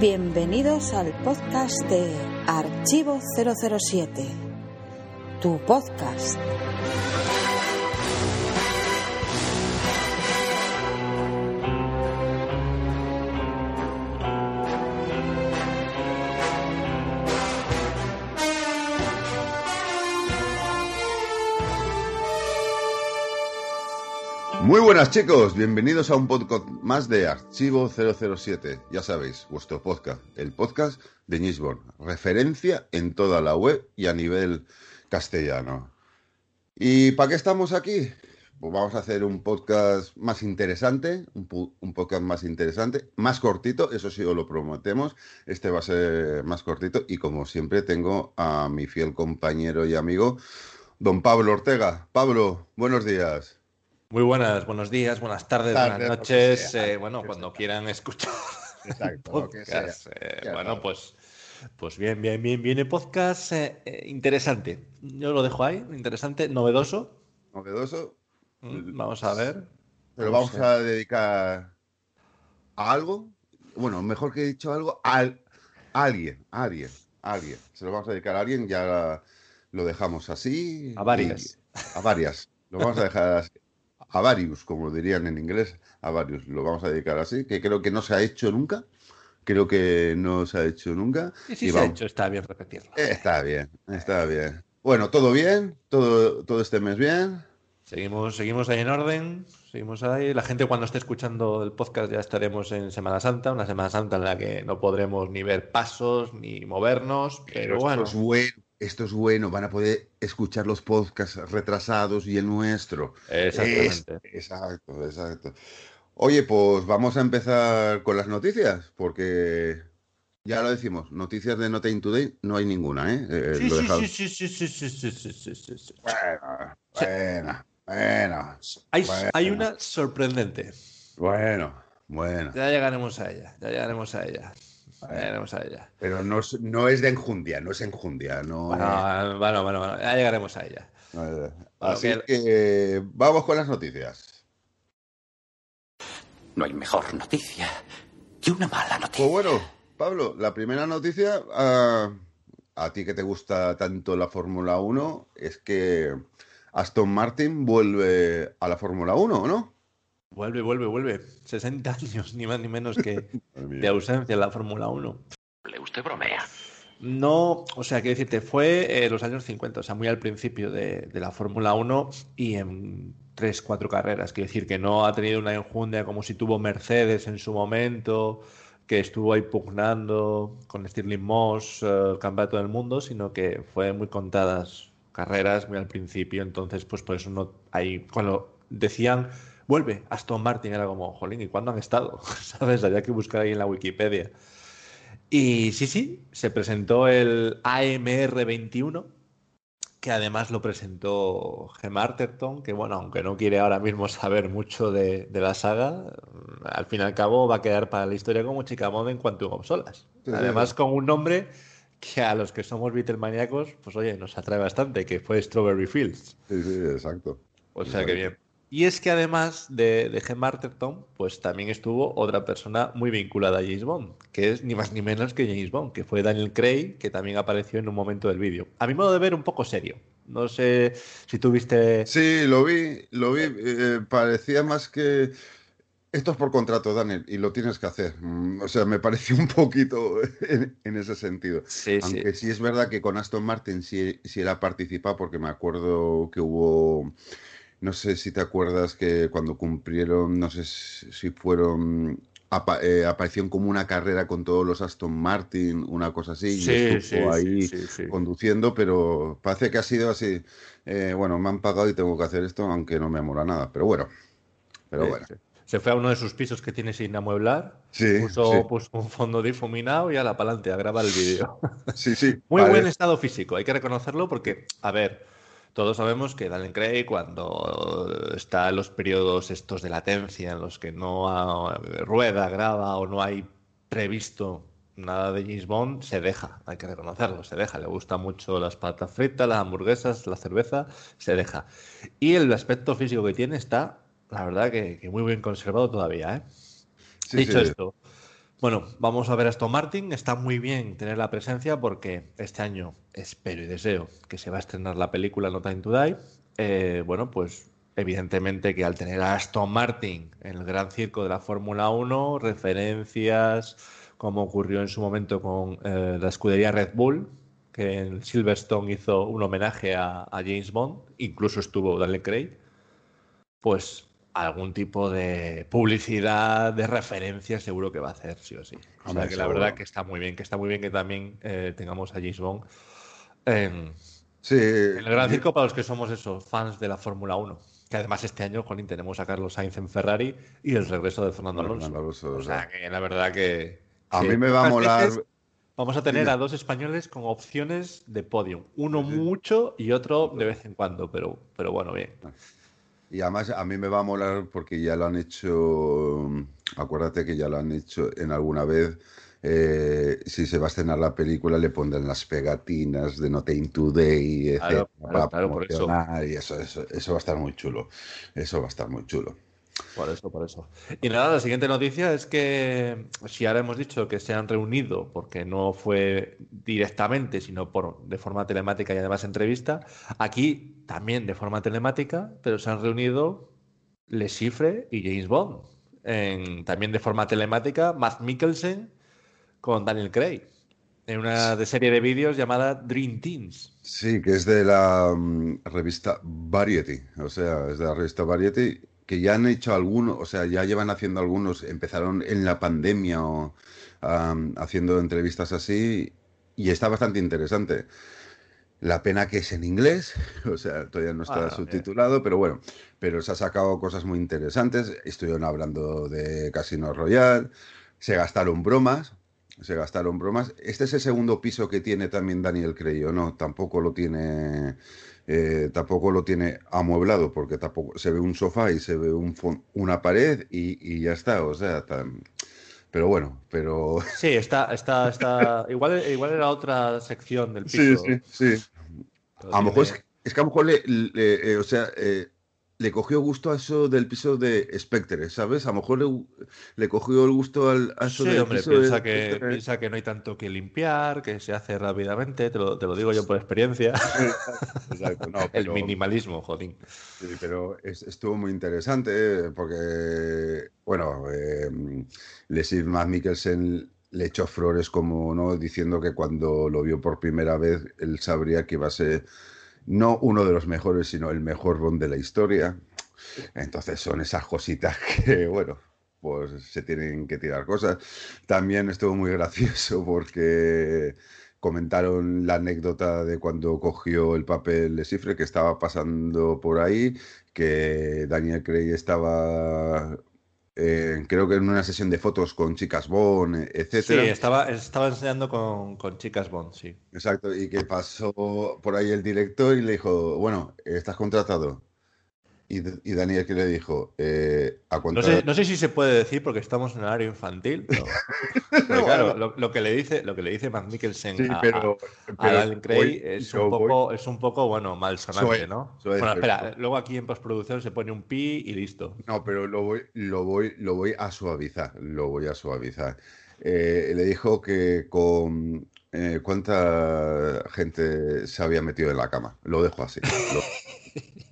Bienvenidos al podcast de Archivo 007, tu podcast. Buenas chicos, bienvenidos a un podcast más de Archivo 007. Ya sabéis, vuestro podcast, el podcast de Nisborn, referencia en toda la web y a nivel castellano. ¿Y para qué estamos aquí? Pues vamos a hacer un podcast más interesante, un, un podcast más interesante, más cortito, eso sí os lo prometemos. Este va a ser más cortito y como siempre tengo a mi fiel compañero y amigo, don Pablo Ortega. Pablo, buenos días. Muy buenas, buenos días, buenas tardes, buenas noches. sea, eh, bueno, cuando sea. quieran escuchar Exacto, lo que sea. podcast. eh, bueno, pues, pues bien, bien, bien, viene podcast eh, interesante. Yo lo dejo ahí, interesante, novedoso. Novedoso. Mm, Vamos a ver. Pero vamos a dedicar a algo. Bueno, mejor que he dicho algo, al, a alguien, a alguien, a alguien. Se lo vamos a dedicar a alguien, ya lo dejamos así. A varias. y- a varias. Lo vamos a dejar así. A varios, como dirían en inglés, a varios. Lo vamos a dedicar así, que creo que no se ha hecho nunca. Creo que no se ha hecho nunca. Y si Y se ha hecho, está bien repetirlo. Eh, Está bien, está bien. Bueno, todo bien, todo, todo este mes bien. Seguimos, seguimos ahí en orden, seguimos ahí. La gente cuando esté escuchando el podcast ya estaremos en Semana Santa, una Semana Santa en la que no podremos ni ver pasos ni movernos, pero esto bueno. es bueno, esto es bueno, van a poder escuchar los podcasts retrasados y el nuestro. Exactamente. Es- exacto, exacto. Oye, pues vamos a empezar con las noticias, porque ya lo decimos, noticias de No Time Today no hay ninguna, ¿eh? Eh, Sí, lo sí, dejamos- sí, sí, sí, sí, sí, sí, sí, sí, sí. Bueno, Sí. bueno, bueno, Hay, Bueno. hay una sorprendente. bueno, bueno. Ya llegaremos a ella, ya llegaremos a ella. Ya Bueno. llegaremos a ella. Pero no, es- no es de enjundia, no es enjundia, no. Bueno, bueno, bueno, bueno, ya llegaremos a ella. Bueno, Así que- que vamos con las noticias. No hay mejor noticia que una mala noticia. Pues bueno, Pablo, la primera noticia, ah, a ti que te gusta tanto la Fórmula 1, es que Aston Martin vuelve a la Fórmula 1, ¿no? Vuelve, vuelve, vuelve. 60 años, ni más ni menos que de ausencia en la Fórmula 1. Usted bromea. No, o sea, quiero decirte, fue eh, los años 50, o sea, muy al principio de, de la Fórmula 1 y en tres, cuatro carreras. Quiero decir que no ha tenido una enjundia como si tuvo Mercedes en su momento, que estuvo ahí pugnando con Stirling Moss eh, el campeonato del mundo, sino que fue muy contadas carreras muy al principio. Entonces, pues por eso no hay. Cuando decían vuelve Aston Martin, era como, jolín, ¿y cuándo han estado? ¿Sabes? Había que buscar ahí en la Wikipedia. Y sí, sí, se presentó el AMR 21, que además lo presentó Gem Arterton, que bueno, aunque no quiere ahora mismo saber mucho de, de la saga, mm, al fin y al cabo va a quedar para la historia como Chicamón en Quantum of Solas. Sí, Además sí. con un nombre que a los que somos Beatlemaníacos, pues oye, nos atrae bastante, que fue Strawberry Fields. Sí, sí, exacto. O sea que bien. Y es que además de, de Gem Arterton, pues también estuvo otra persona muy vinculada a James Bond, que es ni más ni menos que James Bond, que fue Daniel Craig, que también apareció en un momento del vídeo. A mi modo de ver, un poco serio. No sé si tuviste. Sí, lo vi, lo vi. eh, parecía más que. Esto es por contrato, Daniel, y lo tienes que hacer. Mm, O sea, me pareció un poquito en, en ese sentido. Sí, sí. Aunque sí es verdad que con Aston Martin sí, sí era participar, porque me acuerdo que hubo, no sé si te acuerdas que cuando cumplieron, no sé si fueron, apa- eh, aparecieron como una carrera con todos los Aston Martin, una cosa así, y Sí, estuvo sí, ahí sí, conduciendo, pero parece que ha sido así. eh, bueno, me han pagado y tengo que hacer esto, aunque no me mola nada, pero bueno, pero bueno. Se fue a uno de sus pisos que tiene sin amueblar, Sí, puso, sí. puso un fondo difuminado y a la pa'lante a grabar el vídeo. Sí, sí. Muy buen estado físico, hay que reconocerlo porque, a ver, todos sabemos que Daniel Craig cuando está en los periodos estos de latencia en los que no ha- rueda, graba o no hay previsto nada de James Bond, se deja, hay que reconocerlo, se deja. Le gusta mucho las patatas fritas, las hamburguesas, la cerveza, se deja. Y el aspecto físico que tiene está, la verdad, que, que muy bien conservado todavía, ¿eh? Sí, Dicho sí. esto, Bueno, vamos a ver a Aston Martin. Está muy bien tener la presencia porque este año espero y deseo que se va a estrenar la película No Time to Die. Eh, bueno, pues evidentemente que al tener a Aston Martin en el gran circo de la Fórmula 1, referencias, como ocurrió en su momento con eh, la escudería Red Bull, que en Silverstone hizo un homenaje a, a James Bond, incluso estuvo Daniel Craig, pues algún tipo de publicidad, de referencia, seguro que va a hacer, sí o sí. O sea que la verdad que está muy bien, que está muy bien que también eh, tengamos a James Bond en, Sí, en el Gran Circo para los que somos esos fans de la Fórmula 1. Que además este año, Colin, tenemos a Carlos Sainz en Ferrari y el regreso de Fernando Alonso. Fernando Alonso, O sea que la verdad que. A sí, mí me va a molar. veces Vamos a tener a dos españoles con opciones de podium. Uno mucho y otro de vez en cuando, pero, pero bueno, bien. Y además a mí me va a molar porque ya lo han hecho, acuérdate que ya lo han hecho en alguna vez. eh, si se va a estrenar la película le pondrán las pegatinas de No Time Today, Claro, etcétera, claro, para claro, por eso. y eso, eso, eso va a estar muy chulo. Eso va a estar muy chulo. Por eso, por eso. Y nada, la siguiente noticia es que si ahora hemos dicho que se han reunido, porque no fue directamente, sino por, de forma telemática y además entrevista, aquí también de forma telemática, pero se han reunido Le Chiffre y James Bond. También de forma telemática, Matt Mikkelsen con Daniel Craig. En una de serie de vídeos llamada Dream Teams. Sí, que es de la mm, revista Variety, o sea, es de la revista Variety, que ya han hecho algunos, o sea, ya llevan haciendo algunos, empezaron en la pandemia o haciendo entrevistas así, y está bastante interesante. La pena que es en inglés, o sea, todavía no está Ah, subtitulado, pero bueno, pero se ha sacado cosas muy interesantes. Estuvieron hablando de Casino Royale, se gastaron bromas, se gastaron bromas. Este es el segundo piso que tiene también Daniel Craig, ¿o no? Tampoco lo tiene, eh, tampoco lo tiene amueblado, porque tampoco se ve un sofá y se ve un una pared y, y ya está, o sea, tan- pero bueno, pero Sí, está, está, está. Igual, igual era otra sección del sí, piso. sí, sí. pero A lo mejor es, que a lo mejor le, le- eh, o sea, eh, le cogió gusto a eso del piso de Spectre, ¿sabes? A lo mejor le, le cogió el gusto al, a eso Sí, del hombre, piso de piensa que, piensa que no hay tanto que limpiar, que se hace rápidamente, te lo, te lo digo yo por experiencia. Exacto, no, El minimalismo, jodín. Sí, pero es- estuvo muy interesante porque, bueno, eh, Leslie Matt Mikkelsen le echó flores como, ¿no? Diciendo que cuando lo vio por primera vez, él sabría que iba a ser no uno de los mejores, sino el mejor Bond de la historia. Entonces son esas cositas que, bueno, pues se tienen que tirar cosas. También estuvo muy gracioso porque comentaron la anécdota de cuando cogió el papel de Cifre que estaba pasando por ahí, que Daniel Craig estaba, eh, creo que en una sesión de fotos con chicas Bond, Sí, etcétera. estaba, estaba enseñando con, con chicas Bond, sí. Exacto, y que pasó por ahí el director y le dijo, bueno, ¿estás contratado? Y, y Daniel que le dijo, eh, a No contratar. sé, no sé si se puede decir porque estamos en horario infantil, pero, pero claro, lo, lo que le dice, lo que le dice Matt Mikkelsen Sí, a, a- pero, a pero Daniel Craig voy- es un voy- poco, es un poco, bueno, malsonante, Soy- ¿no? soy, bueno, espera, luego aquí en postproducción se pone un pi y listo. No, pero lo voy, lo voy, lo voy a suavizar, lo voy a suavizar. Eh, le dijo que con eh, cuánta gente se había metido en la cama. Lo dejo así. Lo,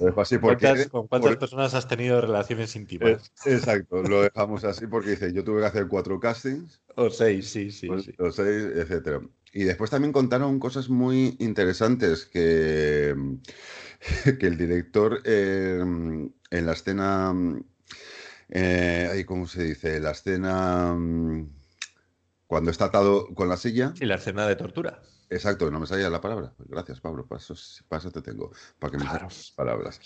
lo dejo así porque ¿Cuántas- ¿Con cuántas por- personas has tenido relaciones íntimas? eh, exacto, lo dejamos así porque dice, yo tuve que hacer cuatro castings, O seis, sí, sí, pues, sí. seis, etcétera. Y después también contaron cosas muy interesantes que, que el director eh, en la escena, eh, ¿cómo se dice? La escena mm, cuando está atado con la silla. Y la escena de tortura. Exacto, no me salía la palabra. Gracias, Pablo. Paso, paso te tengo para que me Claro. las palabras.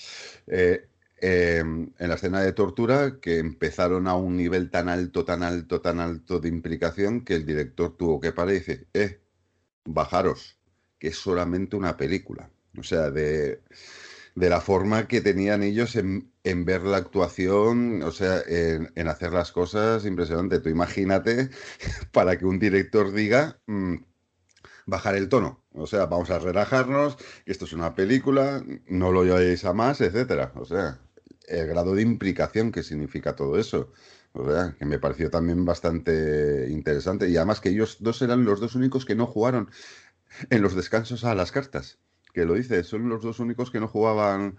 Eh, eh, en la escena de tortura, que empezaron a un nivel tan alto, tan alto, tan alto de implicación, que el director tuvo que parar y dice, eh, bajaros, que es solamente una película. O sea, de, de la forma que tenían ellos en, en ver la actuación, o sea, en, en hacer las cosas, impresionante. Tú imagínate para que un director diga, mm, bajar el tono. O sea, vamos a relajarnos, esto es una película, no lo llevéis a más, etcétera. O sea, el grado de implicación que significa todo eso. O sea, que me pareció también bastante interesante. Y además que ellos dos eran los dos únicos que no jugaron en los descansos a las cartas. Que lo dice, son los dos únicos que no jugaban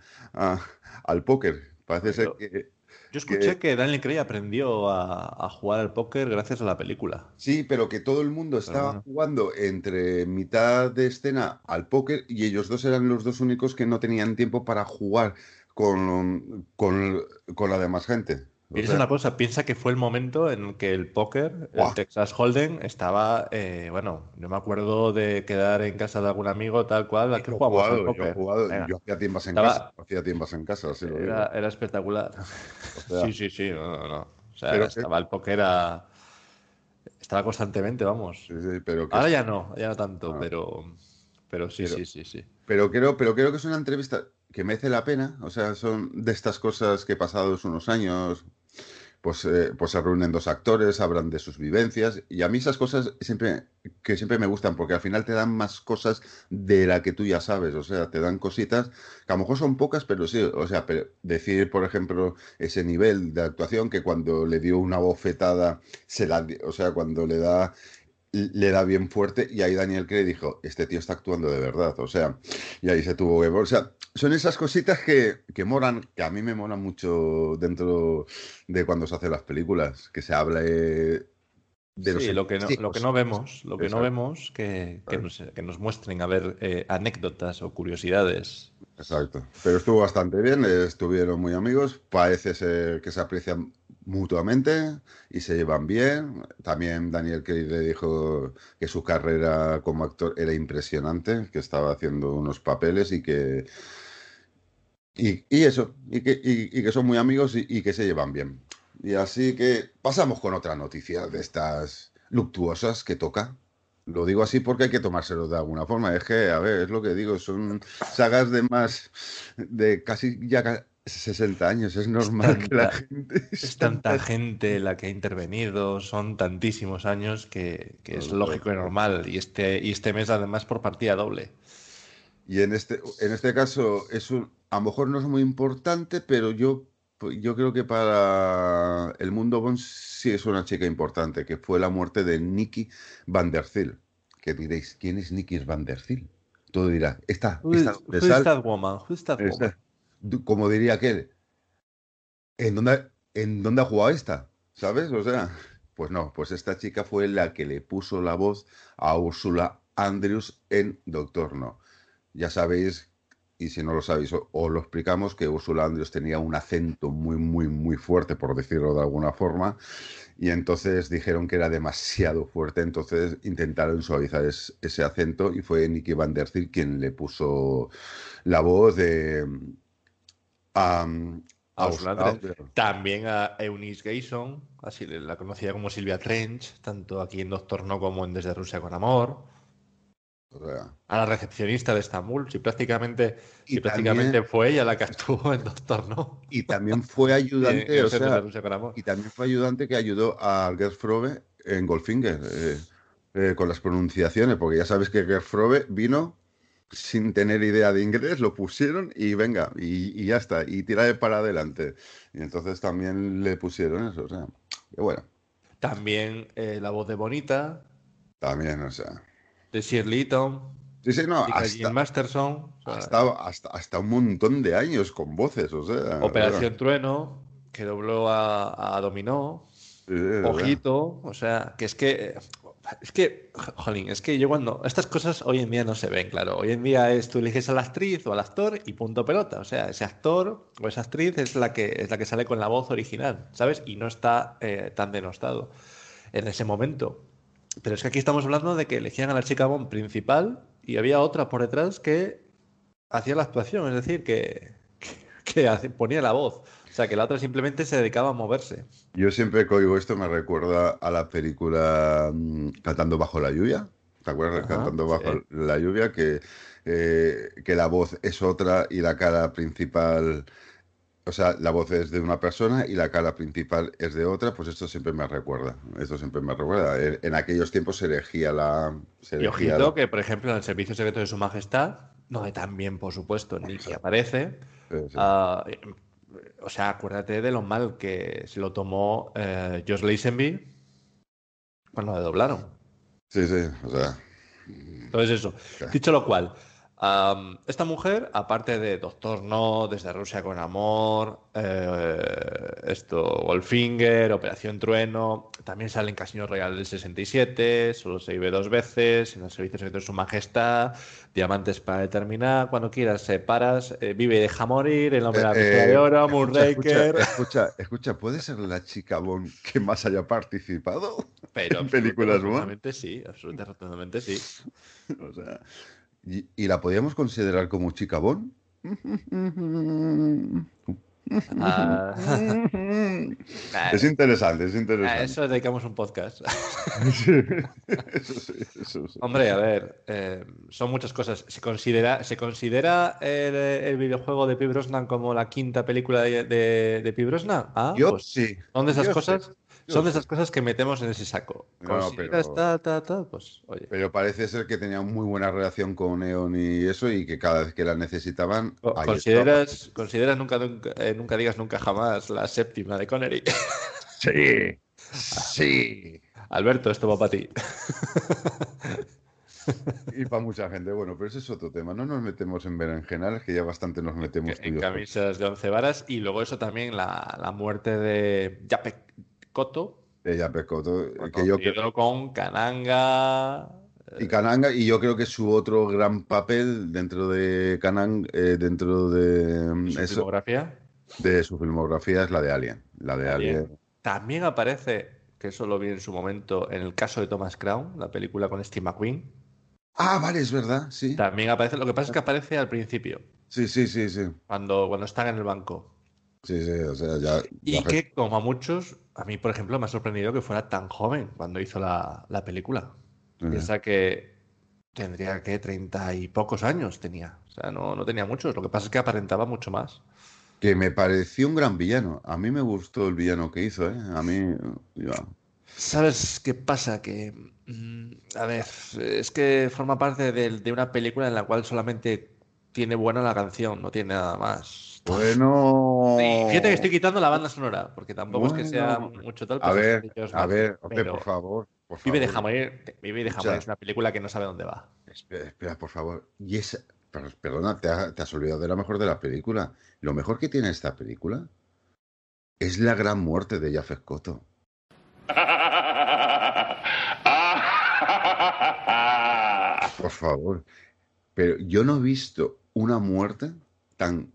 al póker. Parece ser que yo escuché que, Daniel Craig aprendió a, jugar al póker gracias a la película. Sí, pero que todo el mundo estaba jugando entre mitad de escena al póker y ellos dos eran los dos únicos que no tenían tiempo para jugar con, con, con la demás gente. Piensa una cosa, piensa que fue el momento en que el póker, el Texas Hold'em, estaba, eh, bueno, no me acuerdo de quedar en casa de algún amigo tal cual, que jugado, Yo, jugado, yo hacía tiempos en casa, hacía tiempos en casa, así lo era, era, espectacular. sí, sí, sí, no, no, no. O sea, estaba el póker a... Estaba constantemente, vamos. Sí, sí, pero Ahora ya no, ya no tanto, ah. pero... Pero sí, sí, sí, sí. Pero creo, pero creo que es una entrevista que merece la pena. O sea, son de estas cosas que pasados unos años, pues, eh, pues se reúnen dos actores, hablan de sus vivencias y a mí esas cosas siempre que siempre me gustan porque al final te dan más cosas de la que tú ya sabes, o sea, te dan cositas que a lo mejor son pocas, pero sí, o sea, decir, por ejemplo, ese nivel de actuación que cuando le dio una bofetada, se la, o sea, cuando le da le da bien fuerte y ahí Daniel Craig dijo, este tío está actuando de verdad, o sea, y ahí se tuvo que... O sea, son esas cositas que, que moran, que a mí me molan mucho dentro de cuando se hacen las películas, que se hable de sí, lo que no, lo que no vemos, lo que no vemos, que, que, nos, que, nos, muestren a ver eh, anécdotas o curiosidades. Exacto. Pero estuvo bastante bien, estuvieron muy amigos, parece ser que se aprecian mutuamente y se llevan bien. También Daniel Craig le dijo que su carrera como actor era impresionante, que estaba haciendo unos papeles y que... Y, eso, y que, y, que, son muy amigos y, que se llevan bien. Y así que pasamos con otra noticia de estas luctuosas que toca. Lo digo así porque hay que tomárselo de alguna forma. Es que, a ver, es lo que digo, son sagas de más, de casi ya 60 años, es normal que la gente... Es tanta gente la que ha intervenido, son tantísimos años que, es lógico y normal. Y este, y este mes además por partida doble. Y en este, en este caso, es a lo mejor no es muy importante, pero yo, yo creo que para el mundo Bond sí es una chica importante, que fue la muerte de Nicky Van der Zyl. Que diréis, ¿quién es Nicky Van der Zyl? Todo dirá, esta, esta, esta, woman? woman? como diría aquel, ¿en dónde, ¿en dónde ha jugado esta? ¿Sabes? O sea, pues no, pues esta chica fue la que le puso la voz a Úrsula Andrews en Doctor No. Ya sabéis, y si no lo sabéis, os lo explicamos, que Úrsula Andrews tenía un acento muy, muy, muy fuerte, por decirlo de alguna forma, y entonces dijeron que era demasiado fuerte, entonces intentaron suavizar ese acento y fue Nicky Van der Zyl quien le puso la voz de a, También a Eunice Gayson, así la conocía como Silvia Trench, tanto aquí en Doctor No como en Desde Rusia con Amor. A la recepcionista de Estambul, si prácticamente, si prácticamente fue ella la que actuó en Doctor No. Y también fue ayudante, y también fue ayudante que ayudó a Gerd Frobe en Goldfinger eh, eh, con las pronunciaciones, porque ya sabes que Gerd Frobe vino sin tener idea de inglés, lo pusieron y venga, y, ya está, y tira para adelante. Y entonces también le pusieron eso, o sea, que bueno. También eh, la voz de Bonita. También, o sea. De Shirley Sí, sí, no, hasta, Masterson. hasta, hasta, un montón de años con voces, o sea. Operación Trueno, que dobló a, Dominó. Ojito, o sea, que es que es que, jolín, es que yo cuando. Estas cosas hoy en día no se ven, claro. Hoy en día es tú eliges a la actriz o al actor y punto pelota. O sea, ese actor o esa actriz es la que, es la que sale con la voz original, ¿sabes? Y no está eh, tan denostado en ese momento. Pero es que aquí estamos hablando de que elegían a la chica Bond principal y había otra por detrás que hacía la actuación, es decir, que, que ponía la voz. O sea, que la otra simplemente se dedicaba a moverse. Yo siempre que oigo esto me recuerda a la película mm, Cantando bajo la lluvia. ¿Te acuerdas? Cantando bajo la lluvia, que, eh, que la voz es otra y la cara principal, o sea, la voz es de una persona y la cara principal es de otra, pues esto siempre me recuerda. Esto siempre me recuerda. En, aquellos tiempos se elegía la. y ojito que, por ejemplo, en el Servicio Secreto de Su Majestad, no bien, por supuesto, ni que aparece. Ah, o sea, acuérdate de lo mal que se lo tomó eh, Josh Lazenby cuando le doblaron. Sí, sí, o sea. Entonces eso. Dicho lo cual, esta mujer, aparte de Doctor No, Desde Rusia con Amor, eh, esto, Goldfinger, Operación Trueno, también sale en Casino Royal del 67, solo se vive dos veces, en el Servicio Secreto de Su Majestad, Diamantes para determinar, cuando quieras separas, eh, Vive y deja morir, El hombre de la Eh, pistola de oro, Moonraker, Escucha, escucha, escucha, ¿puede ser la chica Bond que más haya participado? pero en películas Bond. absolutamente sí, absolutamente sí. O sea, ¿y, y la podíamos considerar como chica Bond? Ah, Es interesante, es a interesante. eso dedicamos un podcast. Sí, Eso sí, eso sí. Hombre, a ver, eh, son muchas cosas. ¿Se considera, ¿se considera el, el videojuego de Pierce Brosnan como la quinta película de, de, de Pierce Brosnan? Ah, Yo pues sí. son de esas yo cosas, son de esas cosas que metemos en ese saco. Pues, oye. Pero parece ser que tenía muy buena relación con Eon y eso, y que cada vez que la necesitaban. ¿Consideras, consideras nunca, nunca, eh, nunca digas nunca jamás la séptima de Connery? Sí, sí. Alberto, esto va para ti. Y para mucha gente. Bueno, pero ese es otro tema. No nos metemos en berenjenales, que ya bastante nos metemos en camisas de once varas. Y luego eso también, la, la muerte de Yapek Koto. Ella Pescoto, que yo creo- con Kananga. y Kananga, y yo creo que su otro gran papel dentro de Kanang, eh, dentro de mm, su eso, filmografía. de su filmografía es la de Alien. La de Alien. Alien. También aparece, que eso lo vi en su momento, en el caso de Thomas Crown, la película con Steve McQueen. Ah, vale, es verdad, sí. También aparece, lo que pasa es que aparece al principio, Sí, sí, sí, sí. cuando, cuando están en el banco. Sí, sí, o sea, ya. Y ya- que, como a muchos, a mí, por ejemplo, me ha sorprendido que fuera tan joven cuando hizo la, la película. Piensa que tendría que treinta y pocos años tenía. O sea, no, no tenía muchos. Lo que pasa es que aparentaba mucho más. Que me pareció un gran villano. A mí me gustó el villano que hizo, ¿eh? A mí. ya. ¿Sabes qué pasa? Que, mm, a ver, es que forma parte del- de, una película en la cual solamente tiene buena la canción, no tiene nada más. Bueno. Y Fíjate que estoy quitando la banda sonora, porque tampoco es que sea Bueno. mucho tal. A ver, de George a ver, hombre, pero por favor. Por Vive de. Jamoner, Vive Escucha. morir es una película que no sabe dónde va. Espera, espera, por favor. Y esa. per- Perdona, te, ha- te has olvidado de la mejor de la película. Lo mejor que tiene esta película es la gran muerte de Jafet Koto. Por favor. Pero yo no he visto una muerte tan,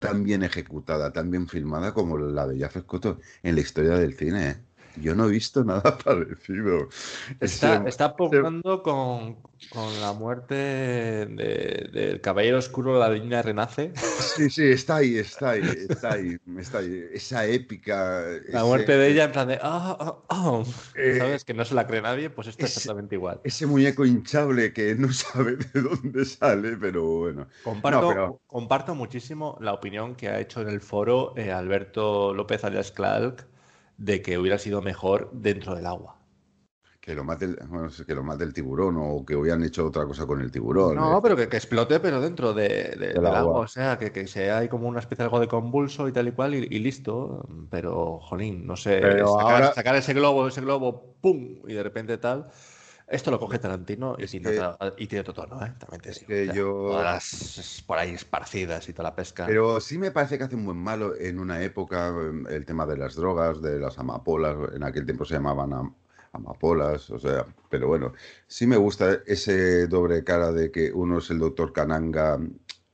tan bien ejecutada, tan bien filmada como la de Jafet Koto en la historia del cine. ¿eh? Yo no he visto nada parecido. Está, Ese- está pugnando con, con la muerte de- del Caballero Oscuro, la niña renace. Sí, sí, está ahí, está ahí, está ahí, está ahí. Esa épica. La ese- muerte de ella en plan de... Eh, ¿Sabes? Que no se la cree nadie, pues esto es exactamente igual. Ese muñeco hinchable que no sabe de dónde sale, pero bueno. Comparto, No, pero- comparto muchísimo la opinión que ha hecho en el foro eh, Alberto López alias Clark de que hubiera sido mejor dentro del agua. Que lo mate el, bueno, que lo mate el tiburón o que hubieran hecho otra cosa con el tiburón. No, ¿eh? pero que, que explote, pero dentro de, de- del agua. agua. O sea, que, que sea ahí como una especie de algo de convulso y tal y cual y, y listo. Pero, jolín, no sé, Pero sacar, ahora- sacar ese globo, ese globo, ¡pum! Y de repente tal. Esto lo coge Tarantino y, tiene, otra- y tiene otro tono, ¿eh? También te digo. que O sea, yo- todas las por ahí esparcidas y toda la pesca. Pero sí me parece que hace un buen malo en una época em, el tema de las drogas, de las amapolas, en aquel tiempo se llamaban am- amapolas, o sea, pero bueno, sí me gusta ese doble cara de que uno es el doctor Kananga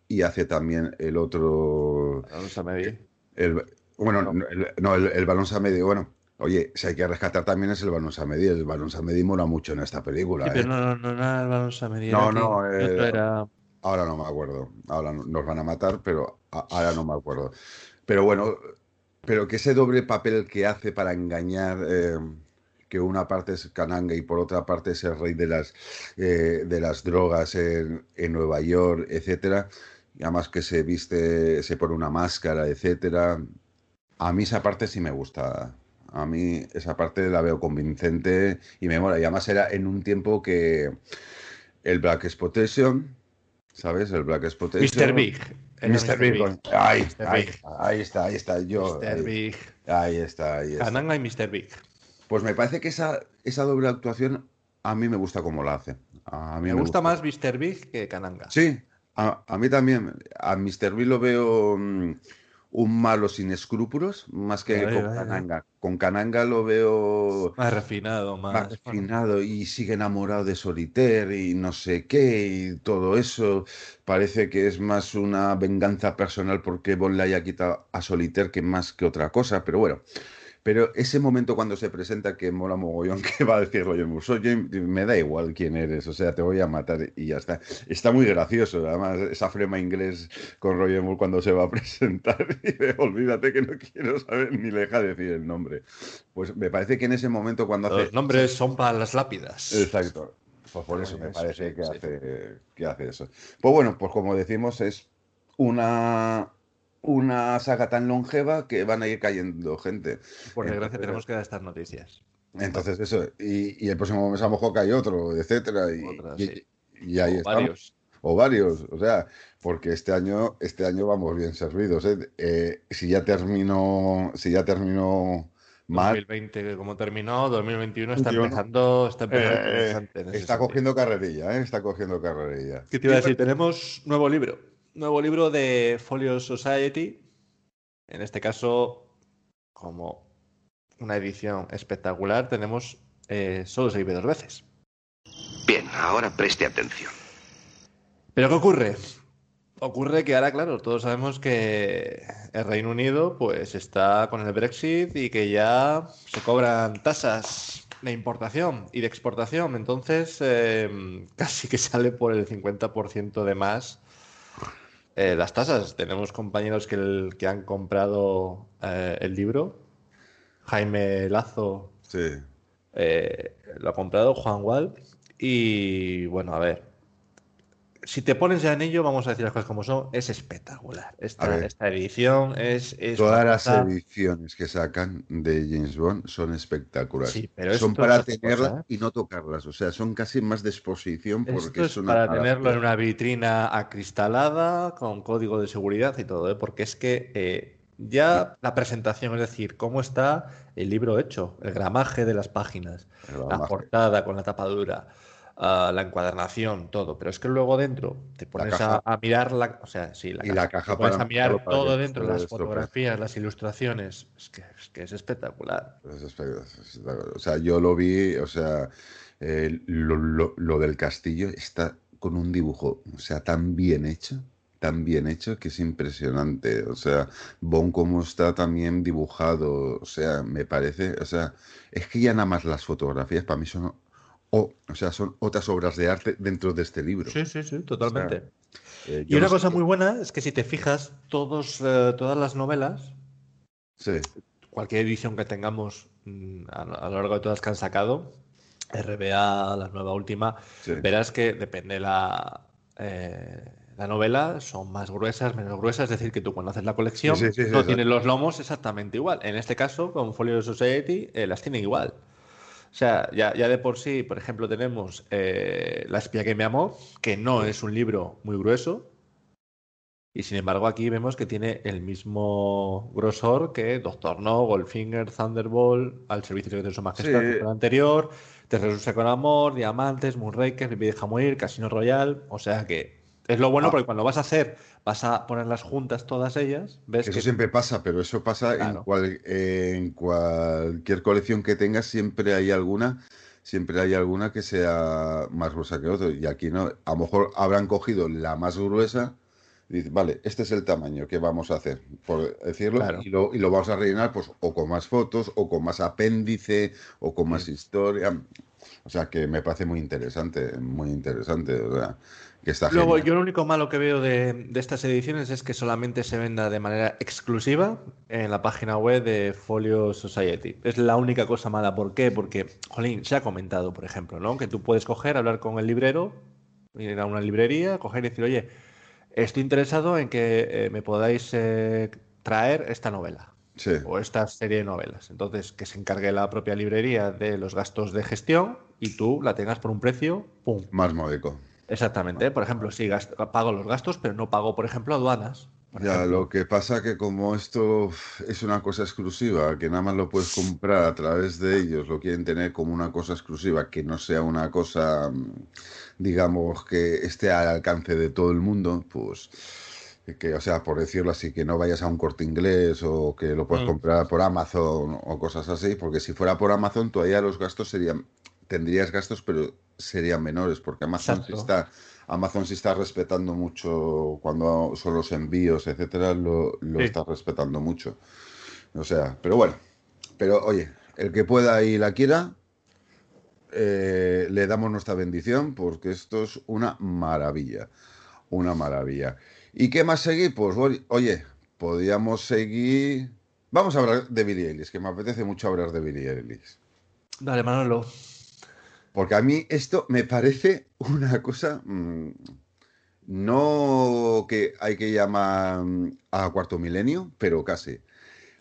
y hace también el otro, medir. el, bueno, No. no, el, no, el, el balón Samedi, bueno, oye, si hay que rescatar también es el balón Samedi, el balón Samedi mola mucho en esta película, Sí, ¿eh? no, no, no, no era el balón a medir. No, no, eh, era. Ahora no me acuerdo. Ahora no- nos van a matar, pero ahora no me acuerdo. Pero bueno, pero que ese doble papel que hace para engañar, eh, que una parte es Kananga y por otra parte es el rey de las, eh, de las drogas en, en Nueva York, etcétera, y además que se viste, se pone una máscara, etcétera. A mí esa parte sí me gusta. A mí esa parte la veo convincente y me mola. Y además era en un tiempo que el Black Exploitation, ¿sabes? El Black Exploitation. Mr. Big. Mr. Big. Big. Ahí, Mr. ahí, Big. ahí está, ahí está. Yo, Mr. ahí, Big. ahí está, ahí está. Kananga y Mr. Big. Pues me parece que esa, esa doble actuación a mí me gusta como la hace. A mí Me gusta más Mr. Big que Kananga. Sí, a, a mí también. A Mr. Bean lo veo mm, un malo sin escrúpulos, más que con vale. Kananga. Con Kananga lo veo Más refinado, más. más refinado y sigue enamorado de Solitaire y no sé qué y todo eso. Parece que es más una venganza personal porque Bon le haya quitado a Solitaire que más que otra cosa, pero bueno. Pero ese momento cuando se presenta que mola mogollón, que va a decir Roger Moore, soy James, me da igual quién eres, o sea, te voy a matar y ya está. Está muy gracioso, además, esa flema inglés con Roger Moore cuando se va a presentar y de, olvídate que no quiero saber ni le deja decir el nombre. Pues me parece que en ese momento cuando hace... Los nombres son para las lápidas. Exacto. Pues por eso me Eso, parece que, hace, que hace eso. Pues bueno, pues como decimos, es una, una saga tan longeva que van a ir cayendo gente. Por desgracia, tenemos que dar estas noticias. Entonces eso, y, y el próximo mes a lo mejor cae otro, etcétera, y, Otras, y- sí. y ahí O estamos. varios. O varios, o sea, porque este año, este año vamos bien servidos. ¿eh? Eh, si ya terminó, si ya terminó mal, 2020, que como terminó, 2021 está 21. empezando, está empezando eh, interesante está sentido. cogiendo carrerilla, ¿eh? está cogiendo carrerilla. ¿Qué te iba a decir? Tenemos nuevo libro. Nuevo libro de Folio Society. En este caso, como una edición espectacular, tenemos eh, Solo se vive dos veces. Bien, ahora preste atención. ¿Pero qué ocurre? Ocurre que ahora, claro, todos sabemos que el Reino Unido pues está con el Brexit y que ya se cobran tasas de importación y de exportación. Entonces, eh, casi que sale por el 50% de más eh, las tasas. Tenemos compañeros que, el- que han comprado eh, el libro. Jaime Lazo Sí. eh, lo ha comprado Juan Wall. Y bueno, a ver. Si te pones ya en ello, vamos a decir las cosas como son, es espectacular. Esta, esta edición es, es Todas las ediciones que sacan de James Bond son espectaculares. Sí, pero esto son para tenerlas cosa, ¿eh? y no tocarlas. O sea, son casi más de exposición porque Esto es una para tenerlo en una vitrina acristalada, con código de seguridad y todo, ¿eh? porque es que eh, ya la presentación, es decir, cómo está el libro hecho, el gramaje de las páginas, la portada con la tapadura, la encuadernación, todo. Pero es que luego dentro te pones a, caja. a mirar la, o sea, sí, la Y la caja te pones para a mirar para todo dentro, las fotografías, las ilustraciones, es que es, que es espectacular. Es espectacular. O sea, yo lo vi, o sea, eh, lo, lo- lo del castillo está con un dibujo, o sea, tan bien hecho, tan bien hecho que es impresionante. O sea, Bon como está también dibujado, o sea, me parece, o sea, es que ya nada más las fotografías para mí son, o, o sea, son otras obras de arte dentro de este libro. Sí, sí, sí, totalmente. Eh, Y una no cosa muy buena es que si te fijas, todos, eh, todas las novelas, Sí, cualquier edición que tengamos mm, a, a lo largo de todas que han sacado, RBA, la nueva última, sí. verás que depende la, eh, la novela, son más gruesas, menos gruesas, es decir, que tú cuando haces la colección Sí, sí, sí, sí, no tienes los lomos exactamente igual. En este caso, con Folio Society, eh, las tienen igual. O sea, ya, ya de por sí, por ejemplo, tenemos eh, La espía que me amó, que no es un libro muy grueso, y sin embargo aquí vemos que tiene el mismo grosor que Doctor No, Goldfinger, Thunderbolt, Al servicio de su majestad, Sí. el anterior, Te resucita con amor, Diamantes, Moonraker, Vivi deja morir, Casino Royale, o sea que es lo bueno Ah. porque cuando vas a hacer, vas a ponerlas juntas todas ellas, ves Eso que siempre pasa, pero eso pasa en, Claro. cual- en cualquier colección que tengas, siempre hay alguna, siempre hay alguna que sea más gruesa que otra. Y aquí no, a lo mejor habrán cogido la más gruesa y dicen, vale, este es el tamaño que vamos a hacer, por decirlo, Claro. y, lo, y lo vamos a rellenar pues o con más fotos, o con más apéndice, o con más historia. O sea que me parece muy interesante, muy interesante. O sea, que está Luego, genial. yo lo único malo que veo de, de estas ediciones es que solamente se venda de manera exclusiva en la página web de Folio Society. Es la única cosa mala. ¿Por qué? Porque, jolín, se ha comentado, por ejemplo, ¿no? Que tú puedes coger, hablar con el librero, ir a una librería, coger y decir, oye, estoy interesado en que eh, me podáis eh, traer esta novela Sí, o esta serie de novelas. Entonces, que se encargue la propia librería de los gastos de gestión y tú la tengas por un precio, ¡pum! más módico. Exactamente. Por ejemplo, sí, pago los gastos, pero no pago, por ejemplo, aduanas. Ya, lo que pasa que como esto es una cosa exclusiva, que nada más lo puedes comprar a través de ellos, lo quieren tener como una cosa exclusiva, que no sea una cosa, mm, digamos, que esté al alcance de todo el mundo, pues que, o sea, por decirlo así, que no vayas a un corte inglés o que lo puedes mm. comprar por Amazon o cosas así, porque si fuera por Amazon todavía los gastos serían, tendrías gastos, pero serían menores, porque Amazon sí está Amazon sí está respetando mucho cuando son los envíos, etcétera, lo, está respetando mucho. O sea, pero bueno, pero oye, el que pueda y la quiera, eh, le damos nuestra bendición porque esto es una maravilla, una maravilla. ¿Y qué más seguir? Pues oye, podríamos seguir... Vamos a hablar de Billy Ellis, que me apetece mucho hablar de Billy Ellis. Dale, Manolo. Porque a mí esto me parece una cosa mm, no que hay que llamar mm, a cuarto milenio, pero casi.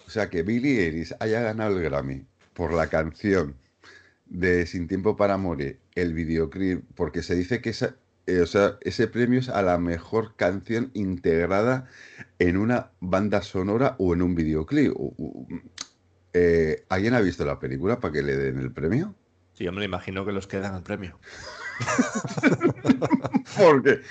O sea, que Billy Ellis haya ganado el Grammy por la canción de Sin Tiempo para Morir, el videoclip, porque se dice que eh, sea, ese premio es a la mejor canción integrada en una banda sonora o en un videoclip. Eh, ¿Alguien ha visto la película para que le den el premio? Sí, yo me imagino que los quedan el premio. porque,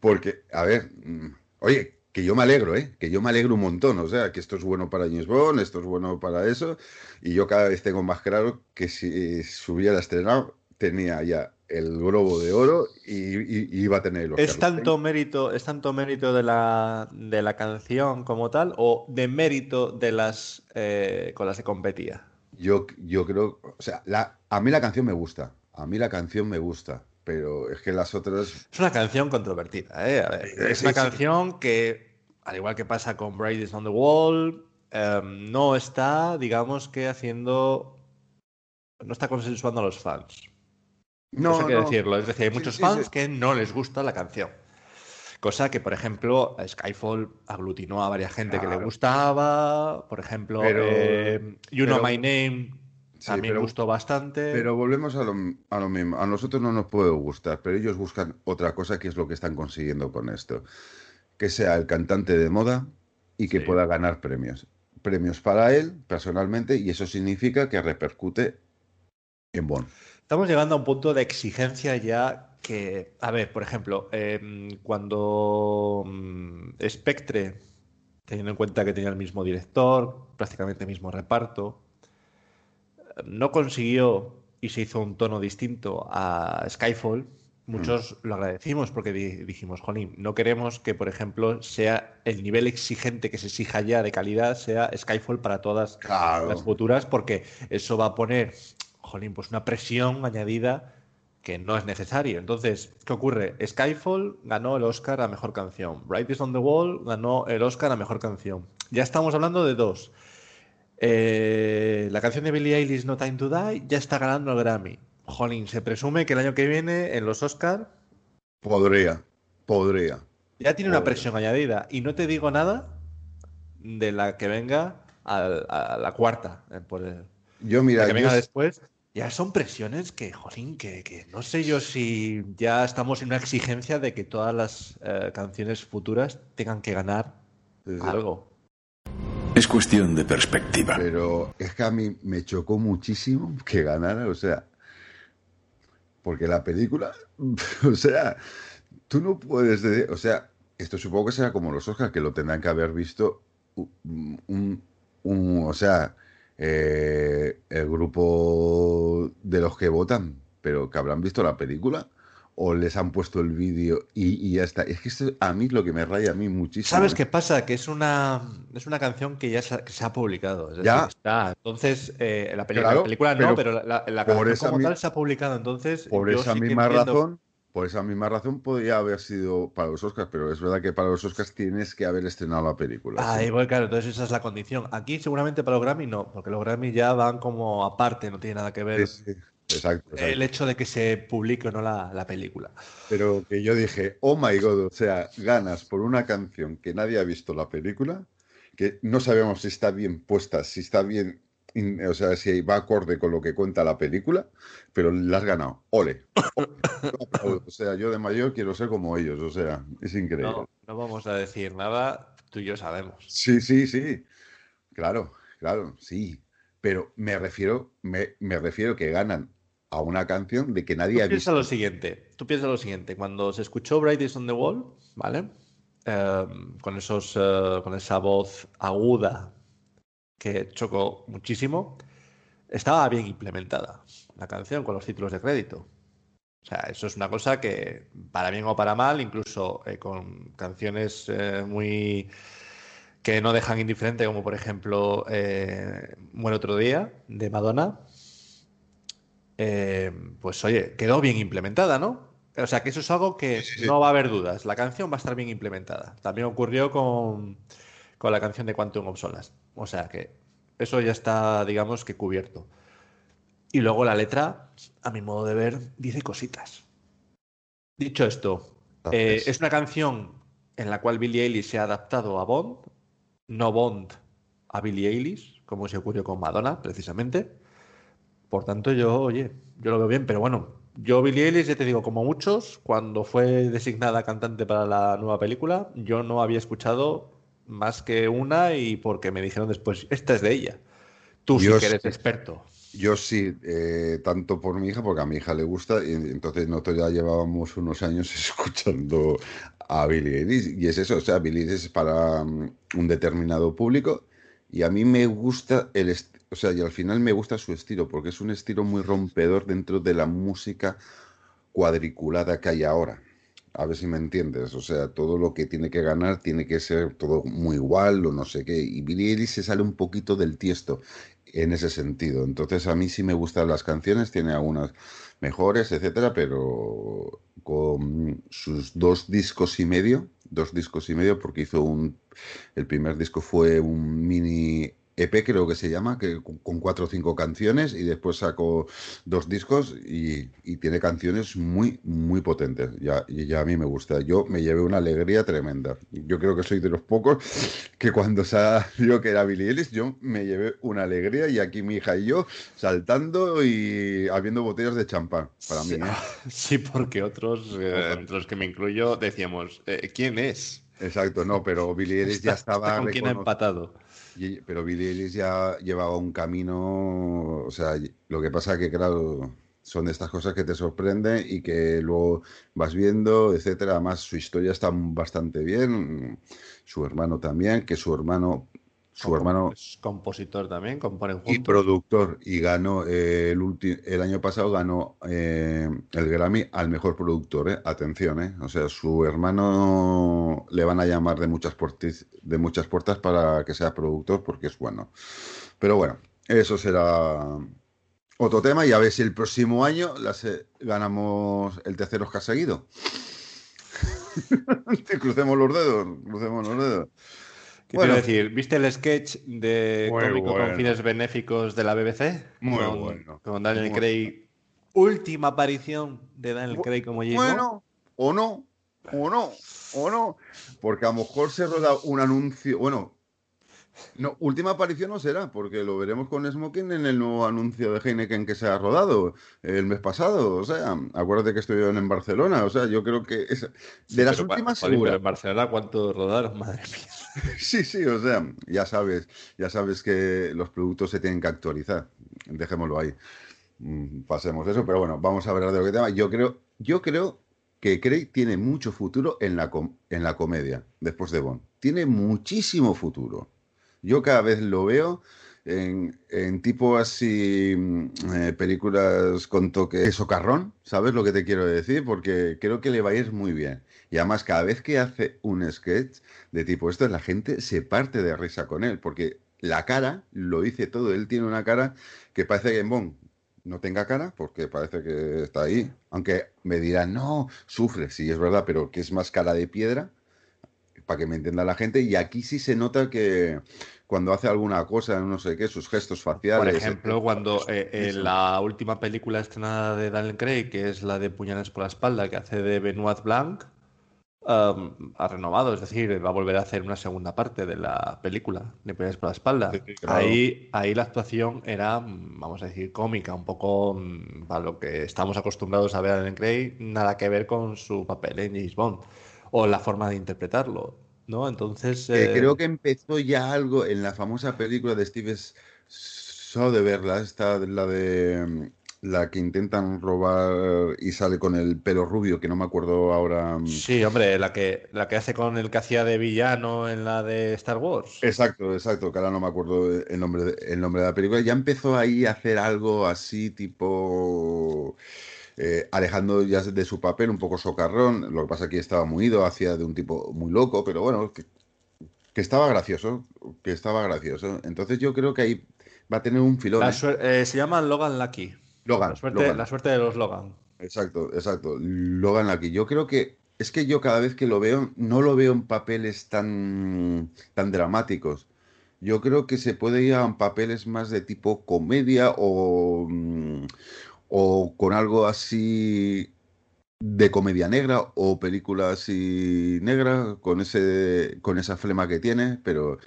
porque, a ver, mm, oye, que yo me alegro, ¿eh? Que yo me alegro un montón, o sea, que esto es bueno para James Bond, esto es bueno para eso, y yo cada vez tengo más claro que si se hubiera estrenado, tenía ya el globo de oro y, iba a tener ¿Es tanto mérito, es tanto mérito de la, de la canción como tal o de mérito de las eh, con las que competía? Yo, yo creo, o sea, la, a mí la canción me gusta, a mí la canción me gusta, pero es que las otras... Es una canción controvertida, ¿eh? es una canción que, al igual que pasa con Brady's on the Wall, em, no está, digamos que haciendo... No está consensuando a los fans. No, sé qué decirlo. Es decir, hay muchos fans que no les gusta la canción. Cosa que, por ejemplo, Skyfall aglutinó a varias gente que le gustaba. Por ejemplo, eh, You Know My Name también me gustó bastante. Pero volvemos a lo, a lo, mismo. A nosotros no nos puede gustar, pero ellos buscan otra cosa que es lo que están consiguiendo con esto. Que sea el cantante de moda y que pueda ganar premios. Premios para él, personalmente, y eso significa que repercute en Bond. Estamos llegando a un punto de exigencia ya que, a ver, por ejemplo, em, cuando mm, Spectre, teniendo en cuenta que tenía el mismo director, prácticamente el mismo reparto, no consiguió y se hizo un tono distinto a Skyfall, muchos mm. lo agradecimos porque dijimos, jolín, no queremos que, por ejemplo, sea el nivel exigente que se exija ya de calidad, sea Skyfall para todas las futuras, porque eso va a poner, jolín, pues una presión añadida que no es necesario. Entonces, ¿qué ocurre? Skyfall ganó el Oscar a Mejor Canción. Bright is on the Wall ganó el Oscar a Mejor Canción. Ya estamos hablando de dos. Eh, la canción de Billie Eilish, No Time to Die, ya está ganando el Grammy. Jolín, se presume que el año que viene en los Oscars... Podría, podría. Ya tiene una presión añadida. Y no te digo nada de la que venga a, la cuarta. Eh, por yo, mira, la que venga después ya son presiones que, jolín, que, no sé yo si ya estamos en una exigencia de que todas las eh, canciones futuras tengan que ganar algo. Es cuestión de perspectiva. Pero es que a mí me chocó muchísimo que ganara, o sea, porque la película, o sea, tú no puedes decir, o sea, esto supongo que será como los Oscars, que lo tendrán que haber visto un o sea, eh, el grupo de los que votan, pero que habrán visto la película o les han puesto el vídeo y, ya está. Es que esto a mí lo que me raya a mí muchísimo. ¿Sabes qué pasa? Que es una, es una canción que ya se, ha publicado. ya está. Entonces, eh, la, película no, pero la, canción como tal se ha publicado. Entonces, por esa misma razón por esa misma razón podría haber sido para los Oscars, pero es verdad que para los Oscars tienes que haber estrenado la película. Ah, igual, claro, entonces esa es la condición. Aquí seguramente para los Grammy no, porque los Grammy ya van como aparte, no tiene nada que ver. Exacto, El hecho de que se publique o no la, película. Pero que yo dije, oh my god, o sea, ganas por una canción que nadie ha visto la película, que no sabemos si está bien puesta, si está bien o sea, si va acorde con lo que cuenta la película, pero la has ganado. Ole. Ole. O sea, yo de mayor quiero ser como ellos, o sea, es increíble. No, no vamos a decir nada, tú y yo sabemos. Sí, sí, sí. Claro, claro, sí. Pero me refiero, me, me refiero que ganan a una canción de que nadie Tú ha piensa visto. lo siguiente, tú piensa lo siguiente, cuando se escuchó Bright is on the Wall, ¿vale? Eh, con esos, eh, con esa voz aguda que chocó muchísimo, estaba bien implementada la canción con los títulos de crédito. O sea, eso es una cosa que, para bien o para mal, incluso eh, con canciones eh, muy que no dejan indiferente, como por ejemplo eh, Muere otro día, de Madonna, eh, pues oye, quedó bien implementada, ¿no? O sea, que eso es algo que Sí, sí, sí. no va a haber dudas. La canción va a estar bien implementada. También ocurrió con, con la canción de Quantum of Solace. O sea que eso ya está, digamos, que cubierto. Y luego la letra, a mi modo de ver, dice cositas. Dicho esto, eh, es una canción en la cual Billie Eilish se ha adaptado a Bond, no Bond a Billie Eilish, como se ocurrió con Madonna, precisamente. Por tanto, yo, oye, yo lo veo bien, pero bueno, yo Billie Eilish, ya te digo, como muchos, cuando fue designada cantante para la nueva película, yo no había escuchado más que una y porque me dijeron después, esta es de ella. Tú Yo sí que eres sí. experto. Yo sí, eh, tanto por mi hija, porque a mi hija le gusta, y entonces nosotros ya llevábamos unos años escuchando a Billie Eilish, y es eso, o sea, Billie Eilish es para mm, un determinado público, y a mí me gusta el, o sea, y al final me gusta su estilo, porque es un estilo muy rompedor dentro de la música cuadriculada que hay ahora. A ver si me entiendes, o sea, todo lo que tiene que ganar tiene que ser todo muy igual o no sé qué, y Eilish se sale un poquito del tiesto en ese sentido. Entonces a mí sí me gustan las canciones, tiene algunas mejores, etcétera, pero con sus dos discos y medio, dos discos y medio, porque hizo un, el primer disco fue un mini EP, creo que se llama, que con cuatro o cinco canciones, y después sacó dos discos y, y tiene canciones muy, muy potentes. Ya, y ya a mí me gusta. Yo me llevé una alegría tremenda. Yo creo que soy de los pocos que cuando salió que era Billie Eilish, yo me llevé una alegría y aquí mi hija y yo saltando y habiendo botellas de champán para mí. ¿eh? Sí, porque otros, eh, entre los que me incluyo, decíamos, eh, ¿quién es? Exacto, no, pero Billie Eilish ya estaba con quién ha empatado. Pero Billie Eilish ya llevaba un camino, o sea, lo que pasa que claro, son de estas cosas que te sorprenden y que luego vas viendo, etcétera. Además, su historia está bastante bien, su hermano también, que su hermano, su hermano Es compositor también, componen y juntos. productor y ganó eh, el el año pasado ganó eh, el Grammy al mejor productor eh. atención eh. o sea su hermano le van a llamar de muchas puertas de muchas puertas para que sea productor porque es bueno pero bueno eso será otro tema y a ver si el próximo año las, eh, ganamos el tercer Oscar seguido crucemos los dedos crucemos los dedos ¿Qué Bueno. a decir? ¿Viste el sketch de Muy cómico bueno. con fines benéficos de la BBC? Muy con, bueno. Con Daniel Muy Craig. Última aparición de Daniel Craig como James Bueno, o no, o no, o no. Porque a lo mejor se roda un anuncio. Bueno, no, última aparición no será, porque lo veremos con Smoking en el nuevo anuncio de Heineken que se ha rodado el mes pasado. O sea, acuérdate que estuvieron en Barcelona. O sea, yo creo que es de las últimas pero en Barcelona, ¿cuánto rodaron? Madre mía. Sí, sí, o sea, ya sabes, ya sabes que los productos se tienen que actualizar. Dejémoslo ahí. Mm, Pasemos eso, pero bueno, vamos a hablar de lo que tema. Yo creo, yo creo que Craig tiene mucho futuro en la, com- en la comedia, después de Bond. Tiene muchísimo futuro. Yo cada vez lo veo en, tipo así, mm, eh, películas con toque socarrón, ¿sabes lo que te quiero decir? Porque creo que le va a ir muy bien. Y además, cada vez que hace un sketch de tipo esto, la gente se parte de risa con él, porque la cara lo dice todo. Él tiene una cara que parece que en Bond no tenga cara, porque parece que está ahí. Aunque me dirán, no, sufre, sí, es verdad, pero que es más cara de piedra, para que me entienda la gente. Y aquí sí se nota que cuando hace alguna cosa, no sé qué, sus gestos faciales. Por ejemplo, cuando eh, en Eso. la última película estrenada de Daniel Craig, que es la de Puñales por la espalda, que hace de Benoit Blanc, um, ha renovado, es decir, va a volver a hacer una segunda parte de la película, Le pegáis por la espalda. Sí, claro. ahí, ahí la actuación era, mm, vamos a decir, cómica, un poco mm, para lo que estamos acostumbrados a ver a Daniel Craig, nada que ver con su papel en James Bond o la forma de interpretarlo, ¿no? Entonces... Eh, eh, creo que empezó ya algo en la famosa película de Steve Soderbergh, esta la de mm, la que intentan robar y sale con el pelo rubio, que no me acuerdo ahora. mm. Sí, hombre, la que, la que hace con el que hacía de villano en la de Star Wars. Exacto, exacto, que ahora no me acuerdo el nombre de, el nombre de la película. Ya empezó ahí a hacer algo así, tipo eh, alejando ya de su papel, un poco socarrón. Lo que pasa es que estaba muy ido, hacía de un tipo muy loco, pero bueno, que, que estaba gracioso, que estaba gracioso. Entonces yo creo que ahí va a tener un filón. ¿eh? eh, se llama Logan Lucky. Logan, La suerte, Logan. la suerte de los Logan. Exacto, exacto. Logan aquí. Yo creo que es que yo cada vez que lo veo, no lo veo en papeles tan, tan dramáticos. Yo creo que se puede ir a papeles más de tipo comedia o, mm, o con algo así de comedia negra o película así negra con ese, con esa flema que tiene, pero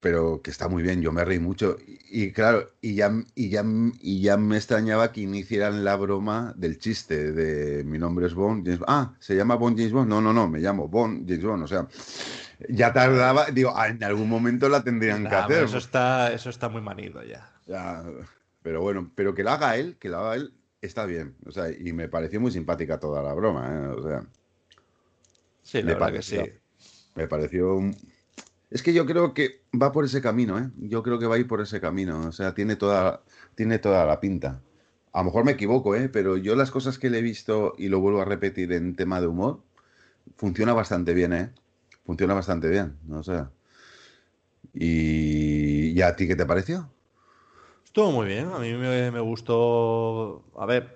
pero que está muy bien, yo me reí mucho. Y, y claro, y ya, y, ya, y ya me extrañaba que iniciaran la broma del chiste de mi nombre es Bond. James- ah, ¿se llama Bond James Bond? No, no, no, me llamo Bond James Bond. O sea, ya tardaba, digo, ah, en algún momento la tendrían que hacer. eso está, eso está muy manido ya. Ya, pero bueno, pero que lo haga él, que lo haga él, está bien. O sea, y me pareció muy simpática toda la broma, ¿eh? O sea, Sí, la que sí. pareció. me pareció... Es que yo creo que va por ese camino, ¿eh? Yo creo que va a ir por ese camino. O sea, tiene toda, tiene toda la pinta. A lo mejor me equivoco, ¿eh? Pero yo las cosas que le he visto, y lo vuelvo a repetir en tema de humor, funciona bastante bien, ¿eh? Funciona bastante bien, ¿no? O sea... ¿Y, ¿y a ti qué te pareció? Estuvo muy bien, a mí me, me gustó. A ver,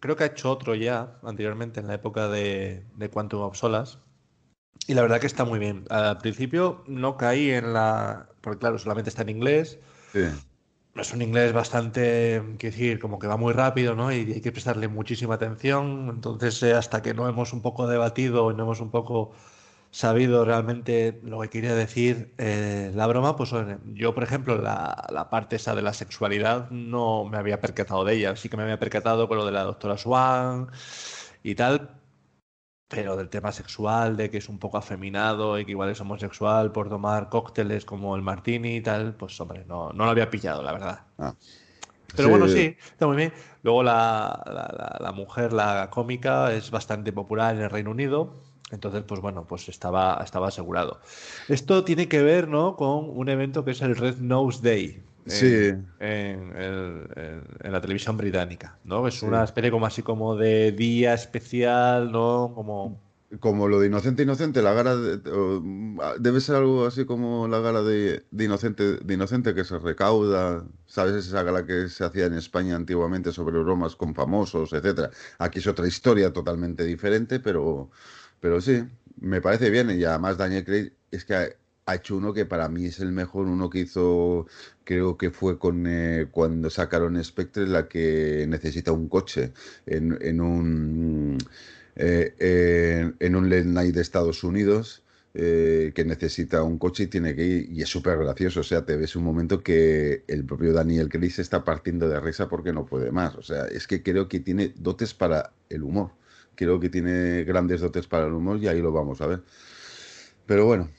creo que ha hecho otro ya anteriormente en la época de, de Quantum of Solace. Y la verdad que está muy bien. Al principio no caí en la. Porque claro, solamente está en inglés. Sí. Es un inglés bastante, quiero decir, como que va muy rápido, ¿no? Y hay que prestarle muchísima atención. Entonces, eh, hasta que no hemos un poco debatido y no hemos un poco sabido realmente lo que quería decir eh, la broma, pues yo, por ejemplo, la, la parte esa de la sexualidad no me había percatado de ella. Sí que me había percatado con lo de la doctora Swan y tal, pero del tema sexual, de que es un poco afeminado y que igual es homosexual por tomar cócteles como el martini y tal, pues hombre, no, no lo había pillado, la verdad. Ah. Pero Sí. bueno, sí, está muy bien. Luego la, la- la- la mujer, la cómica, es bastante popular en el Reino Unido. Entonces, pues bueno, pues estaba, estaba asegurado. Esto tiene que ver, ¿no? Con un evento que es el Red Nose Day. en- Sí. En, el- en- en la televisión británica, ¿no? Es Sí. una especie como así como de día especial, ¿no? Como Como lo de Inocente Inocente, la gala de- debe ser algo así como la gala de, de Inocente de Inocente que se recauda, ¿sabes? Esa gala que se hacía en España antiguamente sobre bromas con famosos, etcétera. Aquí es otra historia totalmente diferente, pero, pero sí, me parece bien. Y además Daniel Craig es que ha, hecho uno que para mí es el mejor, uno que hizo, creo que fue con eh, cuando sacaron Spectre, la que necesita un coche en, en un eh, en, un late de Estados Unidos eh, que necesita un coche y tiene que ir, y es súper gracioso, o sea, te ves un momento que el propio Daniel Craig se está partiendo de risa porque no puede más, o sea, es que creo que tiene dotes para el humor, creo que tiene grandes dotes para el humor y ahí lo vamos a ver. Pero bueno,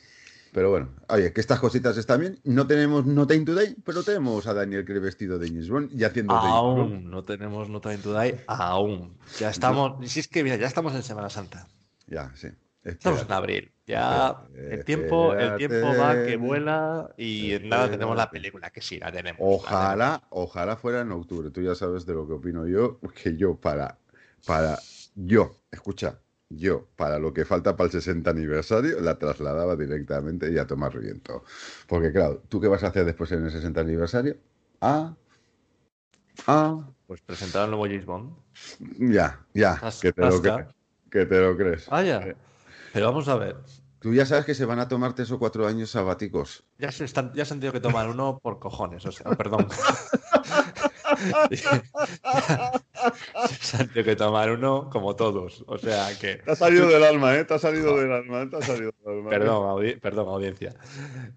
pero bueno, oye, que estas cositas están bien. No tenemos No Time Today, pero tenemos a Daniel Craig vestido de James Bond y haciendo de James Bond. aún no tenemos No Time to Die, aún. Ya estamos, si es que mira, ya estamos en Semana Santa. Ya, sí. Estamos en abril. Ya Espérate, el tiempo, el tiempo va que vuela y nada tenemos la película, que sí, la tenemos. la Ojalá, ojalá fuera en octubre. Tú ya sabes de lo que opino yo, que yo para, para, yo, escucha, yo, para lo que falta para el 60 aniversario, la trasladaba directamente y a tomar viento. Porque claro, ¿tú qué vas a hacer después en el 60 aniversario? Ah, ah. Pues presentar el nuevo James Bond. ya, ya, Tas- que te lo crees. Que te lo crees. Vaya. Pero vamos a ver. Tú ya sabes que se van a tomar tres o cuatro años sabáticos. Ya se, están, ya se han tenido que tomar uno por cojones, o sea, perdón. se han tenido que tomar uno como todos. O sea que. Te ha salido del alma, ¿eh? Te ha salido del alma, te ha salido del alma. Perdón, audi- perdón audiencia.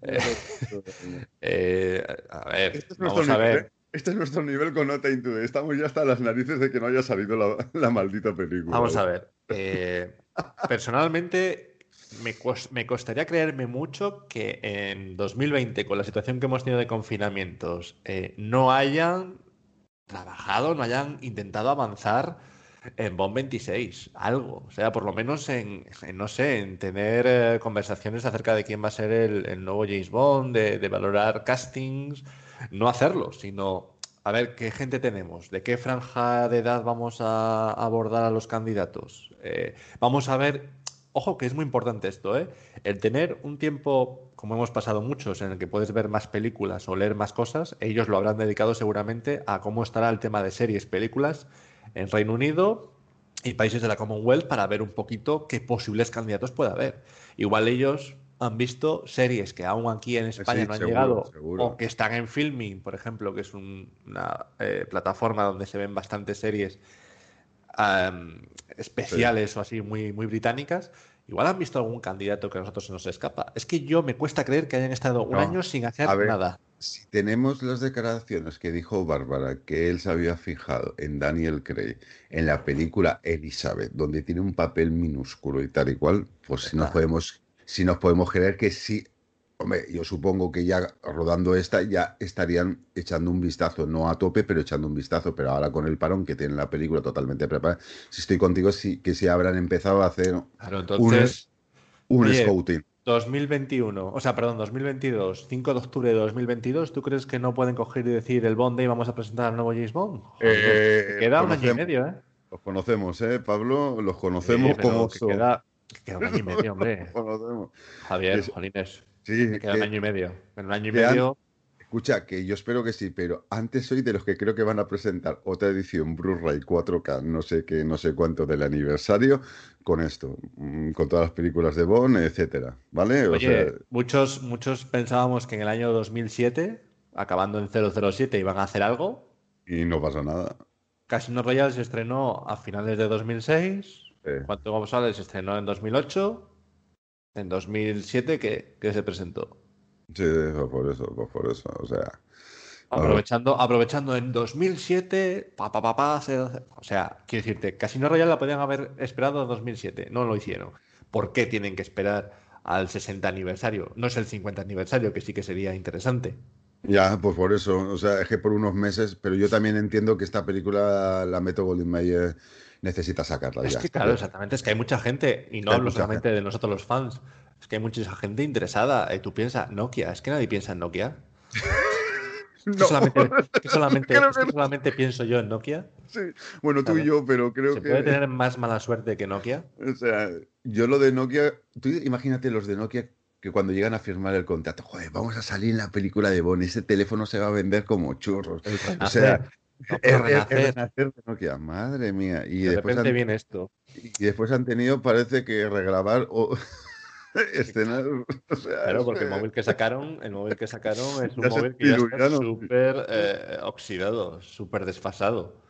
Eh, eh, a ver, Este es, vamos nuestro a nivel, ver. ¿eh? este es nuestro nivel con Nota Into. Estamos ya hasta las narices de que no haya salido la, la maldita película. Vamos a ver. eh, personalmente, me, me costaría creerme mucho que en 2020, con la situación que hemos tenido de confinamientos, eh, no hayan trabajado, no hayan intentado avanzar en Bond 26, algo. O sea, por lo menos en, no sé, en tener eh, conversaciones acerca de quién va a ser el, el nuevo James Bond, de, de valorar castings, no hacerlo, sino a ver qué gente tenemos, de qué franja de edad vamos a abordar a los candidatos. Eh, vamos a ver, ojo que es muy importante esto, ¿eh? el tener un tiempo, como hemos pasado muchos, en el que puedes ver más películas o leer más cosas, ellos lo habrán dedicado seguramente a cómo estará el tema de series, películas en Reino Unido y países de la Commonwealth para ver un poquito qué posibles candidatos puede haber. Igual ellos han visto series que aún aquí en España Sí, no han seguro, llegado seguro. o que están en Filming, por ejemplo, que es un- una eh, plataforma donde se ven bastantes series especiales o así muy, muy británicas. Igual han visto algún candidato que a nosotros se nos escapa. Es que yo me cuesta creer que hayan estado un No, año sin hacer a ver, nada. Si tenemos las declaraciones que dijo Bárbara, que él se había fijado en Daniel Craig, en la película Elizabeth, donde tiene un papel minúsculo y tal y cual, pues si nos podemos, si nos podemos creer que sí. Hombre, yo supongo que ya rodando esta ya estarían echando un vistazo, no a tope, pero echando un vistazo. Pero ahora con el parón que tiene la película totalmente preparada, si estoy contigo, sí que sí habrán empezado a hacer entonces, un Oye, scouting. 2021, o sea, perdón, 2022, 5 de octubre de 2022, ¿tú crees que no pueden coger y decir el Bond Day y vamos a presentar al nuevo James Bond? Eh, que queda un año y medio, ¿eh? Los conocemos, ¿eh, Pablo? Los conocemos como que queda, que queda un año y medio, Los hombre. conocemos. Javier, Es- Jolines, Sí, que queda que- un año y medio. En un año y han- medio, escucha, que yo espero que sí, pero antes soy de los que creo que van a presentar otra edición Blu-ray 4K, no sé qué, no sé cuánto del aniversario, con esto, mm, con todas las películas de Bond, etcétera, ¿vale? O oye, sea, muchos, muchos pensábamos que en el año 2007, acabando en 007, iban a hacer algo. y no pasa nada. Casino Royale se estrenó a finales de 2006. Eh, Quantum of Solace se estrenó en 2008. En 2007, ¿qué, qué se presentó? sí, pues por eso, pues por eso, o sea, Aprovechando, aprovechando en 2007, pa, pa, pa, pa, se- o sea, quiero decirte, Casino Royale la podían haber esperado en 2007, no lo hicieron. ¿Por qué tienen que esperar al 60 aniversario? No es el 50 aniversario, que sí que sería interesante. ya, pues por eso, o sea, es que por unos meses, pero yo también entiendo que esta película, la Metro Goldwyn Mayer, necesita sacarla Es ya. que, claro, exactamente, es que hay mucha gente, y no Hay hablo solamente de nosotros los fans, es que hay mucha gente interesada. Eh, tú piensas, Nokia, es que nadie piensa en Nokia. No. solamente, que solamente- que no. solamente pienso yo en Nokia. Sí, Bueno, tú y Claro. yo, pero creo ¿Se que... puede tener más mala suerte que Nokia? O sea, yo lo de Nokia, tú imagínate los de Nokia que cuando llegan a firmar el contrato, joder, vamos a salir en la película de Bond, ese teléfono se va a vender como churros. O sea, no, el, renacer. de Nokia, madre mía. Y De después, repente han, viene esto. y después han tenido, parece que regrabar o escenas. O sea, Claro, porque el móvil que sacaron, el móvil que sacaron es un móvil que ya está súper eh, oxidado, súper desfasado.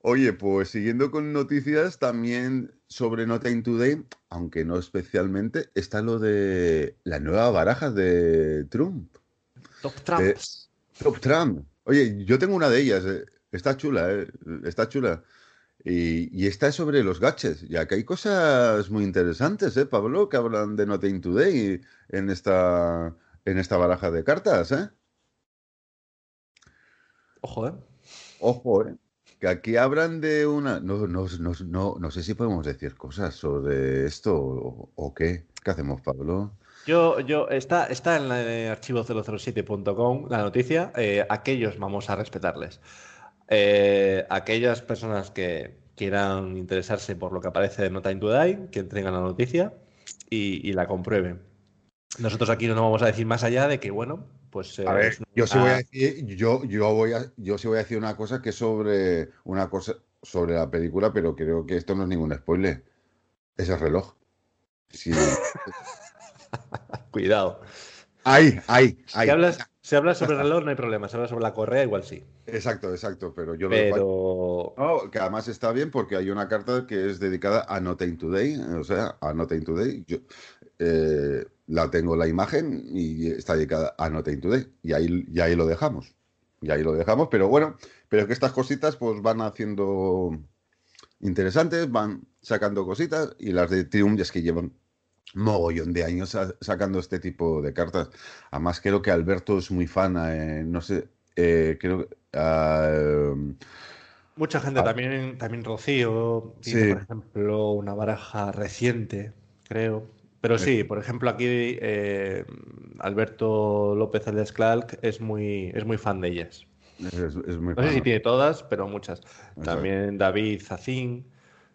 Oye, pues siguiendo con noticias, también sobre Nota in Today, aunque no especialmente, está lo de la nueva baraja de Trump. Top Trumps. Top Trump. Oye, yo tengo una de ellas. eh. Está chula, eh. Está chula. Y, y esta es sobre los gadgets. Y aquí hay cosas muy interesantes, ¿eh, Pablo? Que hablan de Nothing Today en esta, en esta baraja de cartas, ¿eh? Ojo, ¿eh? Ojo, ¿eh? Que aquí hablan de una... No, no, no, no, no sé si podemos decir cosas sobre esto o, o qué. ¿Qué hacemos, Pablo? Yo, yo, está, está en el archivo 007.com la noticia. eh, aquellos vamos a respetarles. Eh, aquellas personas que quieran interesarse por lo que aparece en Nota in Today, que entregan la noticia y, y la comprueben. Nosotros aquí no nos vamos a decir más allá de que, bueno, pues. A eh, ver, es yo sí voy a decir, yo, yo voy a, yo sí voy a decir una cosa que es sobre una cosa sobre la película, pero creo que esto no es ningún spoiler. Es el reloj. Sí. Cuidado. Ahí, ahí, ahí. Si hablas, si hablas sobre el reloj no hay problema, si hablas sobre la correa igual sí. Exacto, exacto, pero yo lo Pero No, que además está bien porque hay una carta que es dedicada a Nothing Today, o sea, a Nothing Today. Yo eh, la tengo la imagen y está dedicada a Nothing Today. Y ahí, y ahí lo dejamos. Y ahí lo dejamos, pero bueno, pero que estas cositas pues van haciendo interesantes, van sacando cositas y las de Triumph es que llevan mogollón de años sa- sacando este tipo de cartas. Además creo que Alberto es muy fan, eh, no sé, eh, creo que... ah, mucha gente Ah. también, también Rocío, tiene, Sí. por ejemplo, una baraja reciente, creo. Pero sí, por ejemplo, aquí eh, Alberto López alias Clark es muy, es muy fan de ellas. es, es muy No sé si tiene todas, pero muchas. También David Zacín,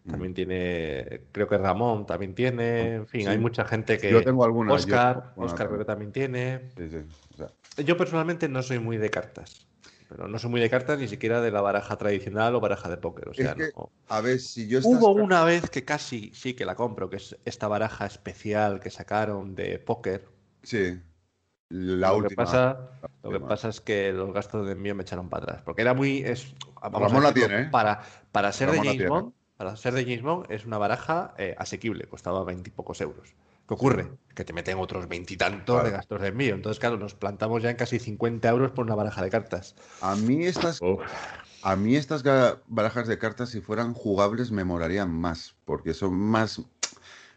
también tiene, creo que Ramón también tiene, en fin, Sí. hay mucha gente que... Yo tengo algunas, yo- Oscar, bueno, Oscar creo que también tiene. Sí, sí, o sea, Yo personalmente no soy muy de cartas, pero no soy muy de cartas ni siquiera de la baraja tradicional o baraja de póker, o Es sea, que no. A ver, si yo Hubo una vez que casi sí que la compro, que es esta baraja especial que sacaron de póker. Sí, la lo última. que pasa, lo que pasa es que los gastos de envío me echaron para atrás, porque era muy es vamos a Ramón la tiene, ¿eh? para para ser de Ramón la James. Bond, para ser de James Bond es una baraja eh, asequible, costaba veintipocos euros. ¿Qué ocurre? Que te meten otros veintitantos Claro. de gastos de envío. Entonces, claro, nos plantamos ya en casi 50 euros por una baraja de cartas. A mí estas, a mí estas barajas de cartas, si fueran jugables, me molarían más, porque son más,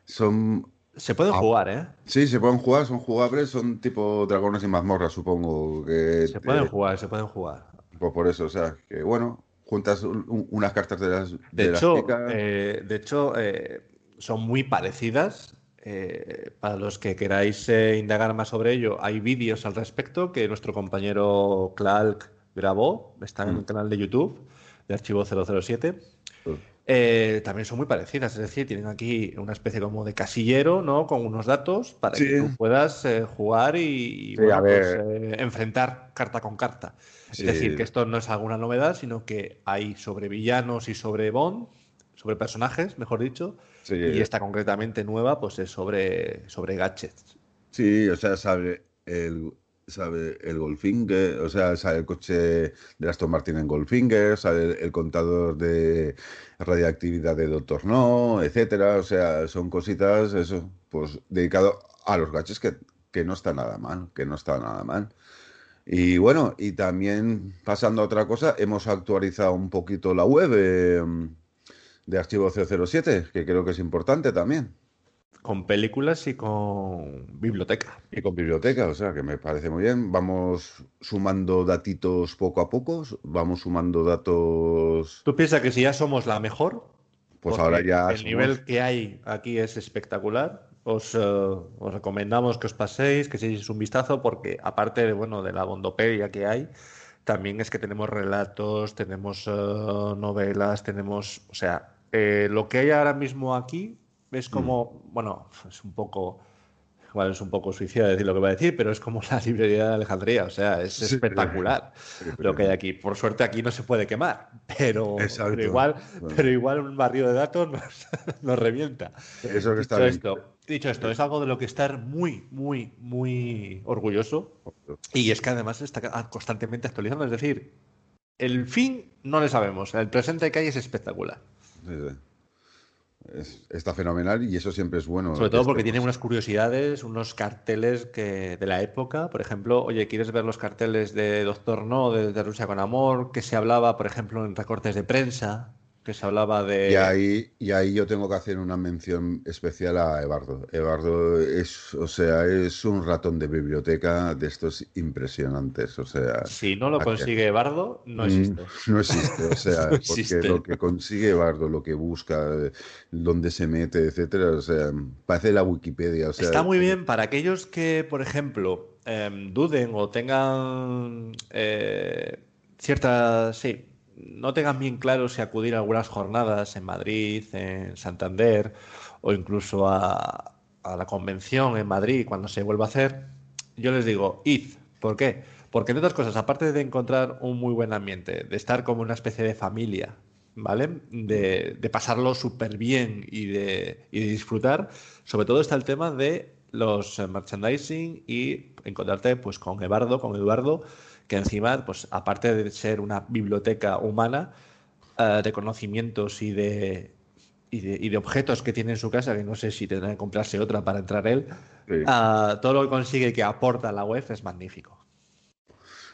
son, Se pueden Ah. jugar, ¿eh? sí, se pueden jugar, son jugables, son tipo dragones y mazmorras, supongo que, Se pueden eh, jugar, se pueden jugar. pues por eso, o sea, que bueno, juntas un- un- unas cartas de las, De de hecho, eh, de hecho eh, son muy parecidas. Eh, para los que queráis indagar más sobre ello, hay vídeos al respecto que nuestro compañero Clark grabó. Está en el Mm. canal de YouTube de Archivo 007. Mm. Eh, también son muy parecidas, es decir, tienen aquí una especie como de casillero, ¿no? Con unos datos para Sí. que tú puedas eh, jugar y, y, Sí, bueno, a pues, eh, enfrentar carta con carta. Sí. Es decir, que esto no es alguna novedad, sino que hay sobre villanos y sobre Bond, sobre personajes, mejor dicho, y esta concretamente nueva, pues es sobre, sobre gadgets. Sí, o sea, sabe el, sabe el Goldfinger, o sea, sabe el coche de Aston Martin en Goldfinger, sabe el, el contador de radiactividad de Doctor No, etcétera. O sea, son cositas, eso, pues dedicado a los gaches que, que no está nada mal, que no está nada mal. Y bueno, y también pasando a otra cosa, hemos actualizado un poquito la web eh, de Archivo 007, que creo que es importante también. Con películas y con biblioteca. Y con biblioteca, o sea, que me parece muy bien. Vamos sumando datitos poco a poco, vamos sumando datos. ¿Tú piensas que si ya somos la mejor? Pues ahora ya El somos- nivel que hay aquí es espectacular. Os, eh, os recomendamos que os paséis, que echéis un vistazo, porque aparte de, bueno, de la bondopedia que hay, también es que tenemos relatos, tenemos eh, novelas, tenemos, o sea, eh, lo que hay ahora mismo aquí es como, bueno, es un poco, bueno, es un poco suicida decir lo que va a decir, pero es como la librería de Alejandría, o sea, es Sí. espectacular lo que hay aquí. Por suerte aquí no se puede quemar, pero, igual, Bueno. pero igual un barrio de datos nos, nos revienta. Eso que está Dicho bien. esto, dicho esto, es algo de lo que estar muy, muy, muy orgulloso. Y es que además está constantemente actualizando. Es decir, el fin no le sabemos. El presente que hay es espectacular. Es- está fenomenal y eso siempre es bueno. Sobre todo que porque tiene unas curiosidades, unos carteles que de la época. Por ejemplo, oye, ¿quieres ver los carteles de Doctor No, de, de Rusia con Amor? Que se hablaba, por ejemplo, en recortes de prensa, que se hablaba de... Y ahí, y ahí yo tengo que hacer una mención especial a Evardo. Evardo es, o sea, es un ratón de biblioteca de estos impresionantes. O sea, Si no lo consigue Bardo, no Mm, existe. No existe, o sea, No porque existe. lo que consigue Bardo, lo que busca, eh, dónde se mete, etcétera, o sea, parece la Wikipedia, o sea, Está muy bien para aquellos que, por ejemplo, em, duden o tengan eh, ciertas, sí, no tengan bien claro si acudir a algunas jornadas en Madrid, en Santander o incluso a, la convención en Madrid cuando se vuelva a hacer. Yo les digo, id. ¿Por qué? Porque entre otras cosas, aparte de encontrar un muy buen ambiente, de estar como una especie de familia, ¿vale? De, pasarlo súper bien y de, y de disfrutar, sobre todo está el tema de los merchandising y encontrarte pues con Eduardo, con Eduardo, que encima, pues aparte de ser una biblioteca humana eh, de conocimientos y de, y de, objetos que tiene en su casa, que no sé si tendrá que comprarse otra para entrar él, ah, todo lo que consigue que aporta la web es magnífico.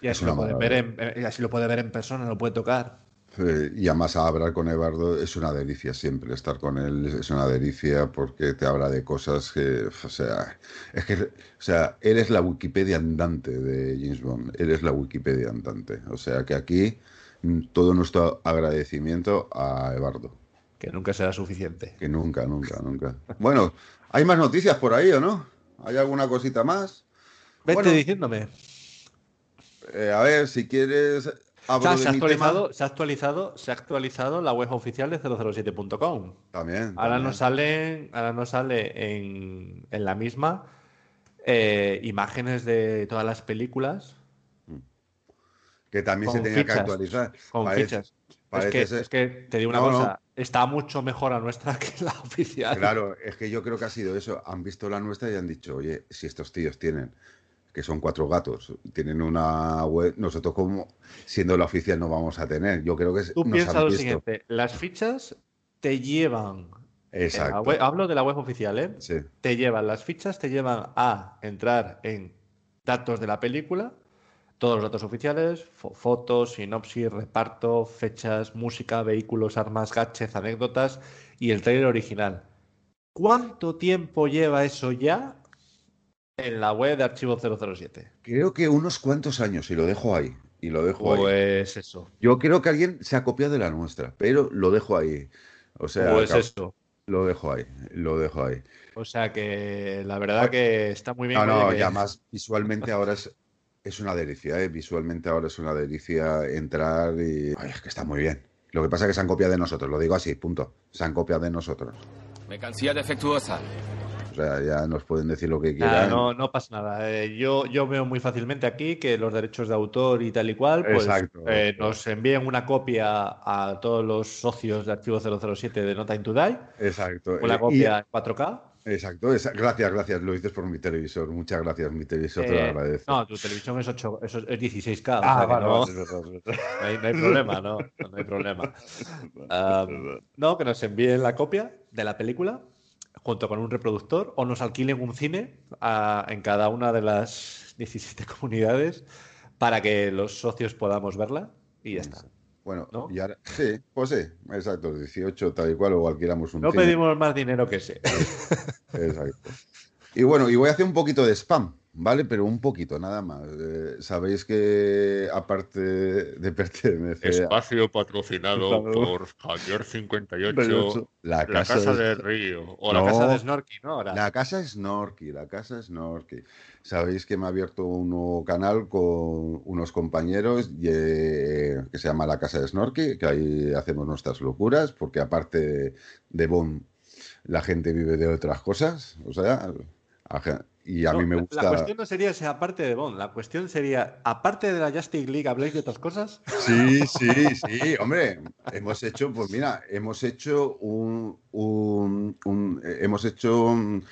Y así lo, puede ver en, eh, así lo puede ver en persona, lo puede tocar. Y además hablar con Eduardo es una delicia siempre, estar con él es una delicia porque te habla de cosas que, o sea, es que, o sea, él es la Wikipedia andante de James Bond, él es la Wikipedia andante, o sea que aquí mm, todo nuestro agradecimiento a Eduardo. Que nunca será suficiente. Que nunca, nunca, nunca. Bueno, ¿hay más noticias por ahí o no? ¿Hay alguna cosita más? Vete diciéndome. Eh, a ver, si quieres. Se, ha actualizado, se, ha actualizado, se ha actualizado la web oficial de 007.com. También. Ahora no sale, ahora no sale en, la misma eh, imágenes de todas las películas. Que también se tenía que actualizar. Con fichas. Es que, te digo una cosa, está mucho mejor a nuestra que la oficial. Claro, es que yo creo que ha sido eso. Han visto la nuestra y han dicho, oye, si estos tíos tienen, que son cuatro gatos, tienen una web, nosotros como siendo la oficial no vamos a tener. Yo creo que Tú piensas lo siguiente, las fichas te llevan... Exacto. hablo de la web oficial, ¿eh? Sí. Te llevan, las fichas te llevan a entrar en datos de la película todos los datos oficiales, fotos, sinopsis, reparto, fechas, música, vehículos, armas, gadgets, anécdotas y el trailer original. ¿Cuánto tiempo lleva eso ya en la web de Archivo 007? Creo que unos cuantos años y lo dejo ahí. Y lo dejo pues eso. Yo creo que alguien se ha copiado de la nuestra, pero lo dejo ahí. O sea, pues eso. Lo dejo ahí, lo dejo ahí. O sea que la verdad que está muy bien. No, no, ya más visualmente ahora es es una delicia, ¿eh? visualmente ahora es una delicia entrar y... Ay, es que está muy bien. Lo que pasa es que se han copiado de nosotros, lo digo así, punto. Se han copiado de nosotros. Mercancía defectuosa. O sea, ya nos pueden decir lo que quieran. no, no pasa nada. Eh, yo, yo veo muy fácilmente aquí que los derechos de autor y tal y cual, pues eh, nos envíen una copia a todos los socios de Archivo 007 de No Time to Die. Exacto. Una copia en 4K. Exacto, gracias, gracias, lo dices por mi televisor, muchas gracias, mi televisor te lo eh, agradezco. No, tu televisión es, 8, es 16K. Ah, vale, no, hay, no, hay, problema, no, no hay problema. no, que nos envíen la copia de la película junto con un reproductor o nos alquilen un cine en cada una de las 17 comunidades para que los socios podamos verla y ya está. Bueno, y ahora, sí, pues sí, exacto, 18 tal y cual, o alquilamos un No pedimos más dinero que ese. exacto. Y bueno, y voy a hacer un poquito de spam, ¿vale? Pero un poquito, nada más. Eh, Sabéis que aparte de pertenecer... Espacio patrocinado por Javier 58, la, casa, de Río. O la casa de Snorky, ¿no? La casa Snorky, la casa Snorky. Sabéis que me ha abierto un nuevo canal con unos compañeros eh, que se llama La Casa de Snorky, que ahí hacemos nuestras locuras, porque aparte de Bon, la gente vive de otras cosas. O sea, y a mí me gusta. La cuestión no sería si aparte de Bond, la cuestión sería, aparte de la Justice League, ¿habláis de otras cosas? Sí, sí, sí, hombre. Hemos hecho, pues mira, hemos hecho un, un, hemos hecho un,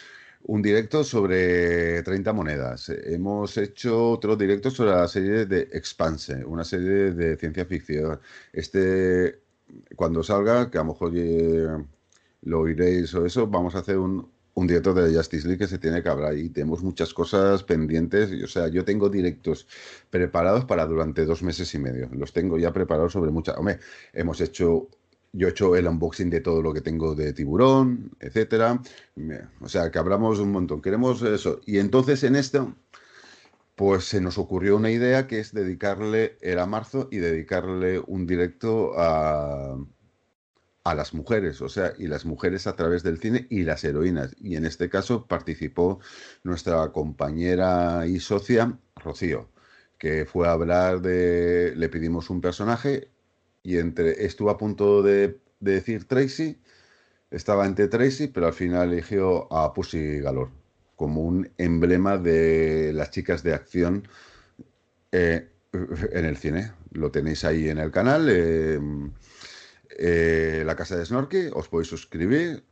un directo sobre 30 monedas. Hemos hecho otro directo sobre la serie de Expanse, una serie de ciencia ficción. Este, cuando salga, que a lo mejor lo oiréis o eso, vamos a hacer un, un directo de Justice League que se tiene que hablar y tenemos muchas cosas pendientes. O sea, yo tengo directos preparados para durante dos meses y medio. Los tengo ya preparados sobre muchas. Hombre, hemos hecho yo he hecho el unboxing de todo lo que tengo de tiburón, etcétera. O sea, que hablamos un montón. Queremos eso. Y entonces en esto, pues se nos ocurrió una idea que es dedicarle, era marzo, y dedicarle un directo a, a las mujeres, o sea, y las mujeres a través del cine y las heroínas. Y en este caso participó nuestra compañera y socia, Rocío, que fue a hablar de, le pedimos un personaje y entre estuvo a punto de, decir Tracy, estaba entre Tracy, pero al final eligió a Pussy Galore como un emblema de las chicas de acción eh, en el cine. Lo tenéis ahí en el canal. Eh, eh, la casa de Snorky, os podéis suscribir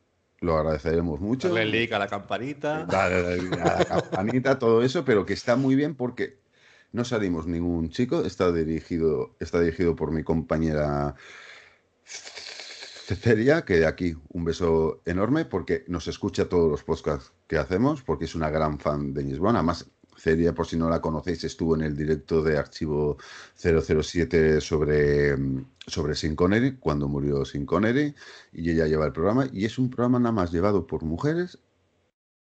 lo agradeceremos mucho. Darle like a la campanita. Darle a la campanita, todo eso, pero que está muy bien porque no salimos ningún chico, está dirigido, está dirigido por mi compañera Cecelia, que de aquí un beso enorme porque nos escucha todos los podcasts que hacemos, porque es una gran fan de James Además, Celia, por si no la conocéis, estuvo en el directo de Archivo 007 sobre, sobre Sin Connery, cuando murió Sin Connery, y ella lleva el programa, y es un programa nada más llevado por mujeres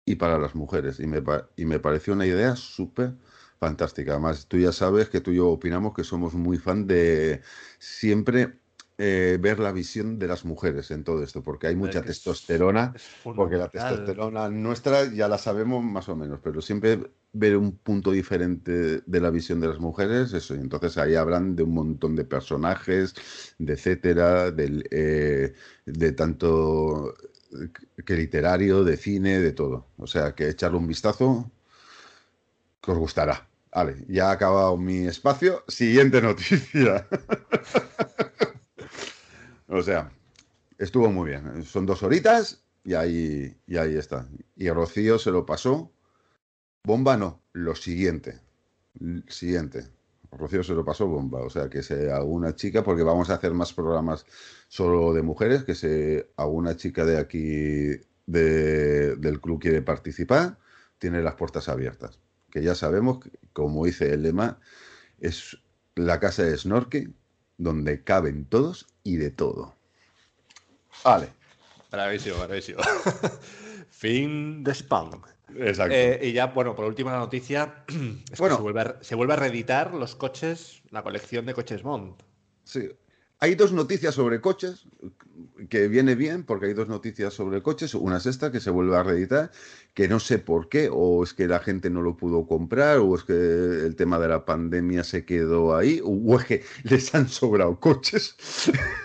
y para las mujeres, y me, y me pareció una idea súper fantástica. Además, tú ya sabes que tú y yo opinamos que somos muy fan de siempre eh, ver la visión de las mujeres en todo esto, porque hay mucha testosterona, porque la testosterona nuestra ya la sabemos más o menos, pero siempre ver un punto diferente de la visión de las mujeres, eso, y entonces ahí hablan de un montón de personajes, de etcétera, del, eh, de tanto que literario, de cine, de todo. O sea, que echarle un vistazo que os gustará. Vale, ya ha acabado mi espacio. Siguiente noticia. O sea, estuvo muy bien. Son dos horitas y ahí, y ahí está. Y Rocío se lo pasó. Bomba no, lo siguiente. Siguiente. Rocío se lo pasó bomba. O sea, que sea alguna chica, porque vamos a hacer más programas solo de mujeres, que se alguna chica de aquí del club quiere participar, tiene las puertas abiertas. Que ya sabemos, como dice el lema, es la casa de Snorke, donde caben todos y de todo. Vale. Bravísimo, bravísimo. fin de spam. Exacto. Eh, y ya, bueno, por última noticia, es bueno, se, vuelve a, se vuelve a reeditar los coches, la colección de coches Bond. Sí, hay dos noticias sobre coches que viene bien porque hay dos noticias sobre coches. Una es esta que se vuelve a reeditar, que no sé por qué, o es que la gente no lo pudo comprar, o es que el tema de la pandemia se quedó ahí, o es que les han sobrado coches,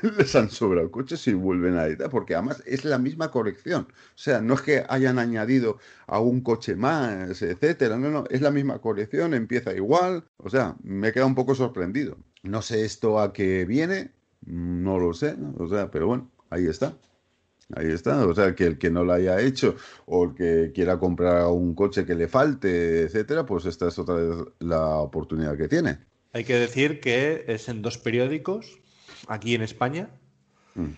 les han sobrado coches y vuelven a editar, porque además es la misma colección. O sea, no es que hayan añadido a un coche más, etcétera, no, no, es la misma colección, empieza igual. O sea, me he quedado un poco sorprendido. No sé esto a qué viene, no lo sé, o sea, pero bueno, ahí está. Ahí está, o sea, que el que no lo haya hecho o el que quiera comprar un coche que le falte, etcétera, pues esta es otra vez la oportunidad que tiene. Hay que decir que es en dos periódicos, aquí en España. Mm.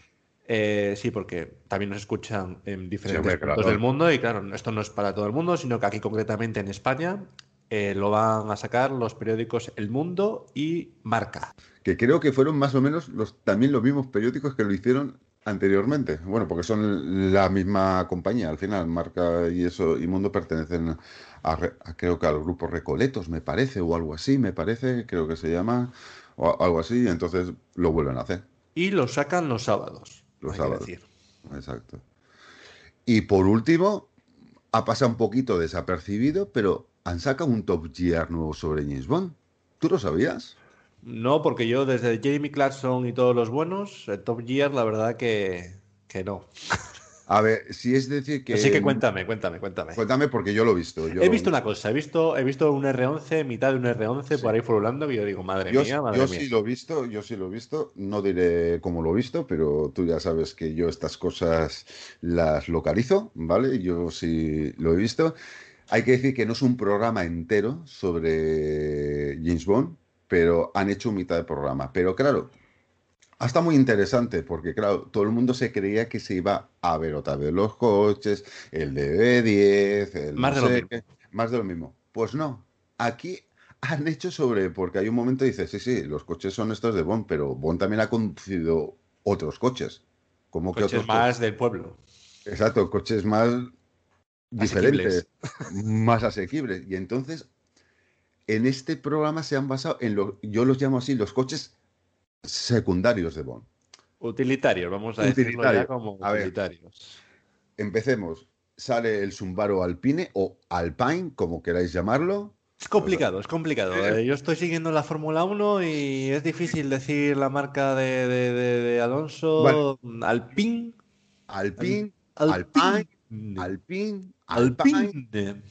Eh, sí, porque también nos escuchan en diferentes puntos del mundo y claro, esto no es para todo el mundo, sino que aquí concretamente en España eh, lo van a sacar los periódicos El Mundo y Marca. Que creo que fueron más o menos los, también los mismos periódicos que lo hicieron anteriormente. Bueno, porque son la misma compañía al final. Marca y eso y Mundo pertenecen a, creo que al grupo Recoletos, me parece, o algo así, me parece, creo que se llama, o algo así. Entonces lo vuelven a hacer. Y lo sacan los sábados. Los sábados. Exacto. Y por último, ha pasado un poquito desapercibido, pero han sacado un Top Gear nuevo sobre James Bond. ¿Tú lo sabías? No, porque yo desde Jamie Clarkson y todos los buenos, el Top Gear, la verdad que, que no. A ver, si es decir que. Así que cuéntame, cuéntame, cuéntame. Cuéntame porque yo lo he visto. he visto una cosa, he visto, he visto un R11, mitad de un R11 por ahí volando y yo digo, madre mía, madre yo sí lo he visto, yo sí lo he visto. No diré cómo lo he visto, pero tú ya sabes que yo estas cosas las localizo, ¿vale? Yo sí lo he visto. Hay que decir que no es un programa entero sobre James Bond, pero han hecho mitad de programa. Pero claro, hasta muy interesante, porque claro, todo el mundo se creía que se iba a ver otra vez los coches, el DB10, el más, de lo mismo. más de lo mismo. Pues no, aquí han hecho sobre, porque hay un momento que dice, sí, sí, los coches son estos de Bond, pero Bond también ha conducido otros coches. Como coches que otros más del pueblo. Exacto, coches más diferentes, más asequibles. Y entonces, en este programa se han basado en lo, yo los llamo así, los coches secundarios de Bond. Utilitarios, vamos a decirlo ya como utilitarios. empecemos. Sale el Subaru Alpine o Alpine, como queráis llamarlo. Es complicado, es complicado. Eh, yo estoy siguiendo la Fórmula 1 y es difícil decir la marca de, Alonso. Alpine. Alpine. Alpine. Alpine. Alpine. Alpine.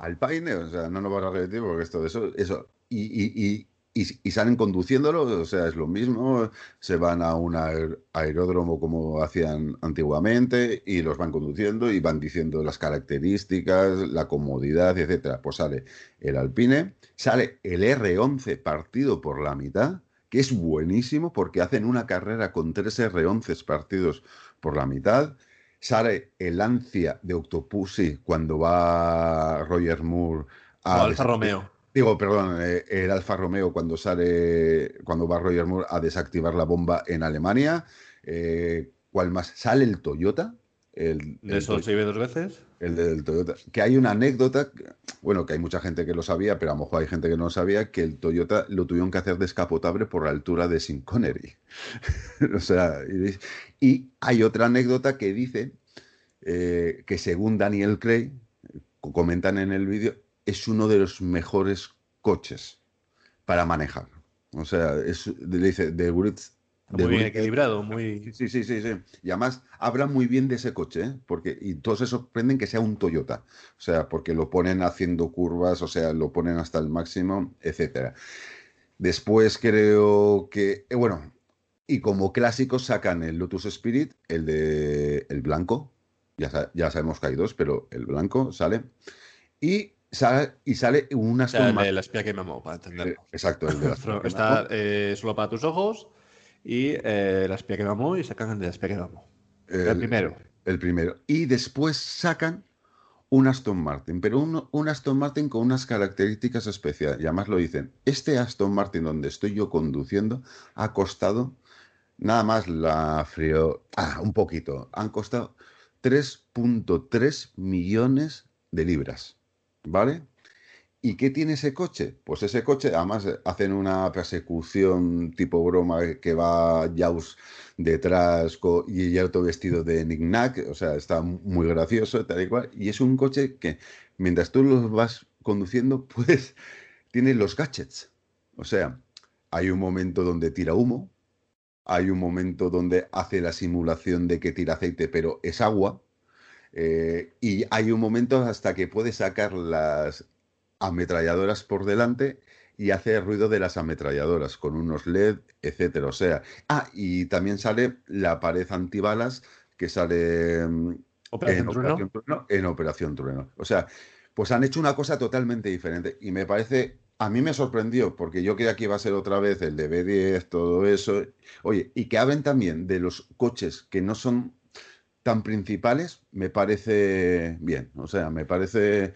O sea, no nos vas a repetir porque esto, eso, eso. Y, y, salen conduciéndolo, o sea, es lo mismo, se van a un aeródromo como hacían antiguamente y los van conduciendo y van diciendo las características, la comodidad, etcétera. Pues sale el Alpine, sale el R11 partido por la mitad, que es buenísimo porque hacen una carrera con tres R11 partidos por la mitad. Sale el Ancia de Octopussy cuando va Roger Moore a Alfa Romeo Digo, perdón, eh, el Alfa Romeo cuando sale, cuando va Roger Moore a desactivar la bomba en Alemania. Eh, ¿Cuál más? Sale el Toyota. El, ¿De eso se ve dos veces? El del Toyota. Que hay una anécdota, bueno, que hay mucha gente que lo sabía, pero a lo mejor hay gente que no lo sabía, que el Toyota lo tuvieron que hacer descapotable por la altura de Sin Connery. o sea, y, hay otra anécdota que dice eh, que según Daniel Craig, comentan en el vídeo, es uno de los mejores coches para manejar. O sea, es, le dice, de Brits. Muy bien equilibrado, muy... Sí, sí, sí, sí. Y además habla muy bien de ese coche, ¿eh? porque y todos se sorprenden que sea un Toyota. O sea, porque lo ponen haciendo curvas, o sea, lo ponen hasta el máximo, etcétera. Después creo que, eh, bueno, y como clásico sacan el Lotus Spirit, el de el blanco. Ya, ya sabemos que hay dos, pero el blanco sale. Y y sale un Aston Martin. la espía que mamó, para entenderlo. Eh, exacto, el de Está eh, solo para tus ojos y eh, la espía que y sacan la espía que mamó. El, primero. El primero. Y después sacan un Aston Martin, pero un, Aston Martin con unas características especiales. Y además lo dicen, este Aston Martin donde estoy yo conduciendo ha costado nada más la frío, ah, un poquito, han costado 3.3 millones de libras. ¿Vale? ¿Y qué tiene ese coche? Pues ese coche, además, hacen una persecución tipo broma que va Jaws detrás y ya todo vestido de knick o sea, está muy gracioso, tal y cual. Y es un coche que, mientras tú lo vas conduciendo, pues tiene los gadgets. O sea, hay un momento donde tira humo, hay un momento donde hace la simulación de que tira aceite, pero es agua. Eh, y hay un momento hasta que puede sacar las ametralladoras por delante y hace ruido de las ametralladoras con unos LED, etcétera. O sea, ah, y también sale la pared antibalas que sale mm, en, Operación Trueno, en Operación Trueno. O sea, pues han hecho una cosa totalmente diferente y me parece, a mí me sorprendió porque yo creía que iba a ser otra vez el de B10, todo eso. Oye, y que hablen también de los coches que no son tan principales, me parece bien. O sea, me parece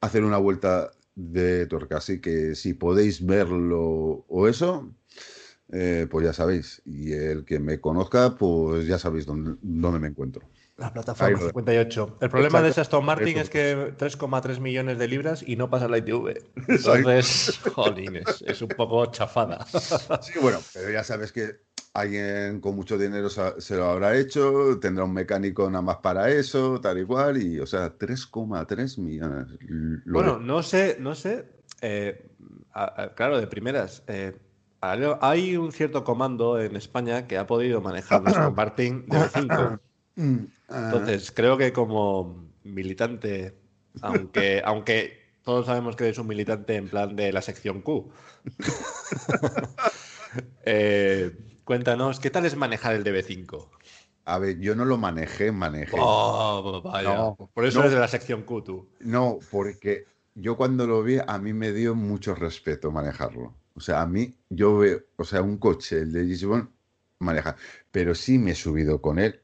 hacer una vuelta de tuerca. Así que si podéis verlo o eso, eh, pues ya sabéis. Y el que me conozca, pues ya sabéis dónde, dónde me encuentro. La plataforma 58. El problema de ese Aston Martin es que 3,3 millones de libras y no pasa la ITV. Entonces, jolines, es un poco chafada. Sí, bueno, pero ya sabes que alguien con mucho dinero se lo habrá hecho, tendrá un mecánico nada más para eso, tal y cual, y o sea, 3,3 millones. bueno, no sé, no sé, eh, claro, de primeras, eh, hay un cierto comando en España que ha podido manejar nuestro Martin de 5 Entonces, creo que como militante, aunque, aunque todos sabemos que eres un militante en plan de la sección Q. eh, Cuéntanos, ¿qué tal es manejar el DB5? A ver, yo no lo manejé, manejé. Oh, vaya. Por eso eres de la sección Q, tú. No, porque yo cuando lo vi, a mí me dio mucho respeto manejarlo. O sea, a mí, yo veo, o sea, un coche, el de Gisbon, maneja. Pero sí me he subido con él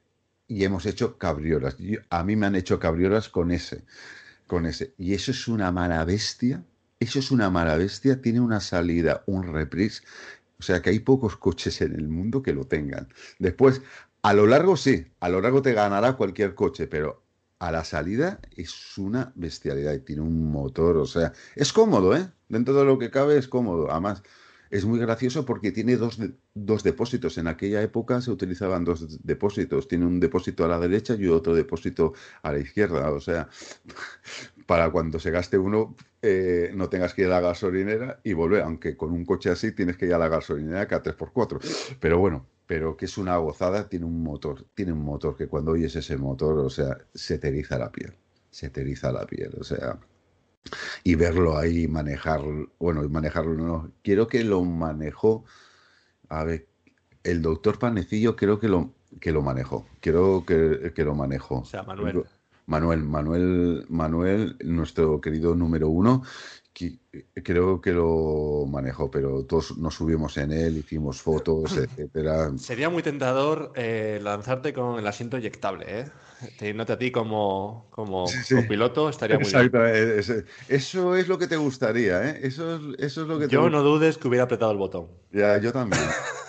y hemos hecho cabriolas. a mí me han hecho cabriolas con ese, con ese. Y eso es una mala bestia. Eso es una mala bestia. Tiene una salida, un reprise o sea que hay pocos coches en el mundo que lo tengan. Después, a lo largo sí, a lo largo te ganará cualquier coche, pero a la salida es una bestialidad y tiene un motor, o sea, es cómodo, ¿eh? Dentro de lo que cabe es cómodo. Además, es muy gracioso porque tiene dos, dos depósitos. En aquella época se utilizaban dos depósitos. Tiene un depósito a la derecha y otro depósito a la izquierda. O sea, para cuando se gaste uno eh, no tengas que ir a la gasolinera y volver, aunque con un coche así tienes que ir a la gasolinera cada 3x4. Pero bueno, pero que es una gozada, tiene un motor, tiene un motor que cuando oyes ese motor, o sea, se te la piel, se te la piel, o sea. Y verlo ahí manejar, bueno, manejarlo no, quiero que lo manejó, a ver, el doctor Panecillo creo que lo, que lo manejó, quiero que, que lo manejó. O sea, Manuel. Manuel, Manuel, Manuel, nuestro querido número uno, creo que lo manejó, pero todos nos subimos en él, hicimos fotos, etcétera. Sería muy tentador eh, lanzarte con el asiento eyectable, ¿eh? Teniéndote a ti como, como, piloto, estaría muy bien. Exacto, eso es lo que te gustaría, ¿eh? Eso es, eso es lo que Yo no dudes que hubiera apretado el botón. Ya, yo también.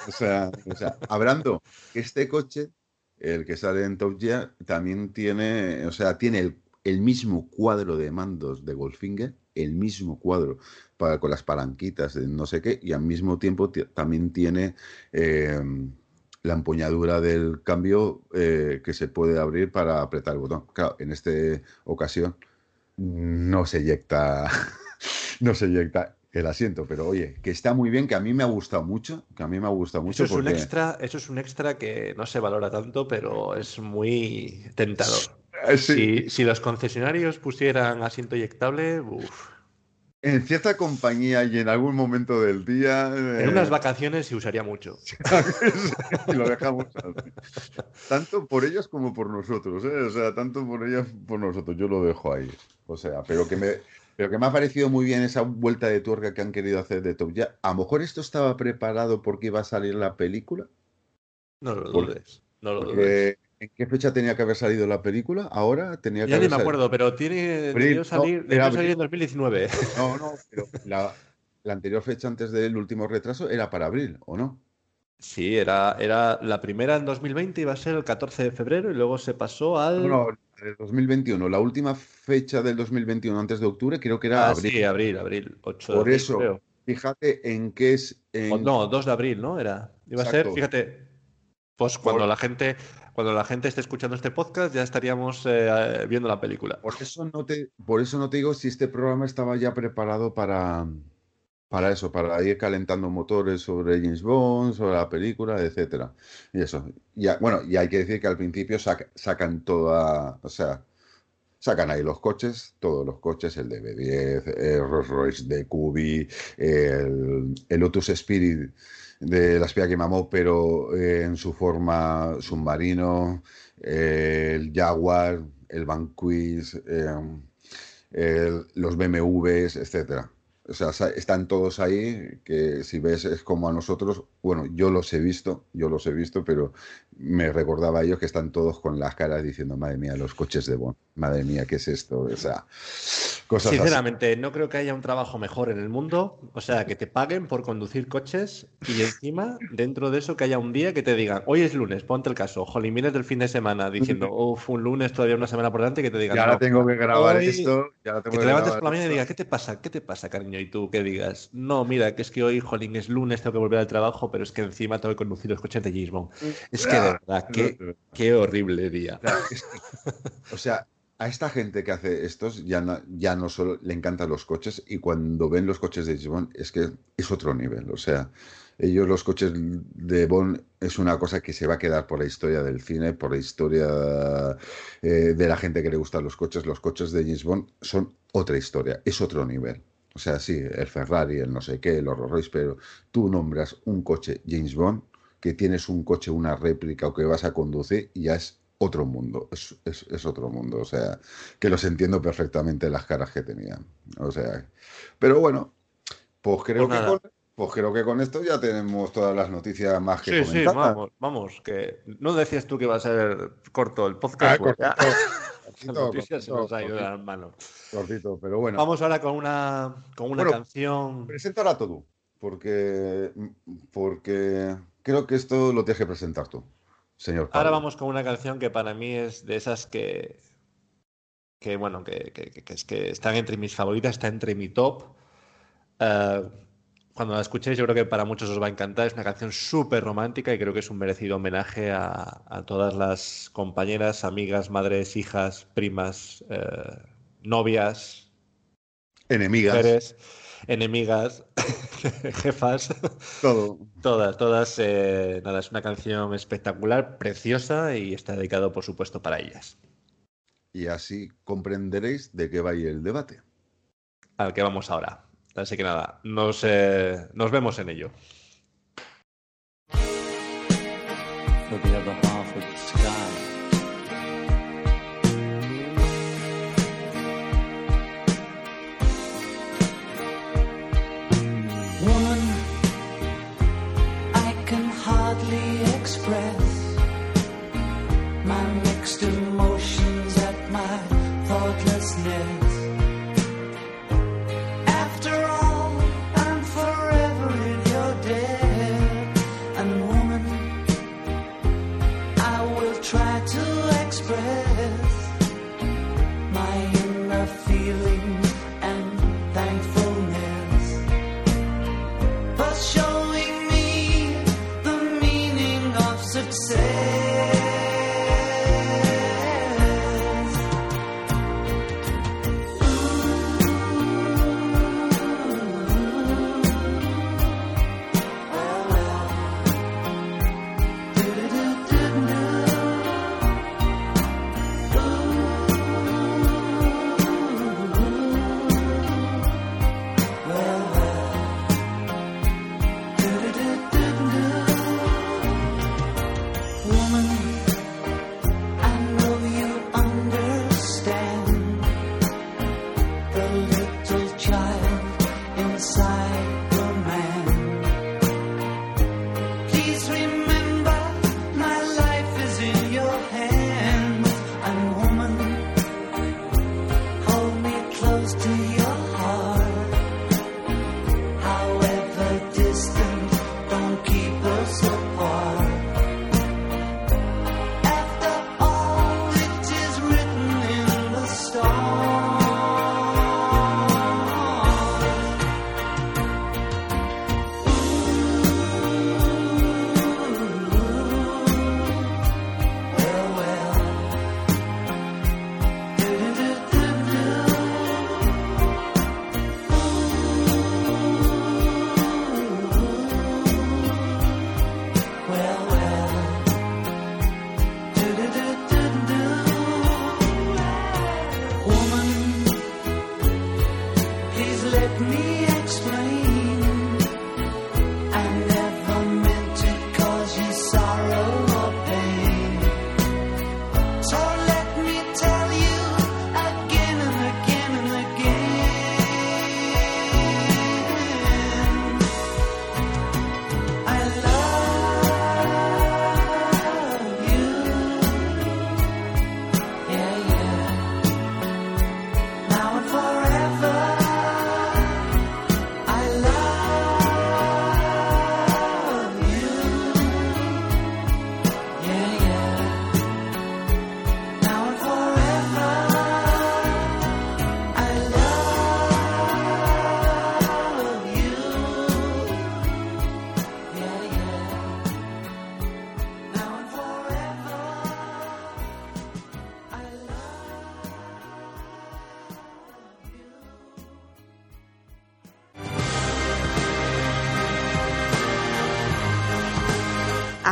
o sea, o sea, hablando, este coche, el que sale en Top Gear, también tiene, o sea, tiene el, el mismo cuadro de mandos de Goldfinger el mismo cuadro para, con las palanquitas de no sé qué y al mismo tiempo también tiene em, la empuñadura del cambio eh, que se puede abrir para apretar el botón. Claro, en esta ocasión no se eyecta, no se eyecta el asiento, pero oye, que está muy bien, que a mí me ha gustado mucho, que a mí me ha gustado mucho. Eso es un extra, eso es un extra que no se valora tanto, pero es muy tentador. Eh, si, los concesionarios pusieran asiento eyectable, En cierta compañía y en algún momento del día. En unas eh, vacaciones se usaría mucho. lo dejamos Tanto por ellos como por nosotros, ¿eh? O sea, tanto por ellos como por nosotros. Yo lo dejo ahí. O sea, pero que me. Pero que me ha parecido muy bien esa vuelta de tuerca que han querido hacer de Top ya A lo mejor esto estaba preparado porque iba a salir la película. No lo dudes. No lo dudes. ¿En qué fecha tenía que haber salido la película? Ahora tenía que ya ni me acuerdo, pero tiene debió salir, salir en 2019. No, no, pero la, anterior fecha antes del último retraso era para abril, ¿o no? Sí, era, era la primera en 2020 iba a ser el 14 de febrero y luego se pasó al. No, el 2021. La última fecha del 2021 antes de octubre creo que era ah, abril. Sí, abril, abril. 8 Por eso, fíjate en qué es. No, 2 de abril, ¿no? Era. Iba a ser, fíjate, pues cuando la gente cuando la gente esté escuchando este podcast ya estaríamos eh, viendo la película. Por eso no te, por eso no te digo si este programa estaba ya preparado para, para eso, para ir calentando motores sobre James Bond, sobre la película, etcétera. Y eso. Ya, bueno, y hay que decir que al principio sacan toda, o sea, sacan ahí los coches, todos los coches, el DB10, el Rolls Royce de Cubi, el, el Lotus Spirit de la espía que mamó, pero eh, en su forma submarino, el Jaguar, el Vanquish, eh, los BMWs, etcétera. O sea, están todos ahí, que si ves es como a nosotros, bueno, yo los he visto, yo los he visto, pero me recordaba a ellos que están todos con las caras diciendo, madre mía, los coches de Bon, madre mía, ¿qué es esto? O sea, cosas Sinceramente, no creo que haya un trabajo mejor en el mundo, o sea, que te paguen por conducir coches y encima, dentro de eso, que haya un día que te digan, hoy es lunes, ponte el caso, jolín, vienes del fin de semana diciendo, uff, un lunes, todavía una semana por delante, que te digan, ya ahora tengo que grabar esto, ya tengo que, te levantes por la mañana y digas, ¿qué te pasa? ¿Qué te pasa, cariño? y tú que digas, no, mira, que es que hoy, jolín, es lunes, tengo que volver al trabajo, pero es que encima tengo que conducir los coches de Gisbon. Es que de verdad, qué, qué horrible día. o sea, a esta gente que hace estos ya no, ya no solo le encantan los coches y cuando ven los coches de Gisbon es que es otro nivel. O sea, ellos los coches de Bond es una cosa que se va a quedar por la historia del cine, por la historia eh, de la gente que le gustan los coches. Los coches de James Bond son otra historia, es otro nivel. O sea, sí, el Ferrari, el no sé qué, el Rolls Royce, pero tú nombras un coche James Bond, que tienes un coche, una réplica o que vas a conducir y ya es otro mundo, es, es, otro mundo. O sea, que los entiendo perfectamente las caras que tenían. O sea, pero bueno, pues creo pues que con, pues creo que con esto ya tenemos todas las noticias más que sí, Sí, vamos, vamos, que no decías tú que iba a ser corto el podcast. Ah, se nos ha ido de las manos. Cortito, pero bueno. Vamos ahora con una, con una canción. Preséntala tú, porque, porque creo que esto lo tienes que presentar tú, señor. Ahora vamos con una canción que para mí es de esas que, que bueno, que, que, es que están entre mis favoritas, está entre mi top. Uh, cuando la escuchéis, yo creo que para muchos os va a encantar. Es una canción súper romántica y creo que es un merecido homenaje a, todas las compañeras, amigas, madres, hijas, primas, eh, novias, enemigas. Mujeres, enemigas, jefas. Todo. Todas, todas. Eh, nada, es una canción espectacular, preciosa y está dedicado, por supuesto, para ellas. Y así comprenderéis de qué va a ir el debate. al que vamos ahora. Así que nada, nos, eh, nos vemos en ello.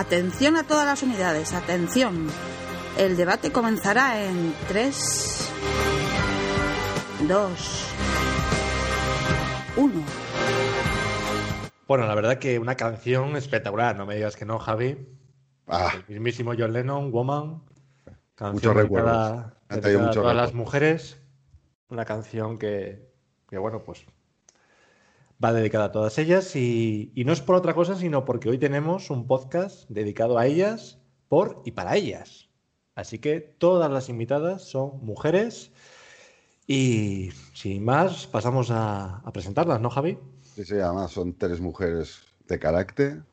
Atención a todas las unidades, atención. El debate comenzará en 3, 2, 1. Bueno, la verdad que una canción espectacular, no me digas que no, Javi. Ah. El mismísimo John Lennon, Woman. Canción recuerdos. a todas las mujeres. Una canción que, que, bueno, pues va dedicada a todas ellas y, no es por otra cosa, sino porque hoy tenemos un podcast dedicado a ellas, por y para ellas. Así que todas las invitadas son mujeres y sin más pasamos a, presentarlas, ¿no, Javi? Sí, sí, además son tres mujeres de carácter,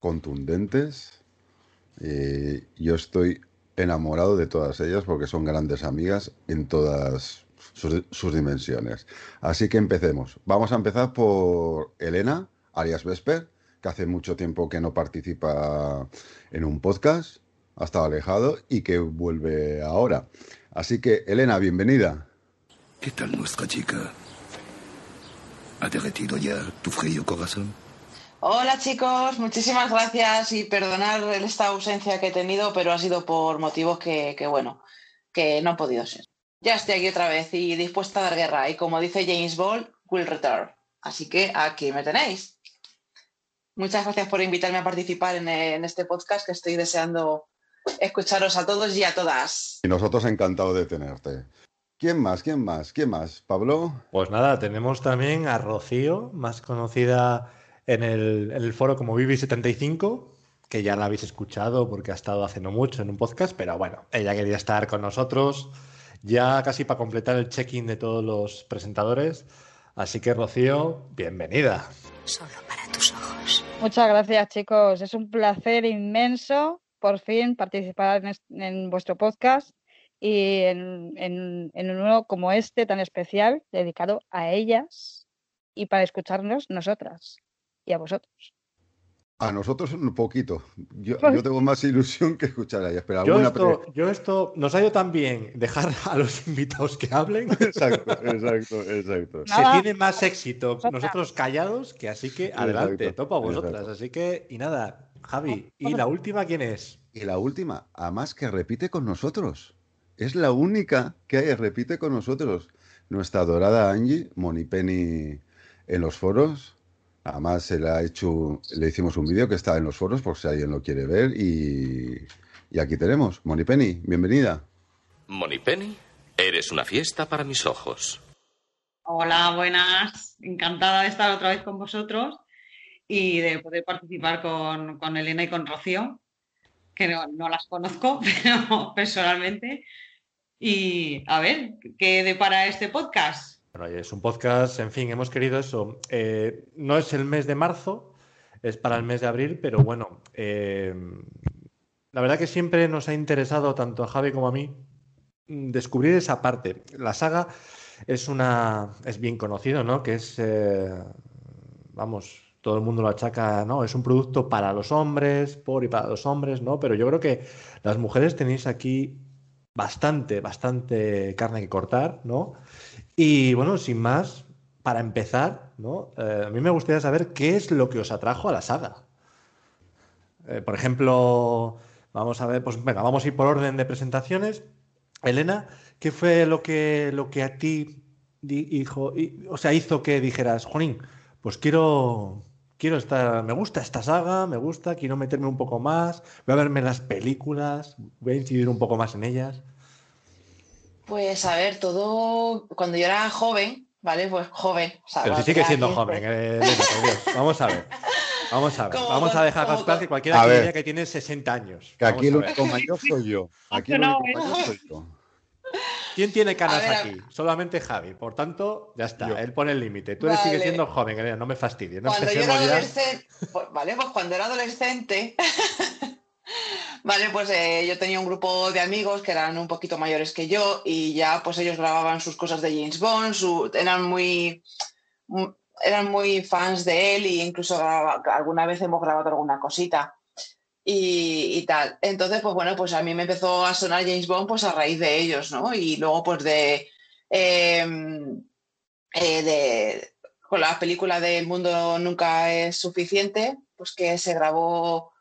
contundentes y yo estoy enamorado de todas ellas porque son grandes amigas en todas sus, dimensiones. Así que empecemos. Vamos a empezar por Elena, alias Vesper, que hace mucho tiempo que no participa en un podcast, ha estado alejado y que vuelve ahora. Así que, Elena, bienvenida. ¿Qué tal nuestra chica? ¿Ha derretido ya tu frío corazón? Hola chicos, muchísimas gracias y perdonar esta ausencia que he tenido, pero ha sido por motivos que, que bueno, que no ha podido ser. Ya estoy aquí otra vez y dispuesta a dar guerra. Y como dice James Ball, will return. Así que aquí me tenéis. Muchas gracias por invitarme a participar en, en este podcast que estoy deseando escucharos a todos y a todas. Y nosotros encantados de tenerte. ¿Quién más? ¿Quién más? ¿Quién más? ¿Pablo? Pues nada, tenemos también a Rocío, más conocida en el, foro como Vivi75, que ya la habéis escuchado porque ha estado hace no mucho en un podcast, pero bueno, ella quería estar con nosotros ya casi para completar el check-in de todos los presentadores. Así que Rocío, bienvenida. Solo para tus ojos. Muchas gracias chicos, es un placer inmenso por fin participar en vuestro podcast y en, en, uno como este tan especial dedicado a ellas y para escucharnos nosotras y a vosotros. A nosotros un poquito. Yo, yo tengo más ilusión que escuchar a ellas. Pero yo, esto, yo esto nos ha ido tan bien dejar a los invitados que hablen. Exacto, exacto, exacto. Se tiene más éxito nosotros callados que así que adelante, topa a vosotras. Así que, y nada, Javi, ¿y la última quién es? Y la última, además que repite con nosotros. Es la única que repite con nosotros. Nuestra adorada Angie, Penny en los foros. Además, se le, ha hecho, le hicimos un vídeo que está en los foros por si alguien lo quiere ver. Y, y aquí tenemos, Penny, bienvenida. Penny, eres una fiesta para mis ojos. Hola, buenas. Encantada de estar otra vez con vosotros y de poder participar con, con Elena y con Rocío que no, las conozco pero, personalmente. Y a ver, ¿qué depara este podcast? Bueno, es un podcast, en fin, hemos querido eso. Eh, no es el mes de marzo, es para el mes de abril, pero bueno, eh, la verdad que siempre nos ha interesado tanto a Javi como a mí descubrir esa parte. La saga es una es bien conocido, ¿no? Que es eh, vamos, todo el mundo lo achaca, no, es un producto para los hombres, por y para los hombres, ¿no? Pero yo creo que las mujeres tenéis aquí bastante, bastante carne que cortar, ¿no? Y bueno, sin más, para empezar, ¿no? Eh, a mí me gustaría saber qué es lo que os atrajo a la saga. Eh, por ejemplo, vamos a ver, pues venga, vamos a ir por orden de presentaciones. Elena, ¿qué fue lo que, lo que a ti dijo, o sea, hizo que dijeras, Juanín, pues quiero, quiero estar, me gusta esta saga, me gusta, quiero meterme un poco más, voy a verme las películas, voy a incidir un poco más en ellas. Pues a ver, todo, cuando yo era joven, ¿vale? Pues joven. Pero si sigue siendo joven, eh, vamos a ver. Vamos a ver, vamos a dejar las que cualquiera que que tiene 60 años. Que aquí el único mayor soy yo. Aquí el único mayor soy yo. ¿Quién tiene canas aquí? Solamente Javi. Por tanto, ya está. Él pone el límite. Tú eres sigues siendo joven, no me fastidies. cuando yo era adolescente, pues, vale, pues cuando era adolescente, vale, pues eh, yo tenía un grupo de amigos que eran un poquito mayores que yo y ya, pues ellos grababan sus cosas de James Bond, eran muy, eran muy fans de él e incluso alguna vez hemos grabado alguna cosita y, tal. Entonces, pues bueno, pues a mí me empezó a sonar James Bond pues a raíz de ellos, ¿no? Y luego pues de, em, eh, de con la película de El mundo nunca es suficiente, pues que se grabó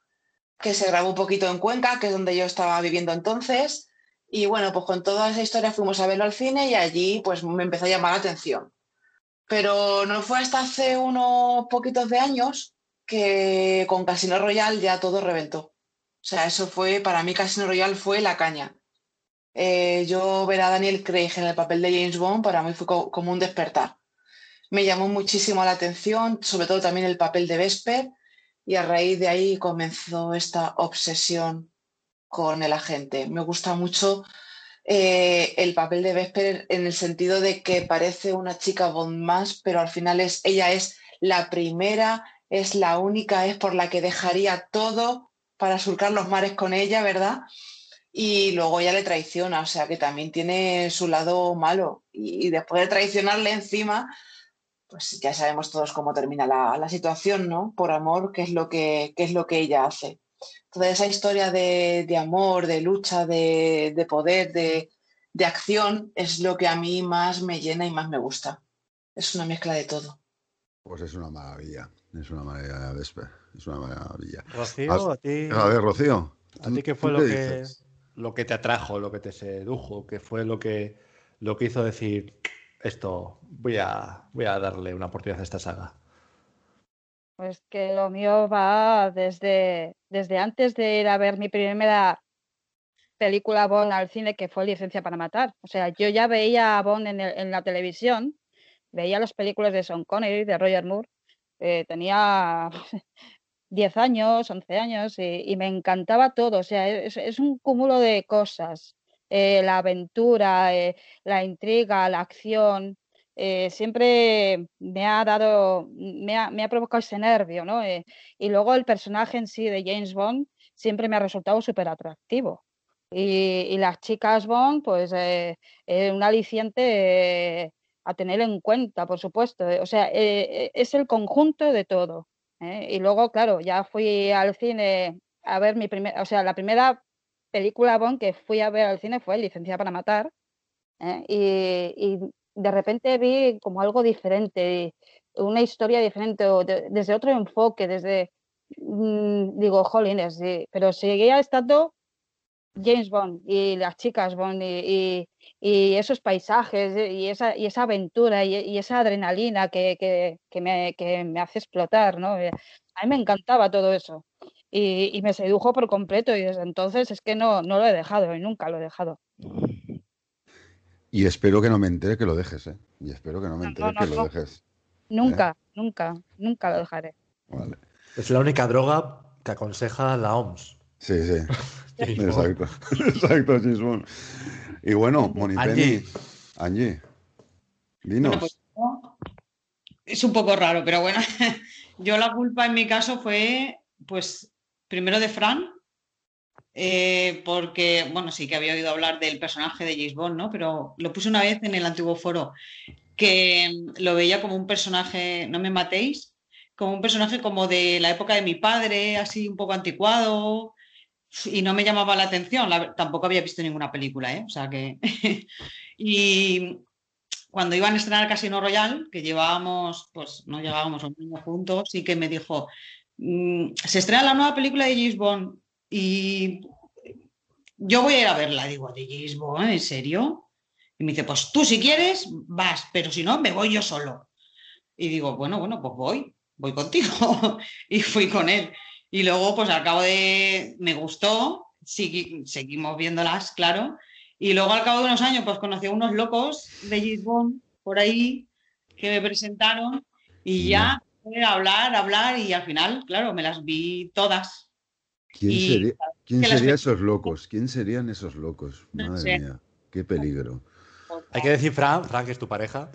que se grabó un poquito en Cuenca, que es donde yo estaba viviendo entonces. Y bueno, pues con toda esa historia fuimos a verlo al cine y allí pues me empezó a llamar la atención. Pero no fue hasta hace unos poquitos de años que con Casino Royale ya todo reventó. O sea, eso fue, para mí Casino Royale fue la caña. Eh, yo ver a Daniel Craig en el papel de James Bond para mí fue como un despertar. Me llamó muchísimo la atención, sobre todo también el papel de Vesper, y a raíz de ahí comenzó esta obsesión con el agente. Me gusta mucho eh, el papel de Vesper en el sentido de que parece una chica Bond más, pero al final es, ella es la primera es la única, es por la que dejaría todo para surcar los mares con ella, ¿verdad? Y luego ella le traiciona, o sea que también tiene su lado malo. Y, después de traicionarle encima, pues ya sabemos todos cómo termina la, situación, ¿no? Por amor, qué es lo que, es lo que ella hace. Toda esa historia de, amor, de lucha, de, de poder, de, de acción, es lo que a mí más me llena y más me gusta. Es una mezcla de todo. Pues es una maravilla. Es una maravilla, Vesper. Es una maravilla. Rocío, a ti. A ver, Rocío. ¿A ti qué fue lo que, lo que te atrajo, lo que te sedujo? ¿Qué fue lo que, lo que hizo decir esto, voy a, voy a darle una oportunidad a esta saga? Pues que lo mío va desde, desde antes de ir a ver mi primera película Bond al cine, que fue Licencia para Matar. O sea, yo ya veía a Bond en, la televisión, veía las películas de Sean Connery, de Roger Moore, eh, tenía 10 años, 11 años, y, me encantaba todo. O sea, es, un cúmulo de cosas. Eh, la aventura, eh, la intriga, la acción, siempre me ha dado, me ha, me ha provocado ese nervio, ¿no? y luego el personaje en sí de James Bond siempre me ha resultado súper atractivo. Y, las chicas Bond, pues eh, un aliciente eh, a tener en cuenta, por supuesto. O sea, eh, es el conjunto de todo. Y luego, claro, ya fui al cine a ver mi primera, o sea, la primera película Bond que fui a ver al cine fue Licencia para Matar. Y, de repente vi como algo diferente, una historia diferente, desde otro enfoque, desde, mm, digo, jolines, pero seguía estando James Bond y las chicas Bond y, esos paisajes y esa, y esa aventura y, esa adrenalina que, me, hace explotar, ¿no? Eh, a mí me encantaba todo eso y, me sedujo por completo y desde entonces es que no, no lo he dejado y nunca lo he dejado. Y espero que no me entere que lo dejes, ¿eh? Y espero que no me entere que lo dejes. Nunca, ¿eh? nunca, nunca lo dejaré. Es la única droga que aconseja la OMS. Sí, sí. exacto. exacto, James Y bueno, Monipenny, Angie, dinos. Pues, es un poco raro, pero bueno, yo la culpa en mi caso fue, pues, primero de Fran, eh, porque, bueno, sí que había oído hablar del personaje de James Bond, ¿no? Pero lo puse una vez en el antiguo foro, que lo veía como un personaje, no me matéis, como un personaje como de la época de mi padre, así un poco anticuado, y no me llamaba la atención, tampoco había visto ninguna película, ¿eh? O sea que... y cuando iban a estrenar Casino Royal, que llevábamos, pues no llevábamos un año juntos, y que me dijo, mm, se estrena la nueva película de James Bond y yo voy a ir a verla. Digo, ¿de James Bond? ¿En serio? Y me dice, pues tú si quieres, vas, pero si no, me voy yo solo. Y digo, bueno, bueno, pues voy, voy contigo. y fui con él. Y luego, pues al cabo de, me gustó, seguimos viéndolas, claro. Y luego al cabo de unos años, pues conocí a unos locos de Gisbon por ahí que me presentaron y ya hablar, hablar y al final, claro, me las vi todas. ¿Quién sería, esos locos? ¿Quién serían esos locos? Madre mía, qué peligro. Hay que decir, Fran, Fran, que es tu pareja,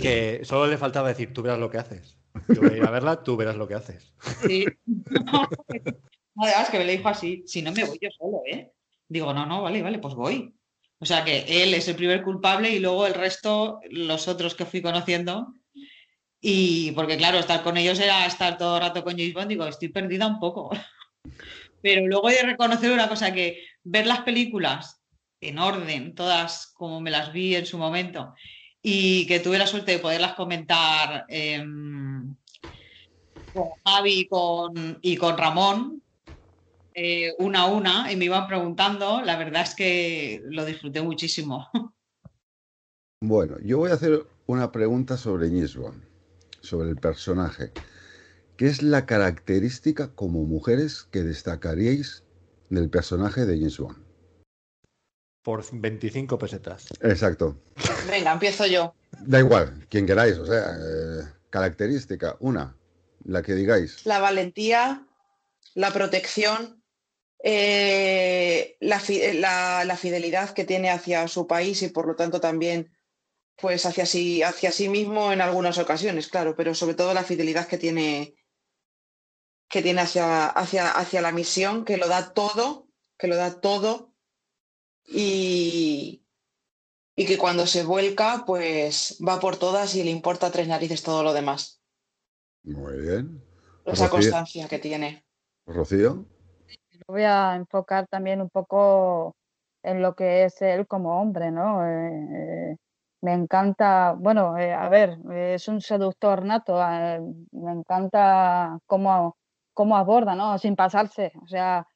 que solo le faltaba decir, tú verás lo que haces. Yo voy a ir a verla, tú verás lo que haces. Sí. No, además que me lo dijo así, si no me voy yo solo, ¿eh? Digo, no, no, vale, vale, pues voy. O sea que él es el primer culpable y luego el resto, los otros que fui conociendo. Y porque claro, estar con ellos era estar todo el rato con James Bond, digo, estoy perdida un poco. Pero luego he de reconocer una cosa, que ver las películas en orden, todas como me las vi en su momento, y que tuve la suerte de poderlas comentar em, con Javi y con, Ramón, eh, una a una, y me iban preguntando, la verdad es que lo disfruté muchísimo. Bueno, yo voy a hacer una pregunta sobre Nisbon, sobre el personaje. ¿Qué es la característica como mujeres que destacaríais del personaje de Nisbon? por 25 pesetas. Exacto. Venga, empiezo yo. Da igual, quien queráis, o sea, eh, característica, una, la que digáis. La valentía, la protección, eh, la, fidelidad que tiene hacia su país y por lo tanto también pues hacia sí, hacia sí mismo en algunas ocasiones, claro, pero sobre todo la fidelidad que tiene que tiene hacia, hacia, hacia la misión, que lo da todo, que lo da todo y, y que cuando se vuelca, pues va por todas y le importa tres narices todo lo demás. Muy bien. Esa constancia que tiene. Rocío. Voy a enfocar también un poco en lo que es él como hombre, ¿no? Eh, me encanta, bueno, eh, a ver, es un seductor nato, eh, me encanta cómo, cómo aborda, ¿no? Sin pasarse, o sea,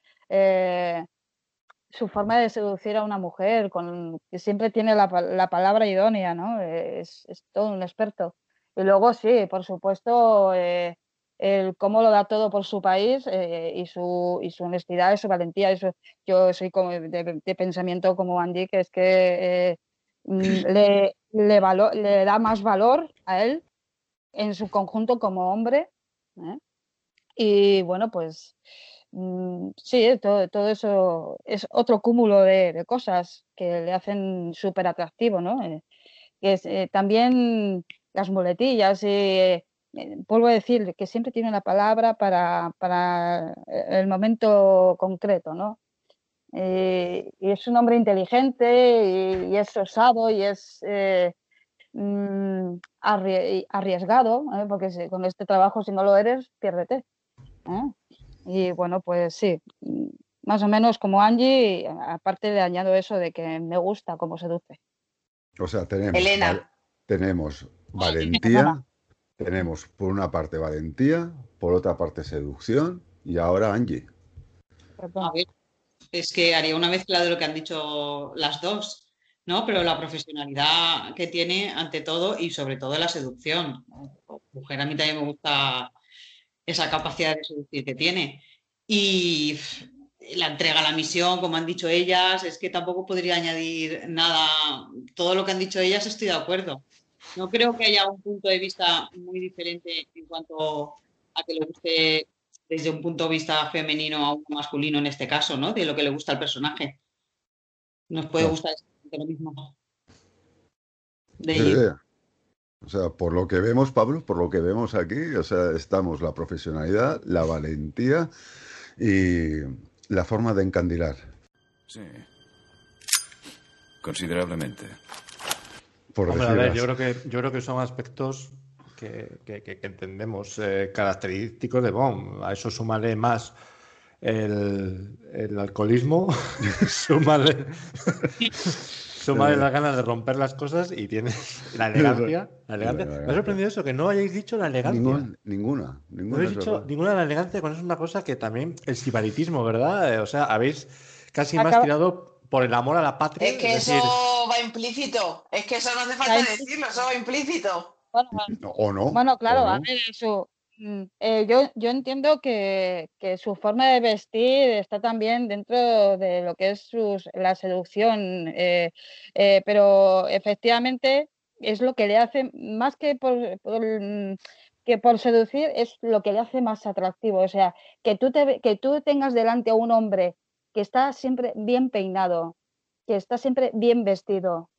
su forma de seducir a una mujer, con, que siempre tiene la, la palabra idónea, ¿no? Es, es, todo un experto. Y luego, sí, por supuesto, eh, el cómo lo da todo por su país eh, y, su, y su honestidad y su valentía. Eso, yo soy como de, de pensamiento como Andy, que es que mm, le, le, da más valor a él en su conjunto como hombre. ¿eh? Y bueno, pues Mm, sí, todo, todo, eso es otro cúmulo de, cosas que le hacen súper atractivo, ¿no? Eh, eh, también las muletillas, eh, vuelvo a decir que siempre tiene una palabra para, para el momento concreto, ¿no? Y es un hombre inteligente y, y es osado y es mm, arriesgado, porque con este trabajo si no lo eres, piérdete. Y bueno, pues sí, más o menos como Angie, aparte le añado eso de que me gusta cómo seduce. O sea, tenemos, Elena. tenemos valentía, tenemos por una parte valentía, por otra parte seducción y ahora Angie. A ver, es que haría una mezcla de lo que han dicho las dos, ¿no? Pero la profesionalidad que tiene ante todo y sobre todo la seducción. Mujer, a mí también me gusta esa capacidad de seducir que tiene. Y la entrega a la misión, como han dicho ellas, es que tampoco podría añadir nada. Todo lo que han dicho ellas estoy de acuerdo. No creo que haya un punto de vista muy diferente en cuanto a que le guste desde un punto de vista femenino a un masculino en este caso, ¿no? De lo que le gusta al personaje. Nos puede gustar lo mismo. De o sea, por lo que vemos, Pablo, por lo que vemos aquí, o sea, estamos la profesionalidad, la valentía y la forma de encandilar. Sí. Considerablemente. Por Hombre, a ver, yo creo, que, yo creo que son aspectos que, que, que entendemos eh, característicos de Bond. A eso súmale más el, el alcoholismo, súmale Súmale las ganas de romper las cosas y tienes la elegancia. La elegancia. Me ha sorprendido eso, que no hayáis dicho la elegancia. ninguna. Ninguna, no habéis dicho ninguna de la elegancia, con eso es una cosa que también. El sibaritismo, ¿verdad? Eh, o sea, habéis casi más tirado por el amor a la patria. Es que eso va implícito. Es que eso no hace falta decirlo, eso va implícito. O no. Bueno, claro, a ver, eso Mm, eh, yo, yo entiendo que, que, su forma de vestir está también dentro de lo que es sus, la seducción, eh, eh, pero efectivamente es lo que le hace, más que por, mm, que por seducir, es lo que le hace más atractivo. O sea, que tú, te, que tú tengas delante a un hombre que está siempre bien peinado, que está siempre bien vestido,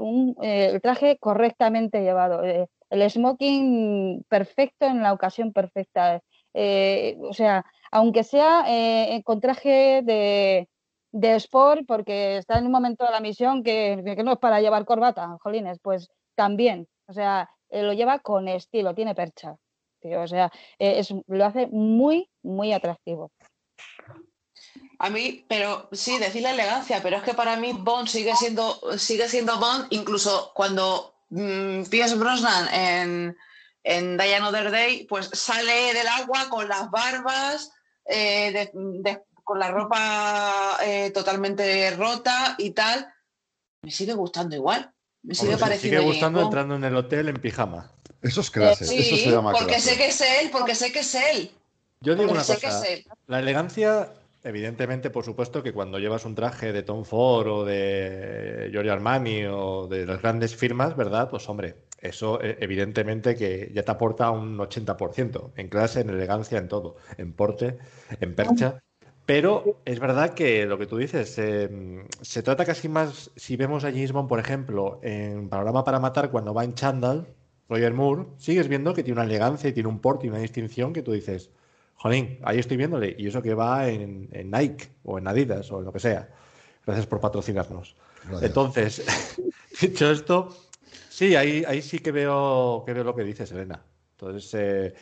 un, el traje correctamente llevado el smoking perfecto en la ocasión perfecta. Eh, o sea, aunque sea eh, con traje de, de, sport, porque está en un momento de la misión que, que, no es para llevar corbata, jolines, pues también. O sea, eh, lo lleva con estilo, tiene percha. O sea, eh, es, lo hace muy, muy atractivo. A mí, pero sí, decir la elegancia, pero es que para mí Bond sigue siendo, sigue siendo Bond incluso cuando Mm, Pierce Brosnan en, en Die Another Day, pues sale del agua con las barbas, eh, con la ropa eh, totalmente rota y tal. Me sigue gustando igual. Me sigue pareciendo. sigue gustando entrando en el hotel en pijama. Eso es clase. eso se llama porque sé que es él, porque sé que es él. Yo digo una cosa. La elegancia Evidentemente, por supuesto, que cuando llevas un traje de Tom Ford o de Giorgio Armani o de las grandes firmas, ¿verdad? Pues hombre, eso eh, evidentemente que ya te aporta un 80% en clase, en elegancia, en todo, en porte, en percha. Pero es verdad que lo que tú dices, eh, se trata casi más, si vemos a Bond, por ejemplo, en Panorama para Matar, cuando va en Chandal, Roger Moore, sigues viendo que tiene una elegancia y tiene un porte y una distinción que tú dices, Jolín, ahí estoy viéndole. Y eso que va en, Nike o en Adidas o en lo que sea. Gracias por patrocinarnos. Entonces, dicho esto, sí, ahí, ahí sí que veo, que veo lo que dices, Elena. Entonces, eh,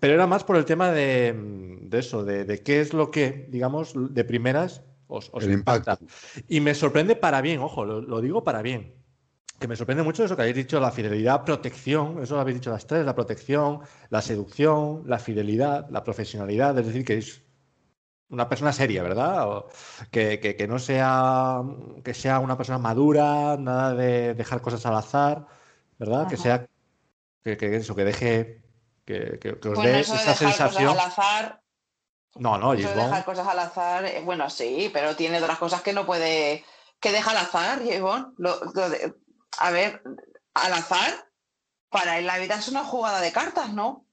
pero era más por el tema de, eso, de, qué es lo que, digamos, de primeras os, impacta. Y me sorprende para bien, ojo, lo digo para bien que me sorprende mucho eso que habéis dicho, la fidelidad, protección, eso lo habéis dicho las tres, la protección, la seducción, la fidelidad, la profesionalidad, es decir, que es una persona seria, ¿verdad? que, no sea que sea una persona madura, nada de dejar cosas al azar, ¿verdad? Que sea que, eso, que deje que, os dé esa sensación. al azar, no, no, eso dejar cosas al azar, eh, bueno, sí, pero tiene otras cosas que no puede que deja al azar, a ver, al azar para él la vida es una jugada de cartas, ¿no?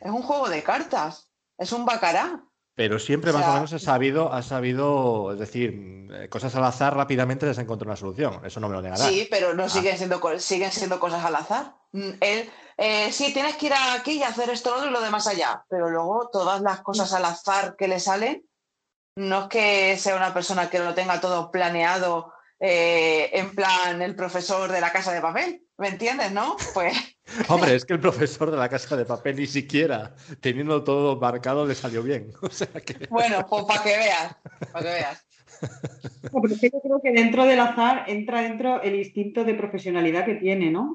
Es un juego de cartas, es un bacará. Pero siempre más o menos ha sabido, ha sabido, es decir, eh, cosas al azar rápidamente les encontrado una solución. Eso no me lo negará. Sí, pero no ah. siguen siendo, siguen siendo cosas al azar. Mm, él, eh, sí, tienes que ir aquí y hacer esto y lo demás allá. Pero luego todas las cosas al azar que le salen, no es que sea una persona que lo tenga todo planeado eh, en plan el profesor de la casa de papel, ¿me entiendes, no? Pues... Hombre, es que el profesor de la casa de papel ni siquiera, teniendo todo marcado, le salió bien. Bueno, pues para que veas, para que veas. yo creo que dentro del azar entra dentro el instinto de profesionalidad que tiene, ¿no?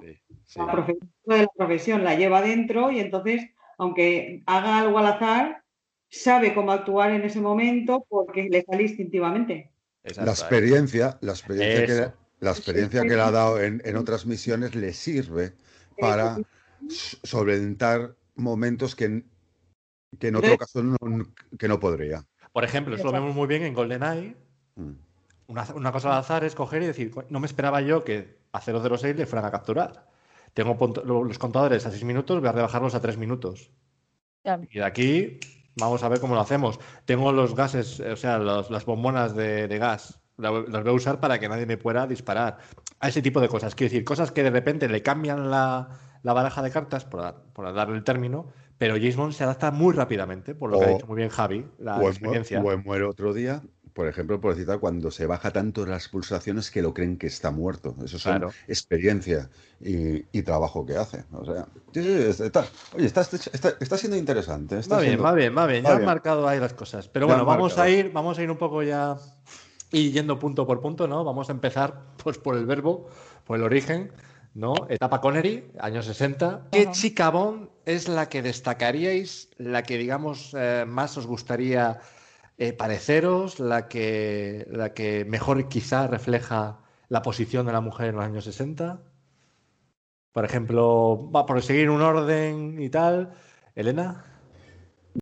La profesión de la profesión la lleva dentro y entonces, aunque haga algo al azar, sabe cómo actuar en ese momento porque le sale instintivamente la experiencia, la experiencia, que, la experiencia que le ha dado en, otras misiones le sirve para solventar momentos que, que en otro caso no, que no podría. Por ejemplo, eso lo vemos muy bien en GoldenEye. Mm. Una, una, cosa al azar es coger y decir, no me esperaba yo que a 006 le fueran a capturar. Tengo los contadores a 6 minutos, voy a rebajarlos a 3 minutos. Y de aquí Vamos a ver cómo lo hacemos. Tengo los gases, o sea, las bombonas de, gas. Las voy a usar para que nadie me pueda disparar. A ese tipo de cosas. Quiero decir, cosas que de repente le cambian la, baraja de cartas, por, darle el término, pero James se adapta muy rápidamente, por lo que ha dicho muy bien Javi, la experiencia. o muere otro día por ejemplo, por citar, cuando se baja tanto las pulsaciones que lo creen que está muerto. Eso es experiencia y, trabajo que hace. O sea, está, oye, está, siendo interesante. va bien, va bien, va bien. Ya han marcado ahí las cosas. Pero bueno, vamos a ir, vamos a ir un poco ya y yendo punto por punto, ¿no? Vamos a empezar pues por el verbo, por el origen. ¿no? Etapa Connery, años 60. ¿Qué chica Bond es la que destacaríais, la que, digamos, eh, más os gustaría eh, pareceros, la que, la que mejor quizá refleja la posición de la mujer en los años 60. Por ejemplo, va por seguir un orden y tal. Elena.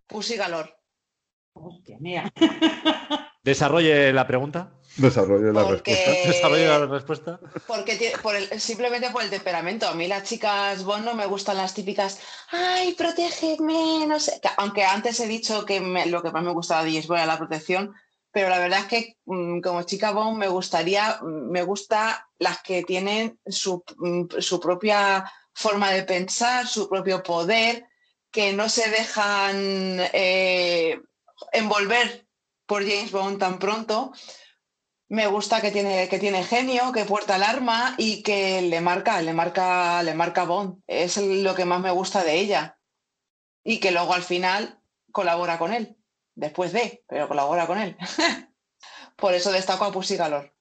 Pussy Galor. Hostia mía. Desarrolle la pregunta. Desarrolle la respuesta. Desarrolle la respuesta. Porque por simplemente por el temperamento. A mí las chicas Bond no me gustan las típicas, ay, protégeme, no sé. Aunque antes he dicho que lo que más me gustaba de James era la protección, pero la verdad es que mm, como chica Bond me gustaría, mm, me gusta las que tienen su, mm, su propia forma de pensar, su propio poder, que no se dejan eh, envolver por James Bond tan pronto me gusta que tiene, que tiene genio, que puerta el arma y que le marca, le marca, le marca Bond. Es lo que más me gusta de ella. Y que luego al final colabora con él. Después de, pero colabora con él. Por eso destaco a Pussy Galor.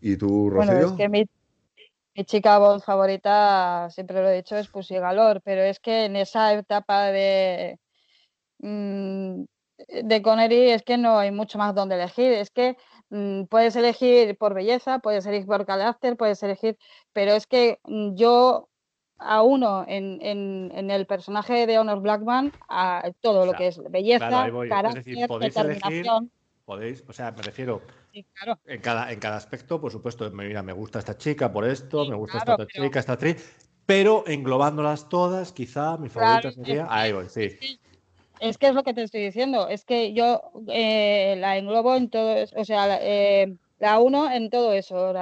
¿Y tú, Rocío? Bueno, es que mi, chica Bond favorita, siempre lo he dicho, es Pussy Galor, pero es que en esa etapa de, mm, de Connery es que no hay mucho más donde elegir. Es que puedes elegir por belleza, puedes elegir por carácter, puedes elegir, pero es que mm, yo a uno en, el personaje de Honor Blackman, a todo lo que es belleza, carácter, determinación. podéis, o sea, me refiero en, cada, en cada aspecto, por supuesto, mira, me gusta esta chica por esto, me gusta esta chica, esta actriz, pero englobándolas todas, quizá mi favorita sería. Ahí voy, sí. Es que es lo que te estoy diciendo, es que yo eh, la englobo en todo, o sea, eh, la uno en todo eso.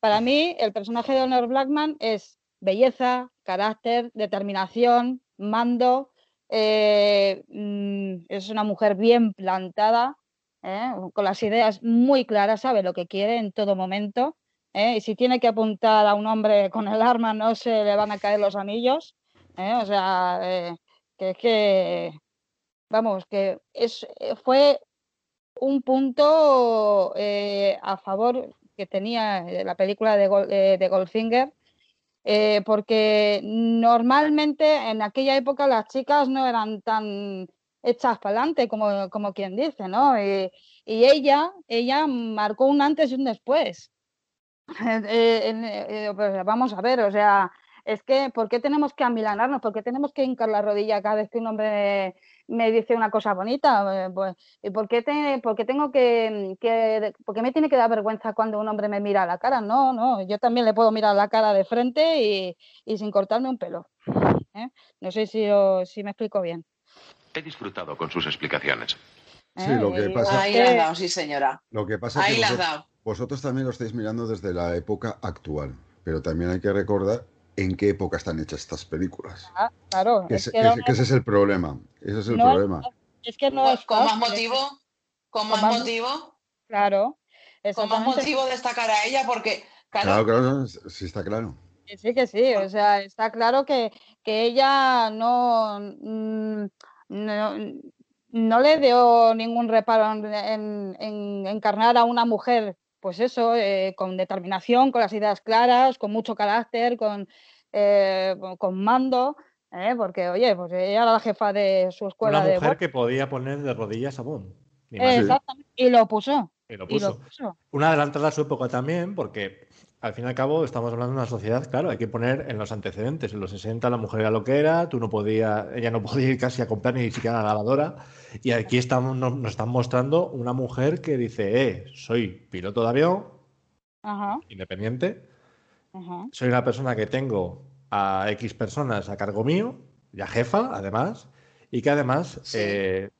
Para mí, el personaje de Honor Blackman es belleza, carácter, determinación, mando. Eh, mm, es una mujer bien plantada, con las ideas muy claras, sabe lo que quiere en todo momento. Y si tiene que apuntar a un hombre con el arma, no se le van a caer los anillos. O sea, que es que vamos, que es, eh, fue un punto eh, a favor que tenía eh, la película de, de Goldfinger, porque normalmente en aquella época las chicas no eran tan hechas para adelante, como, como quien dice, ¿no? Y, ella, ella marcó un antes y un después. Eh, pues vamos a ver, o sea, es que, ¿por qué tenemos que amilanarnos? ¿Por qué tenemos que hincar la rodilla cada vez que un hombre me dice una cosa bonita? Eh, pues, ¿Y por qué, te, por qué tengo que, que, por qué me tiene que dar vergüenza cuando un hombre me mira a la cara? No, no, yo también le puedo mirar la cara de frente y, y sin cortarme un pelo. ¿eh? No sé si, si me explico bien. He disfrutado con sus explicaciones. Sí, lo que pasa. Ahí la has dado, sí, señora. Lo que pasa Ahí es que la has vosotros, dado. vosotros también lo estáis mirando desde la época actual, pero también hay que recordar en qué época están hechas estas películas. Ah, claro. Que, es ese, que que no- ese- que ese es el problema. Ese es el no- problema. es que no es Con más motivo, con Con más motivo, Claro. con más motivo destacar a ella porque, Claro, claro, claro, sí está claro. Que sí, que sí, o sea, está claro que, que ella no, no, no le dio ningún reparo en, en- en encarnar a una mujer, pues eso, eh, con determinación, con las ideas claras, con mucho carácter, con, eh, con- mando, ¿eh? porque, oye, pues ella era la jefa de su escuela Una mujer que podía poner de rodillas a Bond. más. Exactamente, y lo puso. Y lo y lo puso. Una adelantada a su época también, porque al fin y al cabo estamos hablando de una sociedad, claro, hay que poner en los antecedentes. En los 60 la mujer era lo que era, tú no podías, ella no podía ir casi a comprar ni siquiera a la lavadora. Y aquí estamos, nos, nos están mostrando una mujer que dice, eh, soy piloto de avión, Ajá, independiente, ajá. soy una persona que tengo a X personas a cargo mío, ya jefa, además, y que además eh,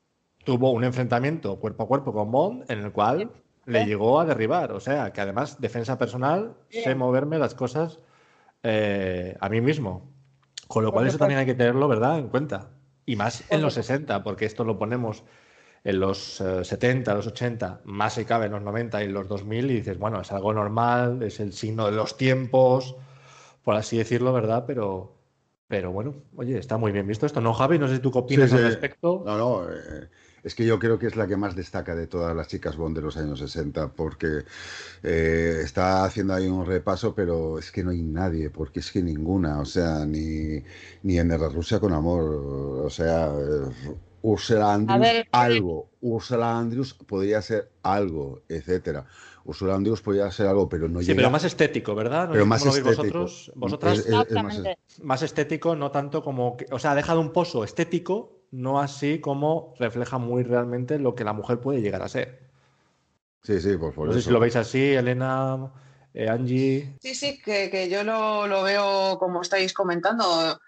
tuvo un enfrentamiento cuerpo a cuerpo con Bond en el cual le llegó a derribar. O sea, que además, defensa personal, sé moverme las cosas eh, a mí mismo. Con lo cual, eso también hay que tenerlo, ¿verdad?, en cuenta. Y más en los 60, porque esto lo ponemos en los eh, 70, los 80, más se cabe en los 90 y los 2000, y dices, bueno, es algo normal, es el signo de los tiempos, por así decirlo, ¿verdad? Pero, pero bueno, oye, está muy bien visto esto, ¿no, Javi? No sé si tú qué opinas Sí, sí. al respecto. No, no, eh, es que yo creo que es la que más destaca de todas las chicas Bond de los años 60, porque eh, está haciendo ahí un repaso, pero es que no hay nadie, porque es que ninguna, o sea, ni, ni en Guerra Rusia con Amor, o sea, eh, Ursula Andrews, ver, algo, Ursula Andrews podría ser algo, etcétera. Ursula Andrews podría ser algo, pero no Sí, llega. pero más estético, ¿verdad? No pero más cómo lo veis estético. vosotros, vosotras. Es- es- es más estético, no tanto como. que- o sea, ha dejado un pozo estético, no así como refleja muy realmente lo que la mujer puede llegar a ser. Sí, sí, pues por no sé si lo veis así, Elena, eh, Angie. Sí, sí, que, que yo lo, lo veo como estáis comentando.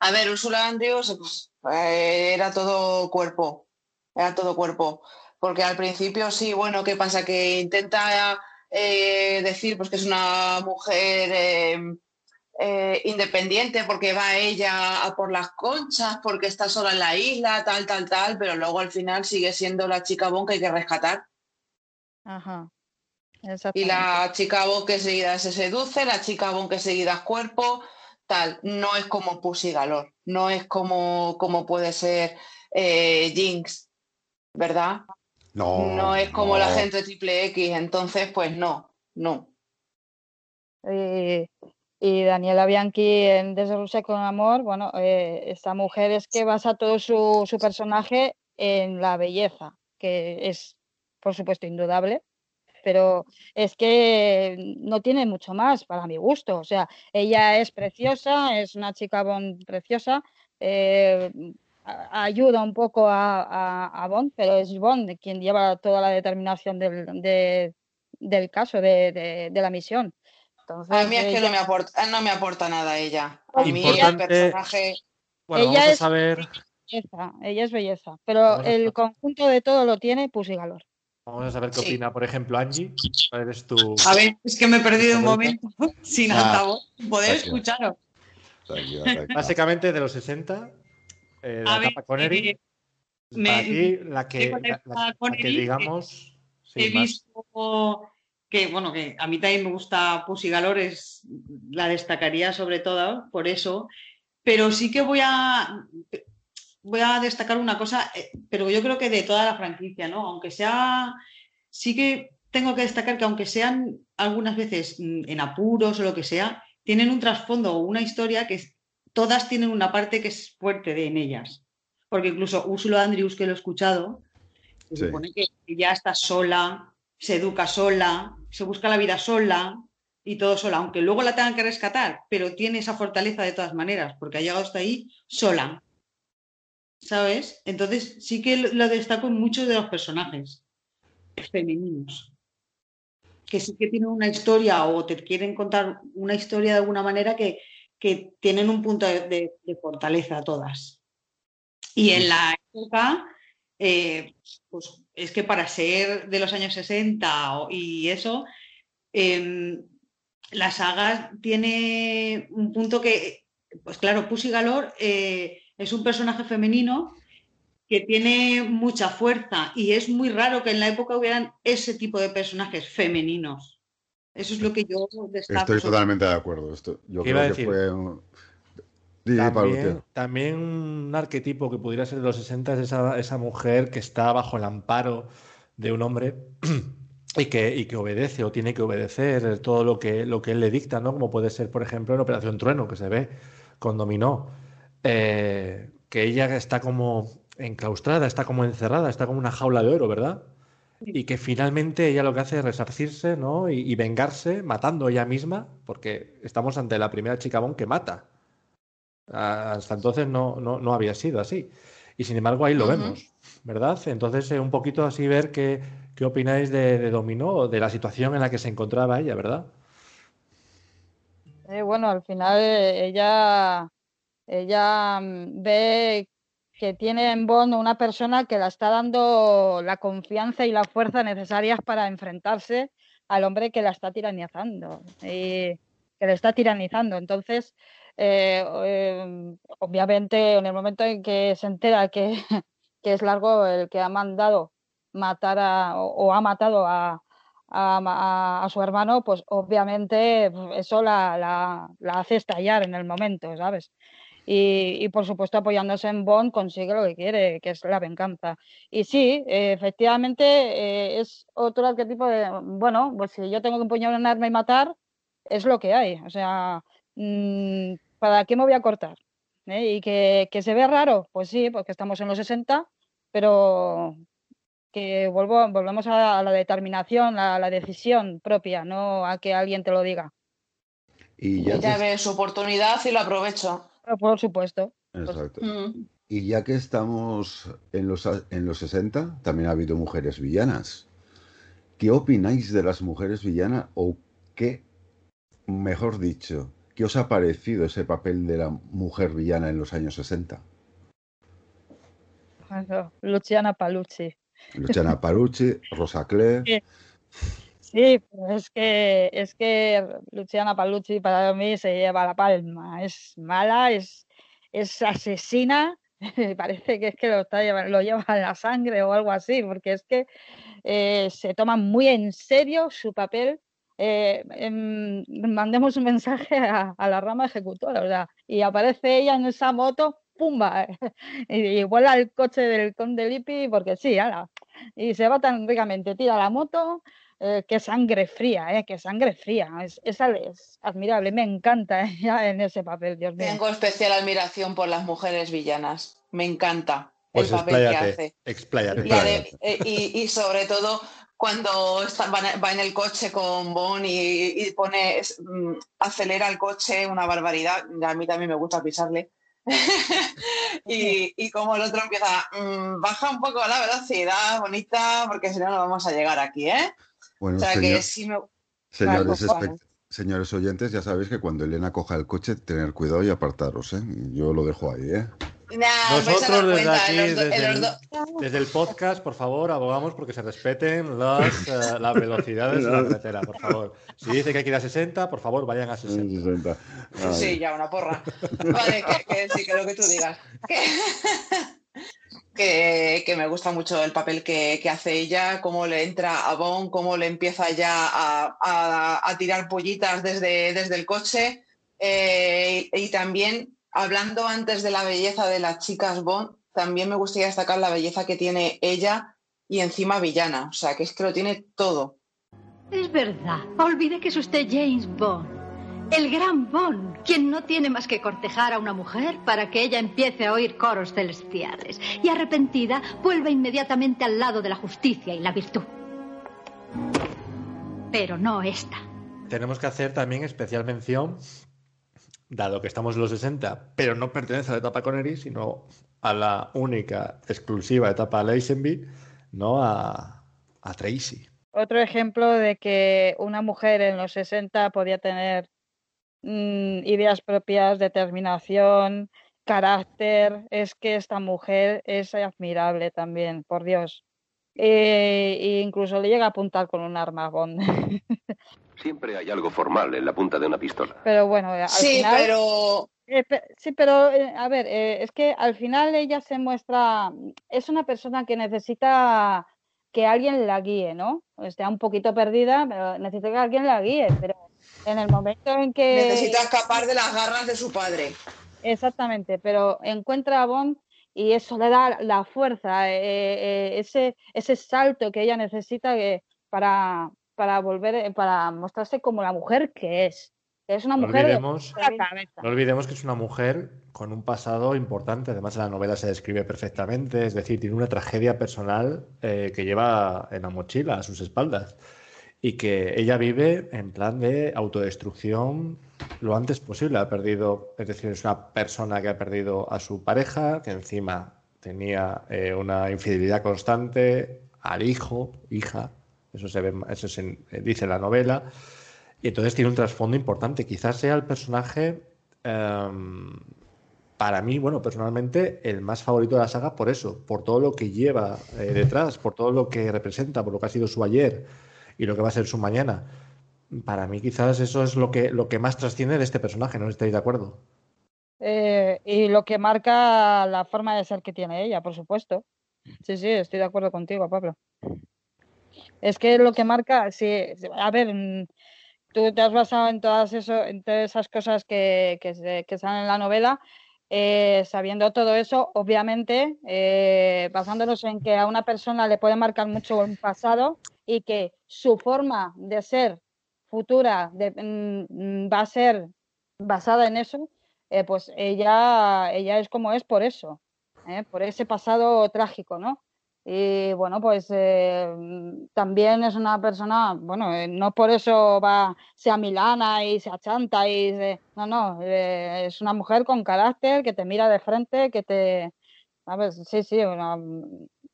A ver, Úrsula Andrews pues, eh, era todo cuerpo, era todo cuerpo. Porque al principio sí, bueno, ¿qué pasa? Que intenta eh, decir pues, que es una mujer eh, eh, independiente porque va ella a por las conchas, porque está sola en la isla, tal, tal, tal, pero luego al final sigue siendo la chica bon que hay que rescatar. Ajá. Y la chica bon que seguida se seduce, la chica bon que seguida es cuerpo, tal. No es como Pussy Galore, no es como, como puede ser eh, Jinx, ¿verdad? No, No es como la gente triple X, entonces pues no, no. Y, y Daniela Bianchi en Desde Rusia con Amor, bueno, eh, esta mujer es que basa todo su, su personaje en la belleza, que es, por supuesto, indudable, pero es que no tiene mucho más para mi gusto. O sea, ella es preciosa, es una chica Bond preciosa, eh, ayuda un poco a, a- a Bond, pero es Bond quien lleva toda la determinación del, de- del caso, de, de- de la misión. Entonces, A mí es que no me aporta, no me aporta nada ella. A mí el Importante- personaje... Bueno, Ella vamos a es- belleza, ella es belleza, pero el conjunto de todo lo tiene Pussy Galore. Vamos a saber qué Sí. opina, por ejemplo, Angie. ¿Cuál eres tu. A ver, es que me he perdido un momento sin Ah. altavoz, poder escucharos. Básicamente de los 60, eh, la A ver, etapa Connery. eh, me- para ti, la que, la- la- la que digamos. sí, He más- visto que, bueno, que a mí también me gusta Pussy Galore, es, la destacaría sobre todo por eso, pero sí que voy a, voy a destacar una cosa, eh, pero yo creo que de toda la franquicia, ¿no? Aunque sea, sí que tengo que destacar que aunque sean algunas veces mm, en apuros o lo que sea, tienen un trasfondo o una historia que es- todas tienen una parte que es fuerte de, en ellas. porque incluso Ursula Andrews, que lo he escuchado, se supone que ya está sola, se educa sola, se busca la vida sola y todo sola, aunque luego la tengan que rescatar, pero tiene esa fortaleza de todas maneras, porque ha llegado hasta ahí sola. ¿Sabes? Entonces sí que lo destaco en muchos de los personajes femeninos que sí que tienen una historia o te quieren contar una historia de alguna manera que, tienen un punto de, fortaleza todas. Y en la época, eh, pues es que para ser de los años 60 y eso, em, la saga tiene un punto que, pues claro, Pussy Galore eh, es un personaje femenino que tiene mucha fuerza y es muy raro que en la época hubieran ese tipo de personajes femeninos. Eso es lo que yo destaco. Estoy totalmente de acuerdo. Esto, yo creo que fue también, un arquetipo que pudiera ser de los 60 es esa, mujer que está bajo el amparo de un hombre y que, y que, obedece o tiene que obedecer todo lo que, lo que él le dicta, ¿no? Como puede ser, por ejemplo, en Operación Trueno, que se ve con Dominó. Eh, que ella está como enclaustrada, está como encerrada, está como una jaula de oro, ¿verdad? Y que finalmente ella lo que hace es resarcirse, ¿no? Y, vengarse, matando ella misma, porque estamos ante la primera chica que mata. Hasta entonces no, no, había sido así. Y sin embargo ahí lo vemos, ¿verdad? Entonces eh, un poquito así ver qué, qué opináis de, de Dominó, de la situación en la que se encontraba ella, ¿verdad? Eh, bueno, al final eh, ella, ella mm, ve que tiene en Bond una persona que la está dando la confianza y la fuerza necesarias para enfrentarse al hombre que la está tiranizando y que le está tiranizando. Entonces, eh, eh, obviamente, en el momento en que se entera que, es Largo el que ha mandado matar o, ha matado a, su hermano, pues obviamente eso la, la, hace estallar en el momento, ¿sabes? Y, por supuesto apoyándose en Bond consigue lo que quiere, que es la venganza. Y sí, efectivamente eh, es otro arquetipo de, bueno, pues si yo tengo que empuñar un arma y matar, es lo que hay. O sea, mm, ¿para qué me voy a cortar? ¿Eh? Y que, se ve raro, pues sí, porque estamos en los 60, pero que vuelvo, volvemos a, la determinación, a la decisión propia, no a que alguien te lo diga. Y ya, ve su oportunidad y lo aprovecho. Por supuesto. Exacto. Mm. Y ya que estamos en los, en los 60, también ha habido mujeres villanas. ¿Qué opináis de las mujeres villanas o qué, mejor dicho, qué os ha parecido ese papel de la mujer villana en los años 60? Luciana Palucci. Luciana Palucci, Rosa Clare. Sí, es que, es que Luciana Palucci para mí se lleva la palma. Es mala, es, es asesina, parece que es que lo, está lo lleva en la sangre o algo así, porque es que eh, se toma muy en serio su papel. Eh, em, mandemos un mensaje a, la rama ejecutora, o y aparece ella en esa moto, ¡pumba! y, vuela el coche del conde Lippi, porque sí, ala, y se va tan ricamente, tira la moto, eh, qué sangre fría, eh, qué sangre fría. Es, es, admirable, me encanta eh, en ese papel, Dios mío. Tengo especial admiración por las mujeres villanas, me encanta el pues papel que hace. Expláyate. Eh, y, y, sobre todo cuando está, va, en el coche con Bon y, pone, mm, acelera el coche una barbaridad, a mí también me gusta pisarle. y, y, como el otro empieza, mm, baja un poco la velocidad, bonita, porque si no, no vamos a llegar aquí, ¿eh? Bueno, señores, oyentes, ya sabéis que cuando Elena coja el coche, tener cuidado y apartaros, ¿eh? Yo lo dejo ahí, ¿eh? Nosotros desde aquí, desde, el, podcast, por favor, abogamos porque se respeten las, uh, las velocidades de la carretera, por favor. Si dice que hay que ir a 60, por favor, vayan a 60. Sí, ya, una porra. Vale, que, sí, que lo que tú digas. que, me gusta mucho el papel que, hace ella, cómo le entra a Bon, cómo le empieza ya a, tirar pollitas desde, desde el coche. Eh, y, también, hablando antes de la belleza de las chicas Bond, también me gustaría destacar la belleza que tiene ella y encima villana. O sea, que es que lo tiene todo. Es verdad, olvide que es usted James Bond, el gran Bond. Quien no tiene más que cortejar a una mujer para que ella empiece a oír coros celestiales y arrepentida vuelva inmediatamente al lado de la justicia y la virtud. Pero no esta. Tenemos que hacer también especial mención, dado que estamos en los 60, pero no pertenece a la etapa Connery, sino a la única exclusiva etapa Lazenby, ¿no? A, a Tracy. Otro ejemplo de que una mujer en los 60 podía tener mm, ideas propias, determinación, carácter, es que esta mujer es admirable también, por Dios. Eh, e incluso le llega a apuntar con un arma Bond. Siempre hay algo formal en la punta de una pistola. Pero bueno, al Sí, final, pero eh, sí, pero eh, a ver, eh, es que al final ella se muestra, es una persona que necesita que alguien la guíe, ¿no? Está un poquito perdida, pero necesita que alguien la guíe. Pero en el momento en que necesita escapar de las garras de su padre. Exactamente, pero encuentra a Bond y eso le da la fuerza, eh, eh, ese, ese salto que ella necesita que- para, para volver, eh, para mostrarse como la mujer que es. Que es una No mujer de olvidemos, la cabeza. no olvidemos que es una mujer con un pasado importante. Además, en la novela se describe perfectamente. Es decir, tiene una tragedia personal eh, que lleva en la mochila, a sus espaldas. Y que ella vive en plan de autodestrucción lo antes posible. Ha perdido, es decir, es una persona que ha perdido a su pareja, que encima tenía eh, una infidelidad constante al hijo, hija. Eso se ve, eso se dice en la novela. Y entonces tiene un trasfondo importante. Quizás sea el personaje, em, para mí, bueno, personalmente, el más favorito de la saga por eso, por todo lo que lleva eh, detrás, por todo lo que representa, por lo que ha sido su ayer y lo que va a ser su mañana. Para mí, quizás eso es lo que, lo que más trasciende de este personaje, ¿no estáis de acuerdo? Eh, y lo que marca la forma de ser que tiene ella, por supuesto. Sí, sí, estoy de acuerdo contigo, Pablo. Es que lo que marca, sí, a ver, mm, tú te has basado en todas eso, en todas esas cosas que, que, salen en la novela, eh, sabiendo todo eso, obviamente, eh, basándonos en que a una persona le puede marcar mucho un pasado y que su forma de ser futura de- mm, va a ser basada en eso, eh, pues ella, ella es como es por eso, ¿eh? por ese pasado trágico, ¿no? Y bueno, pues eh, también es una persona, bueno, eh, no por eso va, sea milana y se achanta y se- no, no, eh, es una mujer con carácter que te mira de frente, que te, ¿sabes? Sí, sí, una-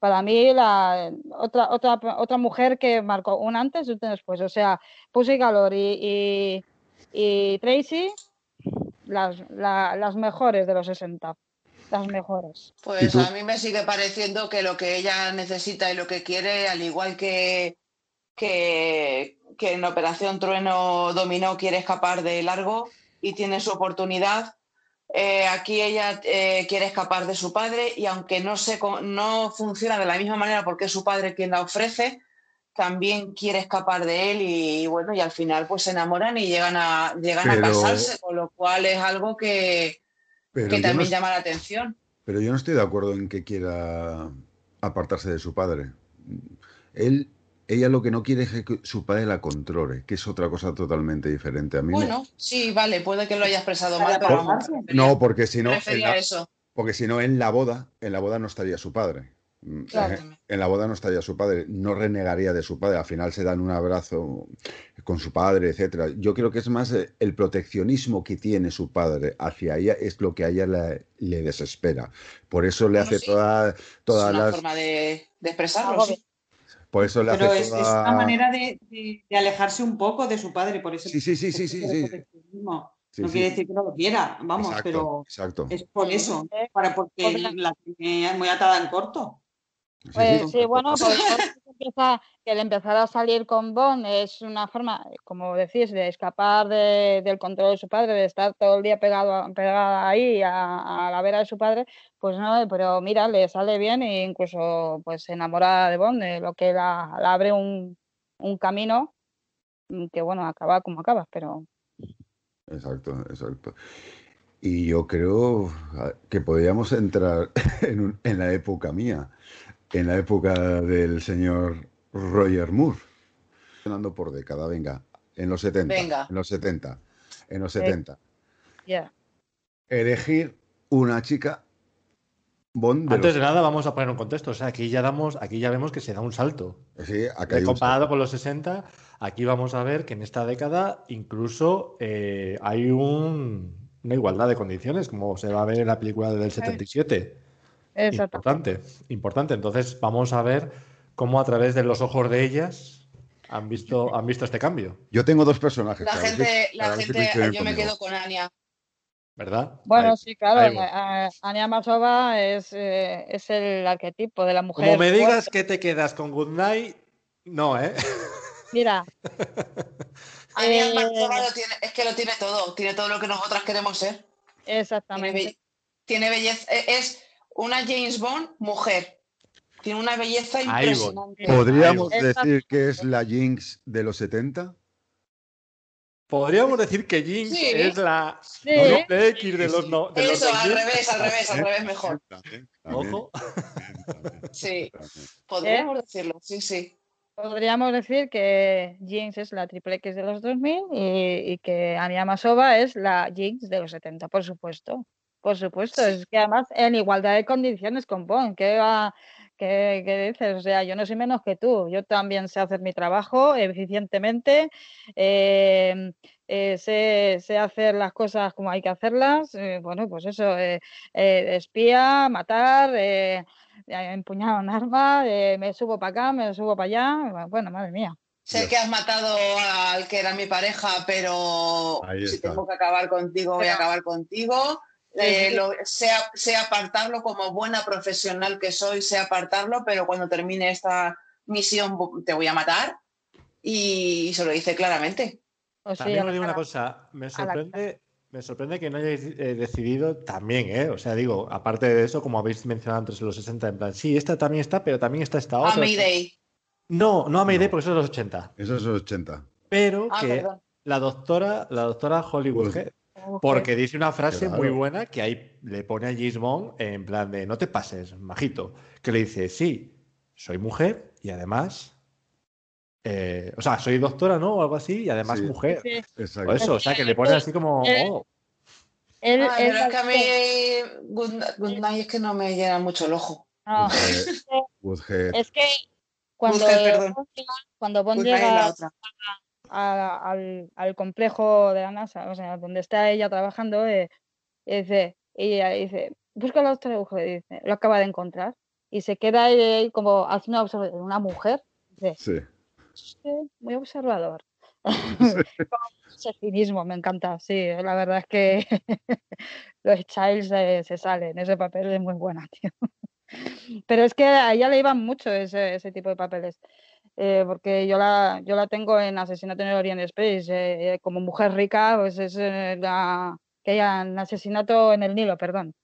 para mí la otra, otra, otra mujer que marcó un antes y un después, o sea, Pussy Galore y, y, y Tracy, las, la- las mejores de los 60, las mejores. Pues a mí me sigue pareciendo que lo que ella necesita y lo que quiere, al igual que, que, que en Operación Trueno Dominó quiere escapar de largo y tiene su oportunidad, eh, aquí ella eh, quiere escapar de su padre y aunque no, se, no funciona de la misma manera porque es su padre quien la ofrece, también quiere escapar de él y, bueno, y al final pues se enamoran y llegan a, llegan a casarse, con lo cual es algo que, que no también llama la atención. Pero yo no estoy de acuerdo en que quiera apartarse de su padre. Él, ella lo que no quiere es que su padre la controle, que es otra cosa totalmente diferente. A mí me- Bueno, sí, vale, puede que lo haya expresado mal, pero vamos. no, porque si no, la, eso. porque si no en la boda, en la boda no estaría su padre. Mm, Claro. eh, En la boda no estaría su padre, no renegaría de su padre. Al final se dan un abrazo con su padre, etcétera. Yo creo que es más eh, el proteccionismo que tiene su padre hacia ella es lo que a ella le, le desespera. Por eso le hace toda- Es todas una las, forma de, de expresarlo, sí. Por eso le Pero hace es, es una manera de, de- de alejarse un poco de su padre, por eso. Sí, sí, sí, sí, sí, sí. No, Sí, no sí. quiere decir que no lo quiera, vamos, Exacto, pero exacto. es por eso, para porque la tiene muy atada en corto. Pues sí, bueno, pues empieza, que el empezar a salir con Bond es una forma, como decís, de escapar de- del control de su padre, de estar todo el día pegado pegada ahí a, a la vera de su padre, pues no, pero mira, le sale bien e incluso pues se enamora de Bond, de lo que la, la abre un, un camino mm, que bueno, acaba como acaba, pero Exacto, exacto. Y yo creo ah, que podríamos entrar en, un- en la época mía, en la época del señor Roger Moore. Sonando por década, venga, en los 70, Venga. en los 70, en los Sí. 70. elegir una chica Bond. Antes de nada, vamos a poner un contexto. O sea, aquí ya damos, aquí ya vemos que se da un salto. Sí, comparado con los 60, aquí vamos a ver que en esta década incluso eh, hay un, una igualdad de condiciones, como se va a ver en la película del 77. Importante, importante. Entonces vamos a ver cómo a través de los ojos de ellas han visto, han visto este cambio. Yo tengo dos personajes. La gente, la gente yo me quedo con Ania. ¿Verdad? Bueno, sí, claro. Ania Masova es, eh, es, el arquetipo de la mujer. Como me digas que te quedas con Goodnight, no, ¿eh? Mira. Ania eh, Masova es que lo tiene todo, tiene todo lo que nosotras queremos ser. Exactamente. Tiene, belleza, e, es una James Bond mujer. Tiene una belleza impresionante. ¿Podríamos decir que es la Jinx de los 70? Podríamos decir que Jinx es la X de los no, de Eso, al revés, al revés, al revés, mejor. Ojo. Sí, podríamos decirlo, sí, sí. Podríamos decir que Jinx es la triple X de los 2000 y, y que Ania Masova es la Jinx de los 70, por supuesto. Por supuesto, es que además en igualdad de condiciones con Bond, que va, ¿Qué, dices? O sea, yo no soy menos que tú. Yo también sé hacer mi trabajo eficientemente, em, eh, sé, hacer las cosas como hay que hacerlas. Eh, bueno, pues eso, eh, espía, matar, empuñar un arma, me subo para acá, me subo para allá. Bueno, madre mía. Sé que has matado al que era mi pareja, pero si tengo que acabar contigo, voy a acabar contigo. Eh, sé, apartarlo como buena profesional que soy, sé apartarlo, pero cuando termine esta misión te voy a matar y se lo dice claramente. también os digo una cosa, me sorprende, me sorprende que no hayáis eh, decidido también, ¿eh? O sea, digo, aparte de eso, como habéis mencionado antes en los 60, en plan, sí, esta también está, pero también está esta otra. A Mayday. No, no a Mayday porque eso es los 80. Eso es los 80. Pero ah, que la doctora, la doctora Hollywood porque dice una frase muy buena que ahí le pone a Gismond en plan de no te pases, majito. Que le dice, sí, soy mujer y además. Eh, o sea, soy doctora, ¿no? O algo así, y además mujer. O eso, o sea, que le pone así como. Oh". pero es que a mí Good, Night es que no me llena mucho el ojo. es que cuando, cuando Bond llega, al, al, complejo de la NASA, o sea, donde está ella trabajando, eh, dice, ella dice, busca la otra mujer, dice, lo acaba de encontrar. Y se queda ahí como haciendo observación, una mujer. Dice, sí. Muy observador. Ese cinismo me encanta, sí, la verdad es que los Childs se salen, ese papel es muy buena, tío. Pero es que a ella le iban mucho ese, ese tipo de papeles. Eh, porque yo la, yo la tengo en Asesinato en el Orient Space. Eh, eh, como mujer rica, pues es la que haya un asesinato en el Nilo, perdón.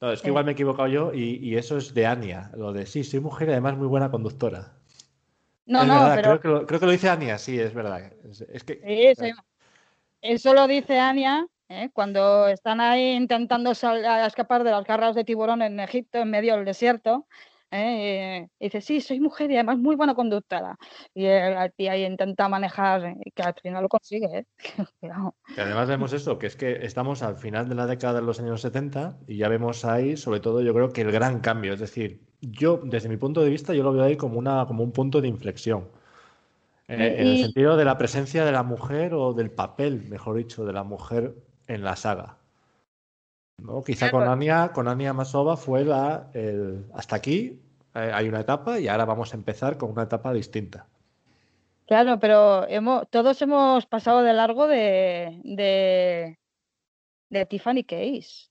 No, es que igual me he equivocado yo y, eso es de Ania, lo de sí, soy mujer y además muy buena conductora. No, no, pero... creo, que lo, creo que lo dice Ania, sí, es verdad. Es, que... sí, Eso lo dice Ania cuando están ahí intentando escapar de las garras de tiburón en Egipto, en medio del desierto, ¿eh? Y dice, sí, soy mujer y además muy buena conductora. Y tío ahí intenta manejar y que al final lo consigue. ¿eh? y además vemos eso, que es que estamos al final de la década de los años 70 y ya vemos ahí, sobre todo, yo creo que el gran cambio. Es decir, yo, desde mi punto de vista, yo lo veo ahí como, una, como un punto de inflexión. Eh, en el sentido de la presencia de la mujer o del papel, mejor dicho, de la mujer en la saga. ¿No? Quizá con Ania, con Ania Masova fue la, el, hasta aquí eh, hay una etapa y ahora vamos a empezar con una etapa distinta. Claro, pero hemos, todos hemos pasado de largo de, de, de Tiffany Case.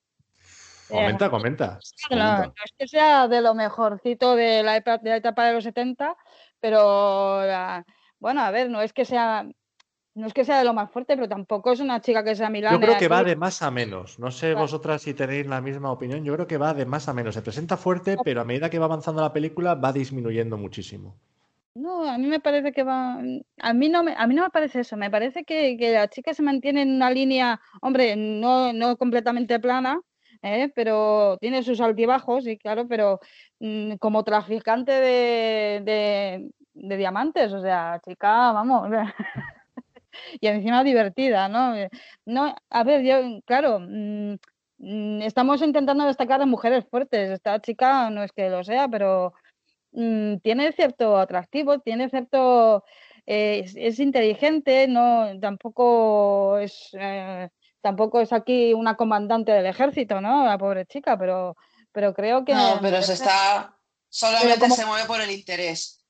Comenta, comenta. No, es que sea de lo mejorcito de la, de la etapa de los 70, pero bueno, a ver, no es que sea no es que sea de lo más fuerte, pero tampoco es una chica que sea Milán. Yo creo que va de más a menos. No sé vosotras si tenéis la misma opinión. Yo creo que va de más a menos. Se presenta fuerte, pero a medida que va avanzando la película va disminuyendo muchísimo. No, a mí me parece que va. A mí no me, a mí no me parece eso. Me parece que, la chica se mantiene en una línea, hombre, no, no completamente plana, ¿eh? pero tiene sus altibajos, y claro, pero mm, como traficante de, de, de diamantes, o sea, chica, vamos. Y encima divertida, ¿no? Eh, no, a ver, yo, claro, mm, mm, estamos intentando destacar a mujeres fuertes. Esta chica no es que lo sea, pero mm, tiene cierto atractivo, tiene cierto eh, es, inteligente, no tampoco es eh, tampoco es aquí una comandante del ejército, ¿no? La pobre chica, pero pero creo que no, pero se está solamente se mueve por el interés.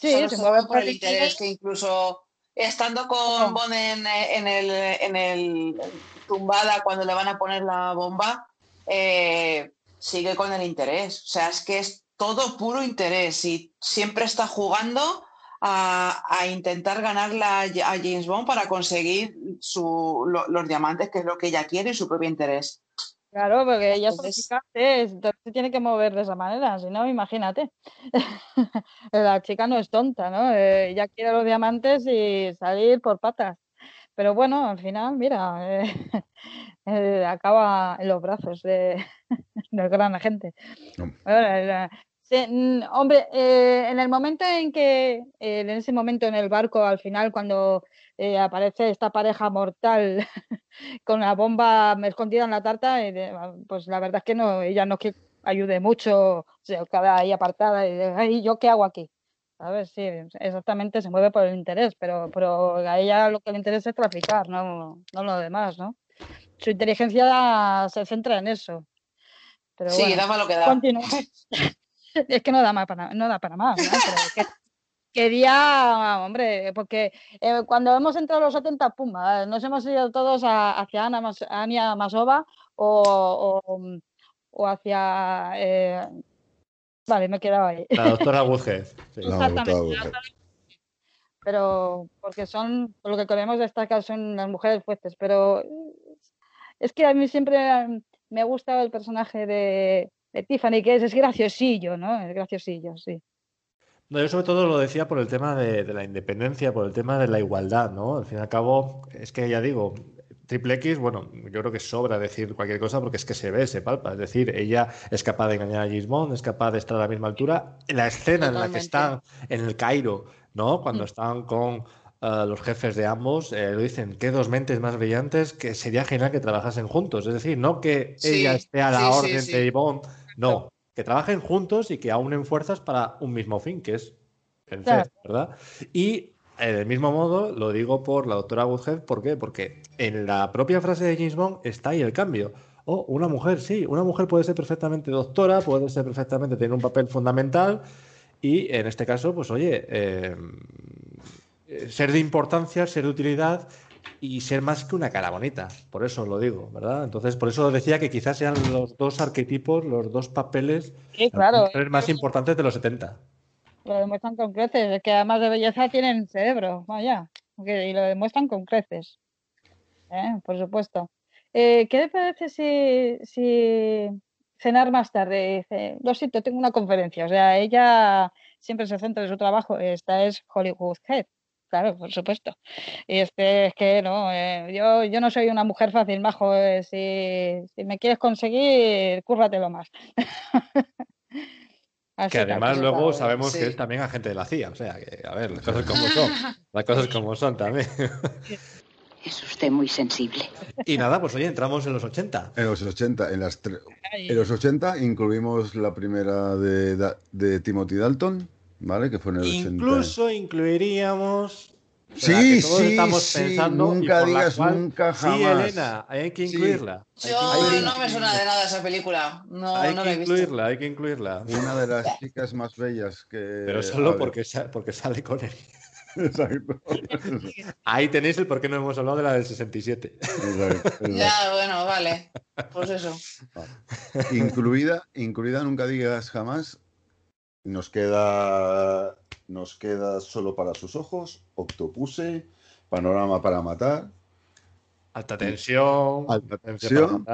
Sí, se, mueve por el interés, que incluso estando con Bon en, el, en el tumbada cuando le van a poner la bomba, eh, sigue con el interés. O sea, es que es todo puro interés y siempre está jugando a, intentar ganarla a James Bond para conseguir los diamantes, que es lo que ella quiere y su propio interés. Claro, porque ella es entonces tiene que mover de esa manera, si no, imagínate. La chica no es tonta, ¿no? Eh, ella quiere los diamantes y salir por patas. Pero bueno, al final, mira, eh, eh, acaba en los brazos de, del gran agente. Hombre, en el momento en que, en ese momento en el barco, al final, cuando eh, aparece esta pareja mortal con la bomba escondida en la tarta, pues la verdad es que no, ella no que ayude mucho, se queda ahí apartada y ¿yo qué hago aquí? A ver, sí, exactamente se mueve por el interés, pero, pero a ella lo que le interesa es traficar, no, no lo demás, ¿no? Su inteligencia se centra en eso. sí, da lo que da. es que no da, más para, no da para más, ¿no? quería, hombre, porque eh, cuando hemos entrado a los 70, pum, nos hemos ido todos hacia Ana Ania Masova o, o, hacia... Eh, vale, me he quedado ahí. La doctora Woodhead. Exactamente. pero porque son, por lo que queremos destacar, son las mujeres fuertes, pero es que a mí siempre me ha gustado el personaje de, de Tiffany, que es, es graciosillo, ¿no? Es graciosillo, sí. No, yo sobre todo lo decía por el tema de, la independencia, por el tema de la igualdad, ¿no? Al fin y al cabo, es que ya digo, Triple X, bueno, yo creo que sobra decir cualquier cosa porque es que se ve, se palpa. Es decir, ella es capaz de engañar a Gismond, es capaz de estar a la misma altura. La escena en la que están en el Cairo, ¿no? Cuando mm. están con eh, los jefes de ambos, eh, lo dicen, qué dos mentes más brillantes que sería genial que trabajasen juntos. Es decir, no que ella esté a la orden de Gismond, no, que trabajen juntos y que aunen fuerzas para un mismo fin, que es vencer, ¿verdad? Y eh, del mismo modo lo digo por la doctora Woodhead, ¿por qué? Porque en la propia frase de James Bond está ahí el cambio. Oh, una mujer, sí, una mujer puede ser perfectamente doctora, puede ser perfectamente tener un papel fundamental y en este caso, pues oye, eh, ser de importancia, ser de utilidad y ser más que una cara bonita. Por eso lo digo, ¿verdad? Entonces, por eso decía que quizás sean los dos arquetipos, los dos papeles más importantes de los 70. Lo demuestran con creces, es que además de belleza tienen cerebro, vaya, y lo demuestran con creces. ¿eh? Por supuesto. Eh, ¿Qué le parece si, si cenar más tarde? Dice, lo siento, tengo una conferencia. O sea, ella siempre se centra en su trabajo. Esta es Hollywood Head claro, por supuesto. Y este es que no, eh, yo, yo no soy una mujer fácil, majo. Eh, si, me quieres conseguir, cúrratelo más. que además luego sabemos que es también agente de la CIA, o sea, que a ver, las cosas como son, las cosas como son también. Es usted muy sensible. Y nada, pues oye, entramos en los 80. En los 80, en, las en los 80 incluimos la primera de, de Timothy Dalton, ¿vale? Que fue en el Incluso incluiríamos. sí, sí, estamos sí, pensando nunca digas nunca jamás. Sí, Elena, hay que incluirla. Yo no me suena de nada esa película. No, hay no que he incluirla, hay que incluirla. Una de las chicas más bellas que. Pero solo porque, porque sale con él. Exacto. Ahí tenéis el por qué no hemos hablado de la del 67. Ya, bueno, vale. Pues eso. Incluida, incluida, nunca digas jamás, nos queda, nos queda solo para sus ojos, Octopuse, Panorama para matar. Alta tensión. Alta tensión.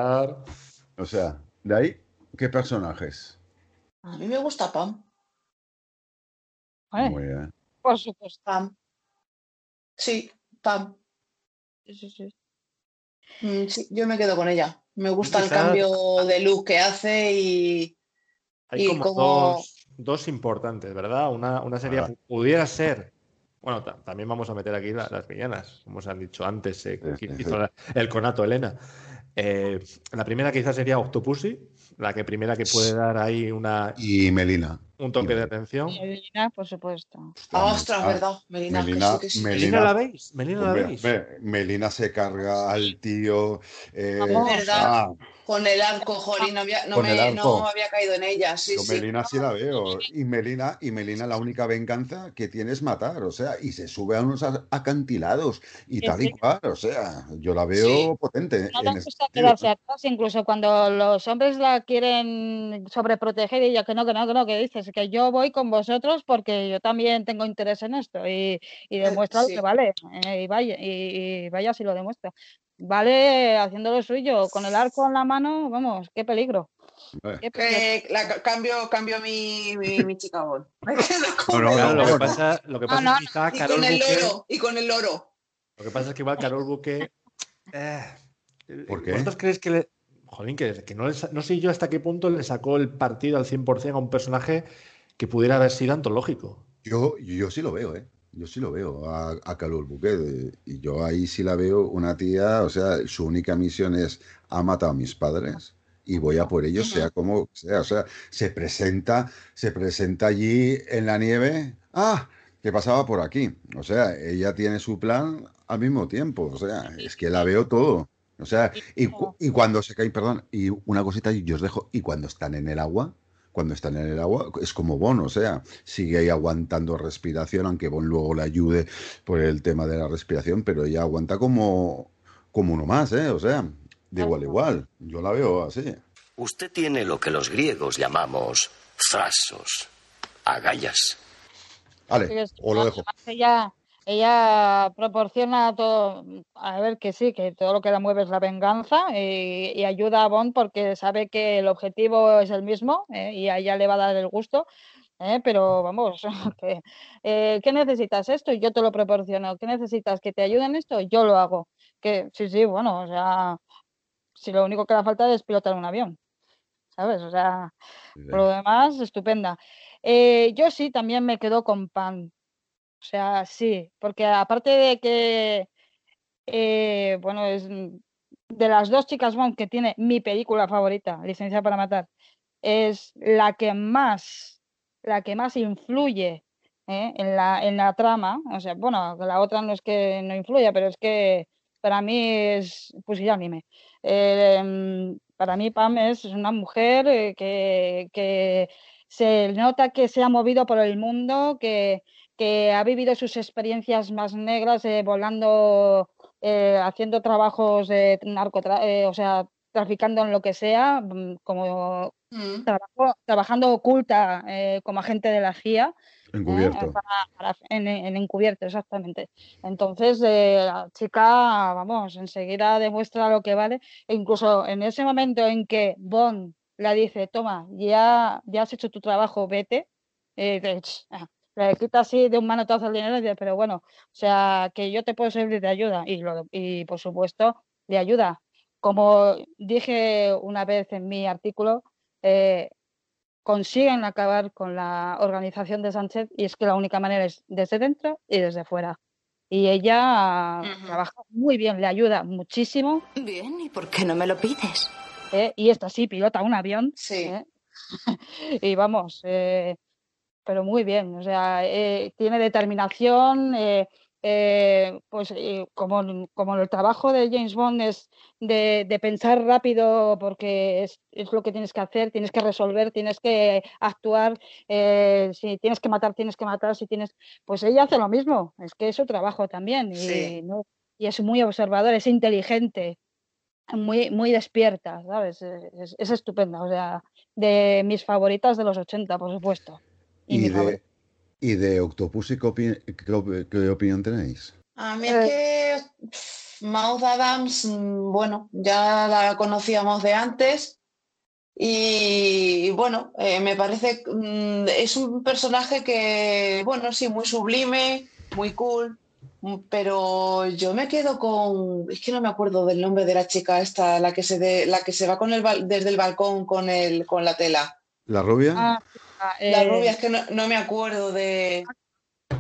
O sea, de ahí, ¿qué personajes? A mí me gusta Pam. Muy bien. Por supuesto. Pam. Sí, Pam. Sí, sí, sí. Mm, sí, yo me quedo con ella. Me gusta el cambio de look que hace y, Hay y como dos, dos importantes, ¿verdad? Una, una serie pudiera ser Bueno, también vamos a meter aquí las villanas, como se han dicho antes, eh, hizo el conato Elena. Eh, la primera quizás sería Octopussy, la que primera que puede dar ahí una... Y Melina. Un toque de atención. Melina, por supuesto. Ah, ostras, verdad. Melina, Melina, Melina, la veis. Melina la veis. Melina se carga al tío. Eh, verdad. Con el arco, Jori, no había, no, me, no había caído en ella. Sí, Con Melina sí la veo. Y Melina, y Melina la única venganza que tiene es matar, o sea, y se sube a unos acantilados y tal y cual, o sea, yo la veo potente. No me gusta quedarse atrás, incluso cuando los hombres la quieren sobreproteger y ella que no, que no, que no, que dices que yo voy con vosotros porque yo también tengo interés en esto y, y eh, demuestra lo que vale eh, y vaya y, y vaya si lo demuestra vale haciendo lo suyo, con el arco en la mano, vamos, qué peligro. cambio, cambio mi, mi, chica lo que pasa, lo que pasa es que y con el loro, y con el loro. Lo que pasa es que igual Carol Buque. Eh, ¿Por qué? ¿Vosotros creéis que le, Jolín, que, que no, no, sé yo hasta qué punto le sacó el partido al 100% a un personaje que pudiera haber sido antológico. Yo, yo sí lo veo, ¿eh? Yo sí lo veo a, a Calor Buque. Y yo ahí sí la veo una tía, o sea, su única misión es ha matado a mis padres y voy a por ellos, sea como sea. O sea, se presenta, se presenta allí en la nieve. ¡Ah! ¿Qué pasaba por aquí? O sea, ella tiene su plan al mismo tiempo. O sea, es que la veo todo. O sea, y, y cuando se cae, perdón, y una cosita yo os dejo, y cuando están en el agua, cuando están en el agua, es como Bon, o sea, sigue ahí aguantando respiración, aunque Bon luego le ayude por el tema de la respiración, pero ella aguanta como, como uno más, ¿eh? O sea, de igual a igual. Yo la veo así. Usted tiene lo que los griegos llamamos frasos, agallas. Vale, o lo dejo ella proporciona todo, a ver que sí, que todo lo que la mueve es la venganza y, ayuda a Bond porque sabe que el objetivo es el mismo ¿eh? y a ella le va a dar el gusto. ¿eh? Pero vamos, eh, ¿qué necesitas esto? Yo te lo proporciono. ¿Qué necesitas? ¿Que te ayuden esto? Yo lo hago. Que sí, sí, bueno, o sea, si lo único que le falta es pilotar un avión. ¿Sabes? O sea, por lo demás, estupenda. yo sí, también me quedo con Pan o sea, sí, porque aparte de que, eh, bueno, es de las dos chicas Bond que tiene mi película favorita, Licencia para Matar, es la que más, la que más influye ¿eh? en, la, en la trama. O sea, bueno, la otra no es que no influya, pero es que para mí es pusilánime. Eh, para mí Pam es una mujer eh, que, que se nota que se ha movido por el mundo, que, que ha vivido sus experiencias más negras eh, volando, eh, haciendo trabajos de narco, eh, o sea, traficando en lo que sea, mm, como mm. trabajando oculta como agente de la CIA. Encubierto. en, encubierto, exactamente. Entonces, la chica, vamos, enseguida demuestra lo que vale. E incluso en ese momento en que Bond le dice, toma, ya, ya has hecho tu trabajo, vete, le quita así de un manotazo el dinero y dice, pero bueno, o sea, que yo te puedo servir de ayuda. Y, lo, y por supuesto, de ayuda. Como dije una vez en mi artículo, eh, consiguen acabar con la organización de Sánchez y es que la única manera es desde dentro y desde fuera. Y ella trabaja muy bien, le ayuda muchísimo. Bien, ¿y por qué no me lo pides? Eh, y esta sí, pilota un avión. Sí. Eh, y vamos, pero muy bien, o sea, eh, tiene determinación, eh, eh, pues como, como el trabajo de James Bond es de, pensar rápido porque es, es, lo que tienes que hacer, tienes que resolver, tienes que actuar, si tienes que matar, tienes que matar, si tienes, pues ella hace lo mismo, es que es su trabajo también y, y es muy observador, es inteligente, muy, muy despierta, ¿sabes? Es, es estupenda, o sea, de mis favoritas de los 80, por supuesto. ¿Y, de, ¿Y de Octopus qué, opinión tenéis? A mí es que Maud Adams, mm, bueno, ya la conocíamos de antes y bueno, eh, me parece, mm, es un personaje que, bueno, sí, muy sublime, muy cool, mm, pero yo me quedo con, es que no me acuerdo del nombre de la chica esta, la que se, de, la que se va con el, desde el balcón con, el, con la tela. ¿La rubia? Ah, la eh, rubia, es que no, me acuerdo de.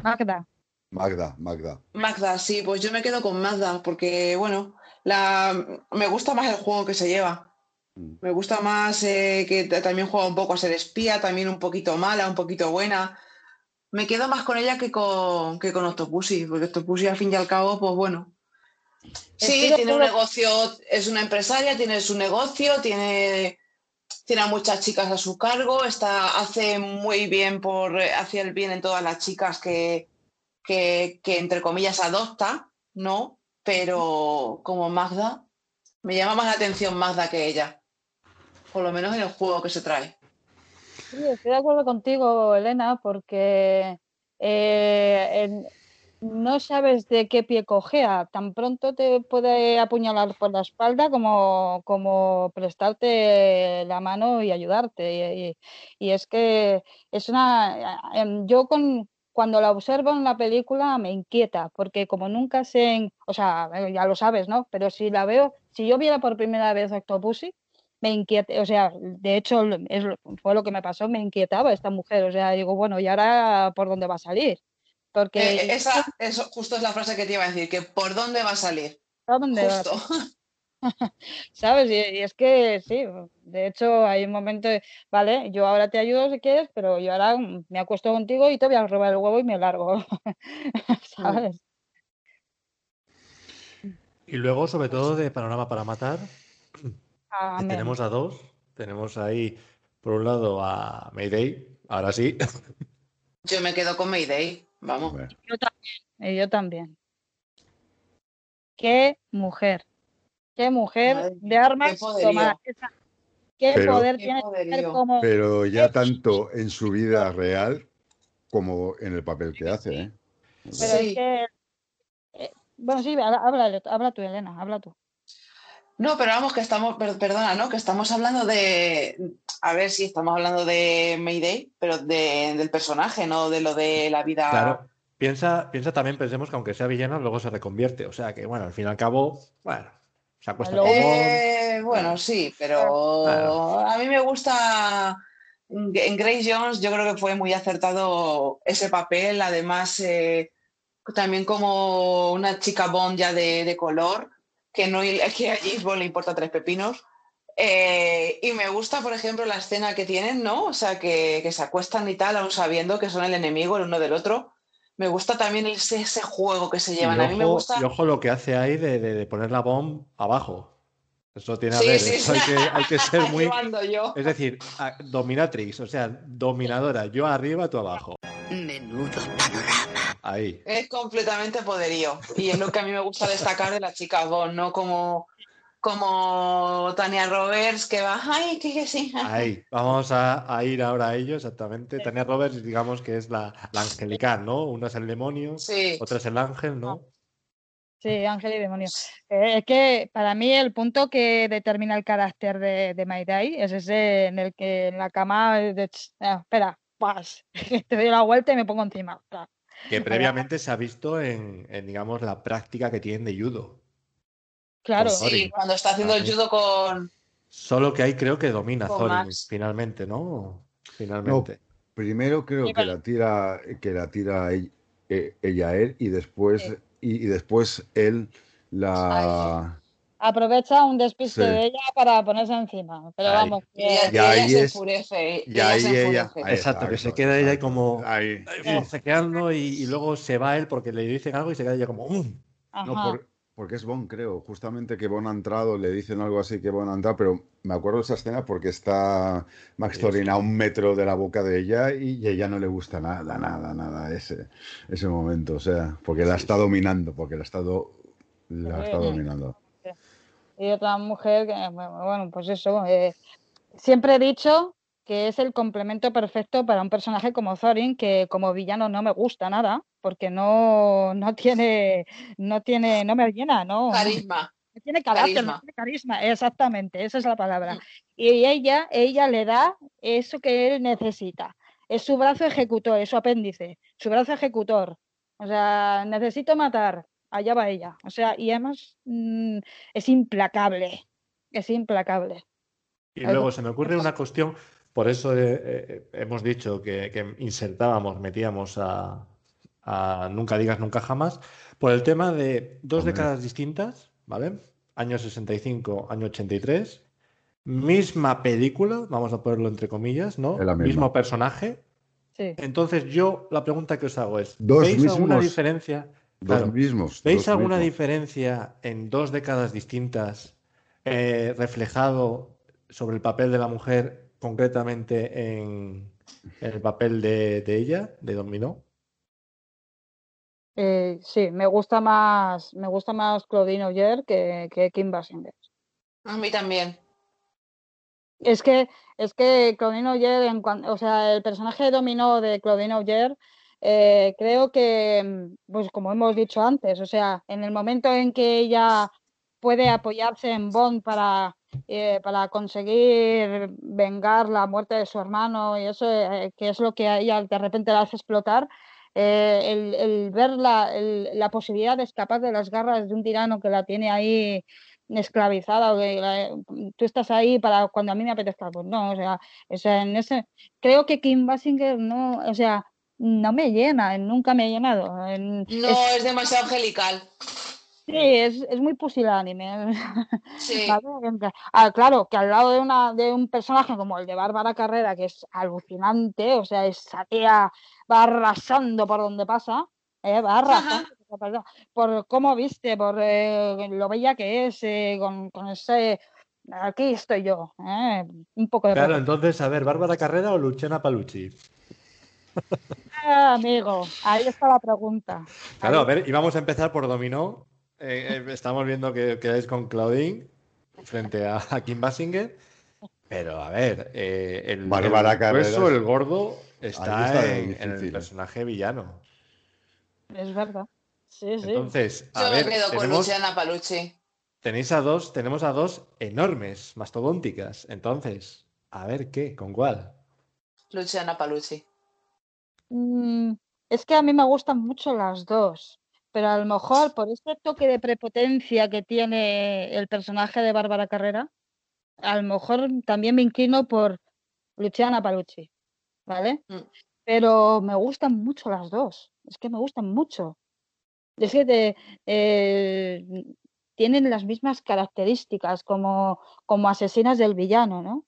Magda. Magda, Magda. Magda, sí, pues yo me quedo con Magda porque, bueno, la, me gusta más el juego que se lleva. Mm. Me gusta más eh, que también juega un poco a ser espía, también un poquito mala, un poquito buena. Me quedo más con ella que con, que con Octopussy, porque Octopussy al fin y al cabo, pues bueno. Sí, tiene un negocio, es una empresaria, tiene su negocio, tiene, tiene a muchas chicas a su cargo, está, hace muy bien por, hacia el bien en todas las chicas que, que, entre comillas adopta, ¿no? Pero como Magda, me llama más la atención Magda que ella, por lo menos en el juego que se trae. Sí, estoy de acuerdo contigo, Elena, porque eh, no sabes de qué pie cojea. Tan pronto te puede apuñalar por la espalda como, como prestarte la mano y ayudarte. Y, es que es una. Em, yo con, cuando la observo en la película me inquieta, porque como nunca sé, o sea, eh, ya lo sabes, ¿no? Pero si la veo, si yo viera por primera vez Octopussy, me inquieta, o sea, de hecho fue lo que me pasó, me inquietaba esta mujer, o sea, digo, bueno, ¿y ahora por dónde va a salir? Porque eh, esa, eso justo es la frase que te iba a decir, que por dónde va a salir. ¿Por dónde justo. ¿Sabes? Y, es que sí, de hecho hay un momento de, vale, yo ahora te ayudo si quieres, pero yo ahora me acuesto contigo y te voy a robar el huevo y me largo. ¿Sabes? Y luego, sobre todo, de Panorama para Matar, tenemos a dos. Tenemos ahí, por un lado, a Mayday, ahora sí. Yo me quedo con Mayday, vamos. Yo también, yo también. Qué mujer. Qué mujer de armas Qué, poder tiene como... Pero ya tanto en su vida real como en el papel que hace, ¿eh? Pero es que... Eh, bueno, sí, habla, habla tú, Elena, habla tú. No, pero vamos, que estamos, perdona, ¿no? Que estamos hablando de, a ver si estamos hablando de Mayday, pero de, del personaje, no de lo de la vida. Claro, piensa, piensa también, pensemos que aunque sea villana, luego se reconvierte. O sea que, bueno, al fin y al cabo, bueno, eh, bueno, sí, pero a mí me gusta. En Grace Jones yo creo que fue muy acertado ese papel, además eh, también como una chica Bond ya de, color, que, no, que a James le importa tres pepinos. Eh, y me gusta, por ejemplo, la escena que tienen, ¿no? O sea, que, que, se acuestan y tal, aún sabiendo que son el enemigo el uno del otro me gusta también ese, ese juego que se llevan. a mí me gusta. Y ojo lo que hace ahí de, poner la bomba abajo. Eso tiene a ver. hay, que, ser muy. Es decir, dominatrix, o sea, dominadora. Yo arriba, tú abajo. Menudo panorama. Ahí. Es completamente poderío. Y es lo que a mí me gusta destacar de la chica Bond, ¿no? Como como Tania Roberts que va, ay, que, sí. Ahí, vamos a, ir ahora a ello exactamente. Tania Roberts, digamos que es la, angelical, ¿no? Una es el demonio, otra es el ángel, ¿no? Sí, ángel y demonio. Eh, es que para mí el punto que determina el carácter de, de Mayday es ese en el que en la cama, de, ah, espera, pas, te doy la vuelta y me pongo encima. Que previamente se ha visto en, en, digamos, la práctica que tienen de judo. Claro, sí, cuando está haciendo el judo con. Solo que ahí creo que domina Thorin, finalmente, ¿no? Finalmente. primero creo que la tira, que la tira e, ella, a él y después, y, después él la. Aprovecha un despiste de ella para ponerse encima. Pero vamos, y ella, se enfurece. Exacto, que se queda ella ahí como ahí. y, y, luego se va él porque le dicen algo y se queda ella como. Mm". No, porque es Bon, creo, justamente que Bon ha entrado, le dicen algo así que Bon ha entrado, pero me acuerdo de esa escena porque está Max Thorin a un metro de la boca de ella y, a ella no le gusta nada, nada, nada ese, ese momento, o sea, porque la está dominando, porque la está, la está dominando. Y otra mujer que, bueno, pues eso, eh, siempre he dicho que es el complemento perfecto para un personaje como Thorin, que como villano no me gusta nada, porque no, no tiene, no tiene, no me llena, ¿no? Carisma. No tiene carácter, no tiene carisma, exactamente, esa es la palabra. Mm. Y ella, ella le da eso que él necesita. Es su brazo ejecutor, es su apéndice, su brazo ejecutor. O sea, necesito matar, allá va ella. O sea, y además mm, es implacable, es implacable. Y luego se me ocurre una cuestión por eso eh, eh, hemos dicho que, insertábamos, metíamos a, a Nunca digas nunca jamás, por el tema de dos décadas distintas, ¿vale? Año 65, año 83, misma película, vamos a ponerlo entre comillas, ¿no? Mismo personaje. Entonces yo la pregunta que os hago es, ¿veis alguna diferencia? Dos mismos. ¿Veis alguna diferencia en dos décadas distintas eh, reflejado sobre el papel de la mujer, concretamente en, el papel de, ella, de Dominó? Eh, sí, me gusta más, me gusta más Claudine Oyer que, que Kim Basinger. A mí también. Es que, es que Claudine Oyer, en o sea, el personaje de Dominó de Claudine Oyer, eh, creo que, pues como hemos dicho antes, o sea, en el momento en que ella puede apoyarse en Bond para, eh, para conseguir vengar la muerte de su hermano y eso, eh, que es lo que a ella de repente la hace explotar, el, el, ver la, la, posibilidad de escapar de las garras de un tirano que la tiene ahí esclavizada, o tú estás ahí para cuando a mí me apetezca, pues no, o sea, o sea en ese, creo que Kim Basinger no, o sea, no me llena, nunca me ha llenado. no, es, demasiado angelical. Sí, es, es muy pusilánime. Sí. Ah, claro, que al lado de, una, de un personaje como el de Bárbara Carrera, que es alucinante, o sea, esa tía va arrasando por donde pasa, eh, va arrasando por cómo viste, por eh, lo bella que es, eh, con, con, ese... Aquí estoy yo, eh, un poco de... Claro, entonces, a ver, ¿Bárbara Carrera o Luciana Palucci? Ah, amigo, ahí está la pregunta. Claro, a ver, y vamos a empezar por Dominó. Estamos viendo que quedáis con Claudine frente a, Kim Basinger. Pero a ver, el, Bárbara el, el gordo está, en, el personaje villano. Es verdad. Sí, sí. Entonces, a Yo ver, me quedo con Luciana Palucci. Tenéis a dos, tenemos a dos enormes, mastodónticas. Entonces, a ver qué, ¿con cuál? Luciana Palucci. Mm, es que a mí me gustan mucho las dos, pero a lo mejor por este toque de prepotencia que tiene el personaje de Bárbara Carrera, a lo mejor también me inclino por Luciana Palucci, ¿vale? Mm. Pero me gustan mucho las dos, es que me gustan mucho. Es que eh, tienen las mismas características como, como asesinas del villano, ¿no?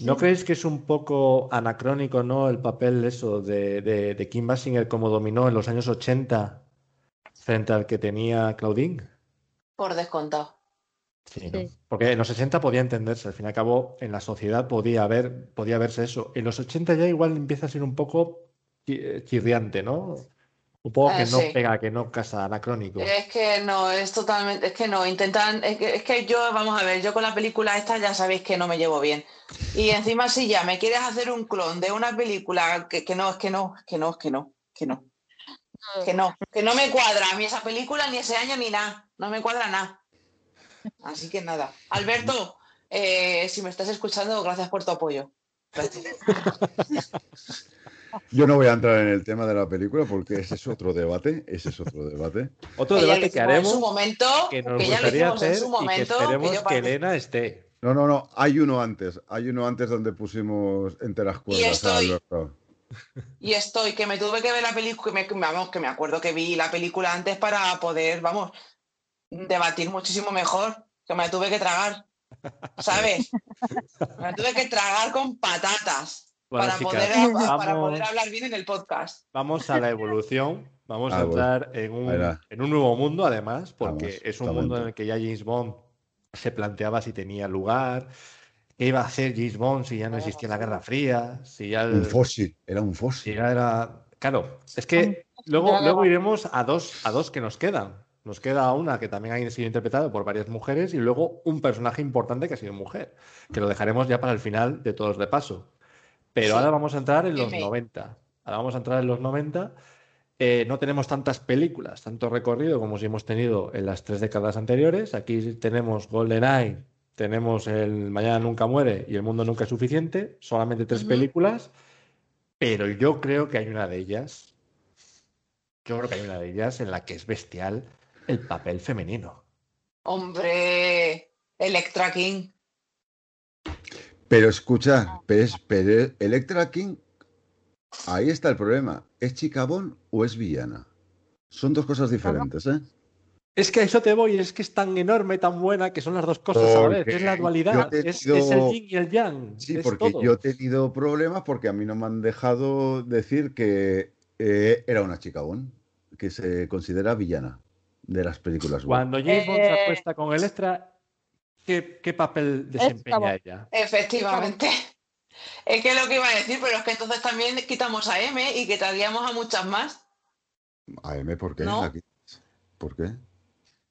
¿No creéis que es un poco anacrónico, ¿no? El papel eso de, de, Kim Basinger como dominó en los años 80 frente al que tenía Claudine? Por descontado. Sí, porque en los 60 podía entenderse, al fin y al cabo en la sociedad podía haber, podía verse eso. En los 80 ya igual empieza a ser un poco chirriante, ¿no? Un poco que ah, no pega, que no casa anacrónico. Es que no, es totalmente, es que no, intentan, es que, es que, yo, vamos a ver, yo con la película esta ya sabéis que no me llevo bien. Y encima si ya me quieres hacer un clon de una película que, que no, es que no, que no, es que no, que no. Que no, que no me cuadra a mí esa película, ni ese año, ni nada. No me cuadra nada. Así que nada. Alberto, eh, si me estás escuchando, gracias por tu apoyo. Yo no voy a entrar en el tema de la película porque ese es otro debate, ese es otro debate. Otro debate que haremos en su momento, que nos gustaría hacer en su momento, y que esperemos que, Elena esté. No, no, no, hay uno antes, hay uno antes donde pusimos enteras cuerdas. Y estoy, y estoy, que me tuve que ver la película, que me, vamos, que me acuerdo que vi la película antes para poder, vamos, debatir muchísimo mejor, que me tuve que tragar, ¿sabes? me tuve que tragar con patatas para, poder, hablar bien en el podcast. Vamos a la evolución. Vamos a ah, entrar en un, en un, nuevo mundo, además, porque es un mundo en el que ya James Bond se planteaba si tenía lugar, qué iba a hacer James Bond si ya no existía la Guerra Fría, si ya... Un fósil, era un fósil. era... Claro, es que luego, luego iremos a dos, a dos que nos quedan. Nos queda una que también ha sido interpretada por varias mujeres y luego un personaje importante que ha sido mujer, que lo dejaremos ya para el final de todos de paso. Pero ahora vamos a entrar en los 90. Ahora vamos a entrar en los 90. Eh, no tenemos tantas películas, tanto recorrido como si hemos tenido en las tres décadas anteriores. Aquí tenemos GoldenEye, tenemos el Mañana Nunca Muere y El Mundo Nunca es Suficiente. Solamente tres películas. Pero yo creo que hay una de ellas. Yo creo que hay una de ellas en la que es bestial el papel femenino. Hombre, Electra King. Pero escucha, pero, Electra King ahí está el problema. ¿Es chica Bon o es villana? Son dos cosas diferentes, ¿eh? Es que a eso te voy, es que es tan enorme, tan buena, que son las dos cosas a la vez. Es la dualidad, es, es, el yin y el yang. Sí, porque yo he tenido problemas porque a mí no me han dejado decir que eh, era una chica Bon, que se considera villana de las películas. Cuando James Bond se acuesta con Electra, ¿qué, qué papel desempeña ella? Efectivamente. Es que es lo que iba a decir, pero es que entonces también quitamos a M y quitaríamos a muchas más. ¿A M por qué? ¿Por qué?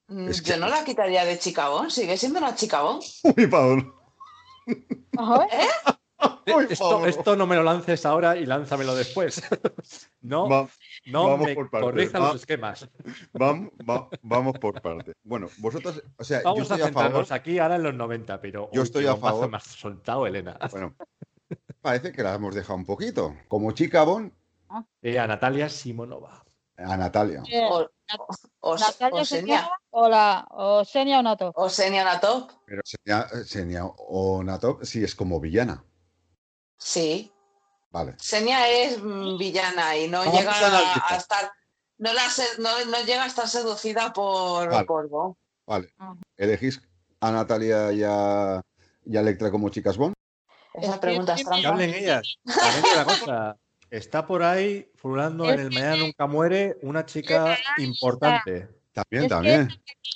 Mm, yo no la quitaría de Chicabón, sigue siendo una Chicabón. Uy, Paul. ¿Eh? esto, no me lo lances ahora y lánzamelo después. no, no vamos me por corrija los esquemas. Vamos, vamos por parte. Bueno, vosotros, o sea, vamos yo estoy a, a favor. aquí ahora en los 90, pero yo estoy a favor. Me has soltado, Elena. Bueno, parece que la hemos dejado un poquito. Como chica Bon. Eh, a Natalia Simonova. A Natalia. O, Natalia o Senia. O, la, o Senia Onatop. O Senia Onatop. Pero Senia, Senia Onatop sí es como villana. Sí. Vale. Senia es mm, villana y no llega a a, estar. No, la no, no llega a estar seducida por, Vale. por Bond. Vale. ¿Elegís a Natalia y a, y a Electra como chicas Bon? Esa pregunta es Que trampa. hablen ellas. La cosa. Está por ahí, furulando en el Mañana Nunca Muere, una chica importante. También, Es que también.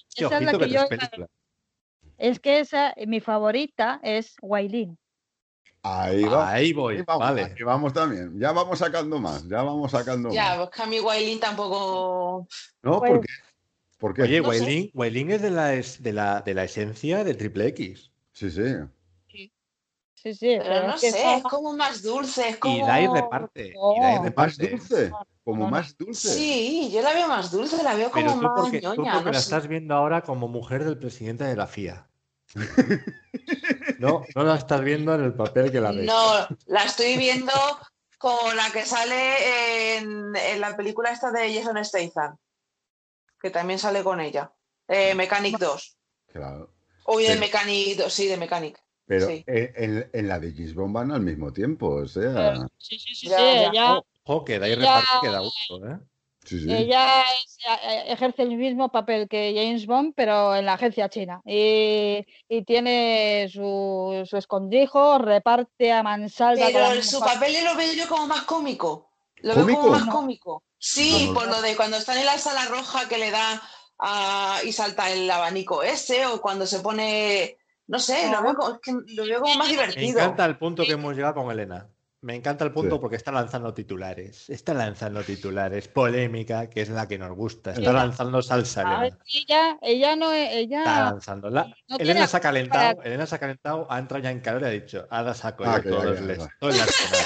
Sí, Esa es la que que yo. Es que esa, mi favorita es Wailin. Ahí va. Ahí voy, Ahí vamos, vale. aquí vamos también. Ya vamos sacando más. Ya vamos sacando Ya, más. pues que a mí Wailin tampoco. ¿No? Pues- ¿Por qué? ¿Por qué? Oye, No es de la, es de, la, de la esencia de Triple X. Sí, sí. Sí, sí. Pero no es que sé, es como más dulce. Es como... Y da y reparte. Y da y No. Más reparte. dulce. Como más dulce. Sí, yo la veo más dulce, la veo como Pero tú más porque, tú ñoña. porque no la sé. estás viendo ahora como mujer del presidente de la FIA. No, no la estás viendo en el papel que la ves. No, la estoy viendo como la que sale en, en la película esta de Jason Statham, que también sale con ella. Eh, Mechanic 2. Claro. Uy, de Mechanic 2, sí, de Mechanic. Pero Sí. en, en- en la de Gisbon van al mismo tiempo. O sea. Sí, sí, sí, Ya, sí, ya. ella, Ojo, que da y Ya. reparte que da gusto, ¿eh? Sí, sí. ella es- eh, ejerce el mismo papel que James Bond, pero en la agencia china. Y, y tiene su, su escondrijo, reparte a mansalva. Pero su papel lo veo yo como más cómico. Lo veo ¿Cómico? como más cómico. Sí, No, no, por lo de cuando está en la sala roja que le da a- y salta el abanico ese, o cuando se pone, no sé, lo veo como, es que lo veo como más Me divertido. encanta el punto que hemos llegado con Elena. Me encanta el punto Sí. porque está lanzando titulares. Está lanzando titulares. Polémica, que es la que nos gusta. Está Sí. lanzando salsa, Ah, Elena. ella, ella no es- Está ella lanzando. La- no tiene Elena se ha para- calentado. Elena se ha calentado, ha entrado ya en calor y ha dicho, ahora saco Ah, yo todos ya, los ya, les- ya. todo el arsenal".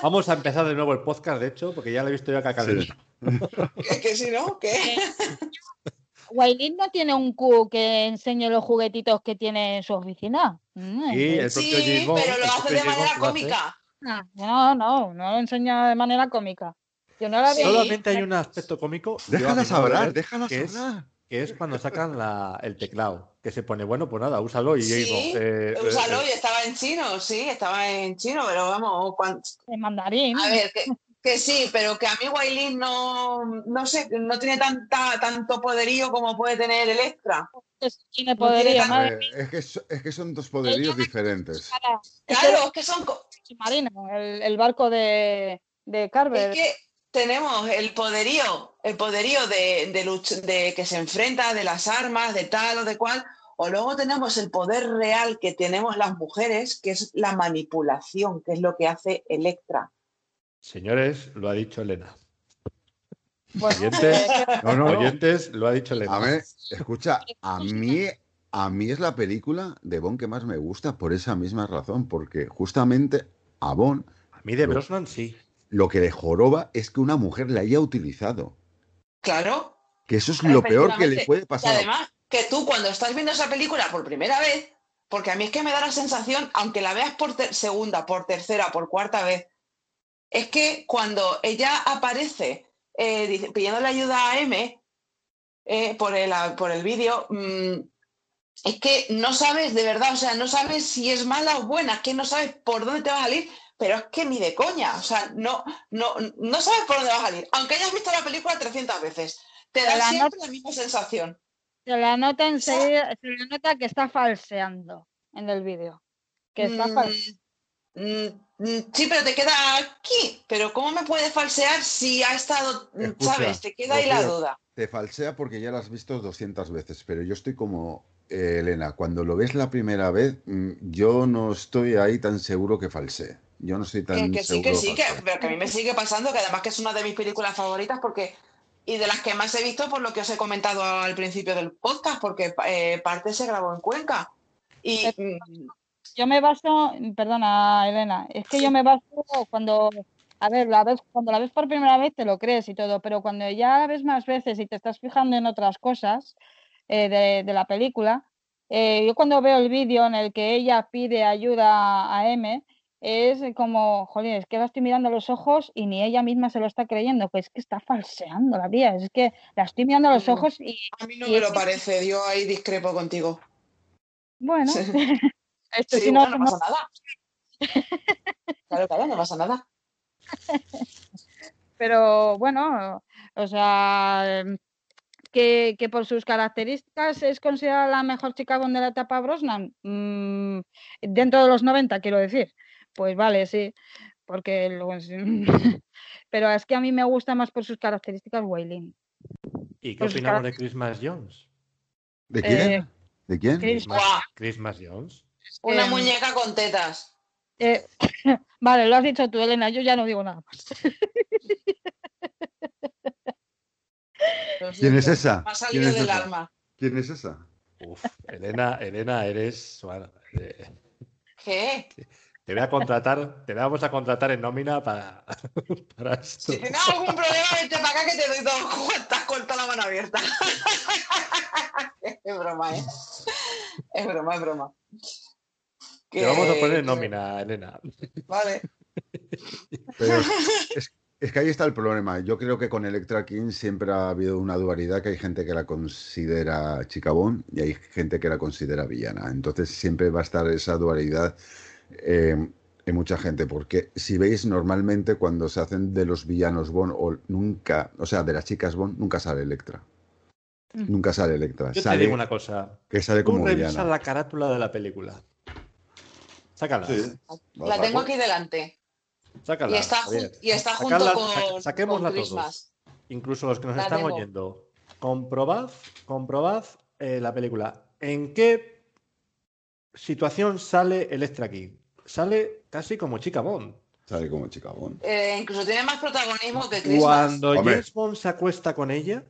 Vamos a empezar de nuevo el podcast, de hecho, porque ya lo he visto yo que ha calentado. ¿Que, que si no? ¿Qué? Wailin no tiene un Q que enseñe los juguetitos que tiene en su oficina. Mm, Sí, el pero lo el hace de manera cómica. Ah, No, no, no lo enseña de manera cómica. Yo no la Sí. Solamente hay un aspecto cómico. Déjalas hablar, déjalas es, hablar. que es cuando sacan la- el teclado, que se pone, bueno, pues nada, úsalo y Sí, Bond, eh, eh, úsalo eh, y estaba en chino, sí, estaba en chino, pero vamos, cuan- En mandarín. a ver, que, que sí, pero que a mí Wailin no, no sé, no tiene tanta, tanto poderío como puede tener Electra. Es- tiene No tiene poderío, tan- Eh, es, que, so- es que son dos poderíos diferentes. Claro, es que son, el, el barco de, de Carver. es que tenemos el poderío, el poderío de, de, luch- de que se enfrenta, de las armas, de tal o de cual, o luego tenemos el poder real que tenemos las mujeres, que es la manipulación, que es lo que hace Electra. Señores, lo ha dicho Elena. Bueno, Oyentes, No, no, no. oyentes, lo ha dicho Elena. A ver, escucha, a mí, a mí es la película de Bond que más me gusta por esa misma razón, porque justamente a Bond A mí de Lo- Brosnan sí. lo que le joroba es que una mujer le haya utilizado. Claro. Que eso es lo peor que le puede Y pasar. a- además, que tú cuando estás viendo esa película por primera vez, porque a mí es que me da la sensación, aunque la veas por segunda, por tercera, por cuarta vez, es que cuando ella aparece eh, pidiéndole ayuda a M eh, por el, por el vídeo, mm, es que no sabes de verdad, o sea, no sabes si es mala o buena, es que no sabes por dónde te va a salir, pero es que ni de coña, o sea, no, no, no sabes por dónde va a salir. Aunque hayas visto la película 300 veces, te da siempre la misma sensación. Se la nota enseguida, se le nota que está falseando en el vídeo. Que está mm, mm, sí, pero te queda aquí. Pero ¿cómo me puede falsear si ha estado, sabes? Te queda ahí la duda. Te falsea porque ya la has visto 200 veces, pero yo estoy como eh, Elena. Cuando lo ves la primera vez, yo no estoy ahí tan seguro que falsee. Yo no estoy tan que, sí, que sí, que, pero que a mí me sigue pasando, que además que es una de mis películas favoritas porque y de las que más he visto por lo que os he comentado al principio del podcast, porque eh, parte se grabó en Cuenca. Y mm, yo me baso, perdona Elena, es que yo me baso cuando, a ver, la vez, cuando la ves por primera vez te lo crees y todo, pero cuando ya la ves más veces y te estás fijando en otras cosas eh, de, la película, eh, yo cuando veo el vídeo en el que ella pide ayuda a M, es como, joder, es que la estoy mirando a los ojos y ni ella misma se lo está creyendo, pues es que está falseando la vida, es que la estoy mirando a los ojos y... A mí no me lo parece, yo ahí discrepo contigo. Bueno, esto sí, no, no pasa nada. Claro, claro, no pasa nada. Pero bueno, o sea, que, que, por sus características es considerada la mejor chica de la etapa Brosnan, mm, dentro de los 90, quiero decir. Pues vale, sí, porque pero es que a mí me gusta más por sus características Wailing. ¿Y qué opinamos de Christmas Jones? ¿De quién? Eh, ¿De quién? Christmas, Jones. Una muñeca con tetas. Eh, vale, lo has dicho tú, Elena, yo ya no digo nada más. ¿Quién es esa? ¿Quién es esa? Alma. ¿Quién es esa? Uf, Elena, Elena, eres. Eh, ¿Qué? Te voy a contratar, te vamos a contratar en nómina para, para esto. Si tienes algún problema, vete para acá que te doy dos estás con toda la mano abierta. es broma, ¿eh? Es broma, es broma. Te vamos a poner nómina, Elena. Vale. Pero es, es, que ahí está el problema. Yo creo que con Electra King siempre ha habido una dualidad que hay gente que la considera chicabón y hay gente que la considera villana. Entonces siempre va a estar esa dualidad eh, en mucha gente, porque si veis normalmente cuando se hacen de los villanos Bond o nunca, o sea, de las chicas Bond, nunca sale Electra. Mm. Nunca sale Electra. Yo sale, te digo una cosa. Que sale como revisa la carátula de la película. Sácala. La tengo aquí delante. Sácala. Y está, y está junto con. Saquémosla todos. Incluso los que nos están oyendo. Comprobad, comprobad eh, la película. ¿En qué situación sale Electra aquí? Sale casi como chica Bond. Sale como chica Bond. Eh, incluso tiene más protagonismo que Christmas. Cuando James Bond se acuesta con ella,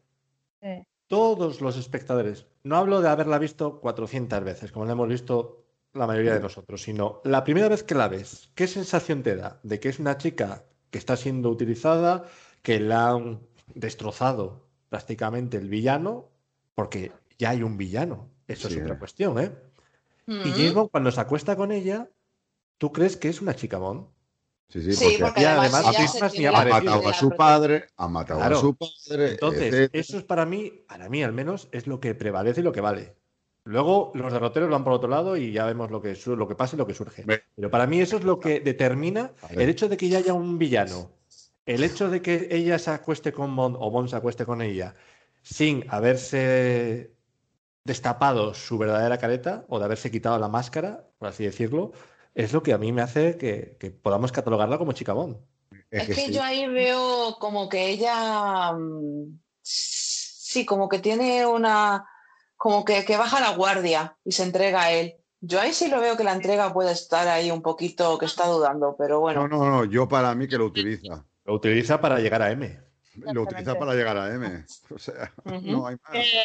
todos los espectadores, no hablo de haberla visto 400 veces, como la hemos visto la mayoría de nosotros, sino la primera vez que la ves, ¿qué sensación te da? De que es una chica que está siendo utilizada, que la han destrozado prácticamente el villano, porque ya hay un villano. Eso es otra cuestión, ¿eh? Y James Bond, cuando se acuesta con ella, ¿tú crees que es una chica Bond? Sí, sí, porque, además, ha, matado a su padre, ha matado a su padre. Entonces, eso es para mí, para mí al menos, es lo que prevalece y lo que vale. Luego los derroteros van por otro lado y ya vemos lo que, lo que pasa y lo que surge. Pero para mí eso es lo que determina el hecho de que ya haya un villano, el hecho de que ella se acueste con Bond o Bond se acueste con ella sin haberse destapado su verdadera careta o de haberse quitado la máscara, por así decirlo, es lo que a mí me hace que, podamos catalogarla como chica Bond. Es, que, yo ahí veo como que ella, mm, sí, como que tiene una, como que, baja la guardia y se entrega a él. Yo ahí sí lo veo que la entrega puede estar ahí un poquito, que está dudando, pero bueno. No, no, no, yo para mí que lo utiliza. Lo utiliza para llegar a M. Lo utiliza para llegar a M. O sea, no hay más. Eh,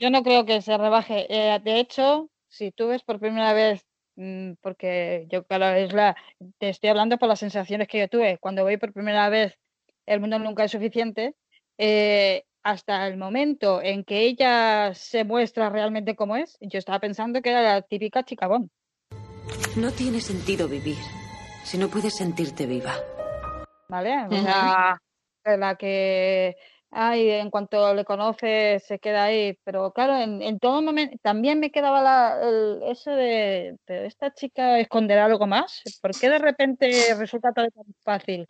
yo no creo que se rebaje. Eh, de hecho, si tú ves por primera vez, mm, porque yo, claro, es la, te estoy hablando por las sensaciones que yo tuve. Cuando voy por primera vez, el mundo nunca es suficiente. Eh, hasta el momento en que ella se muestra realmente como es, yo estaba pensando que era la típica chica bon. No tiene sentido vivir si no puedes sentirte viva. ¿Vale? O sea, la que ay, en cuanto le conoce se queda ahí, pero claro, en, todo momento también me quedaba la, el, eso de, esta chica esconder algo más, ¿por qué de repente resulta tan fácil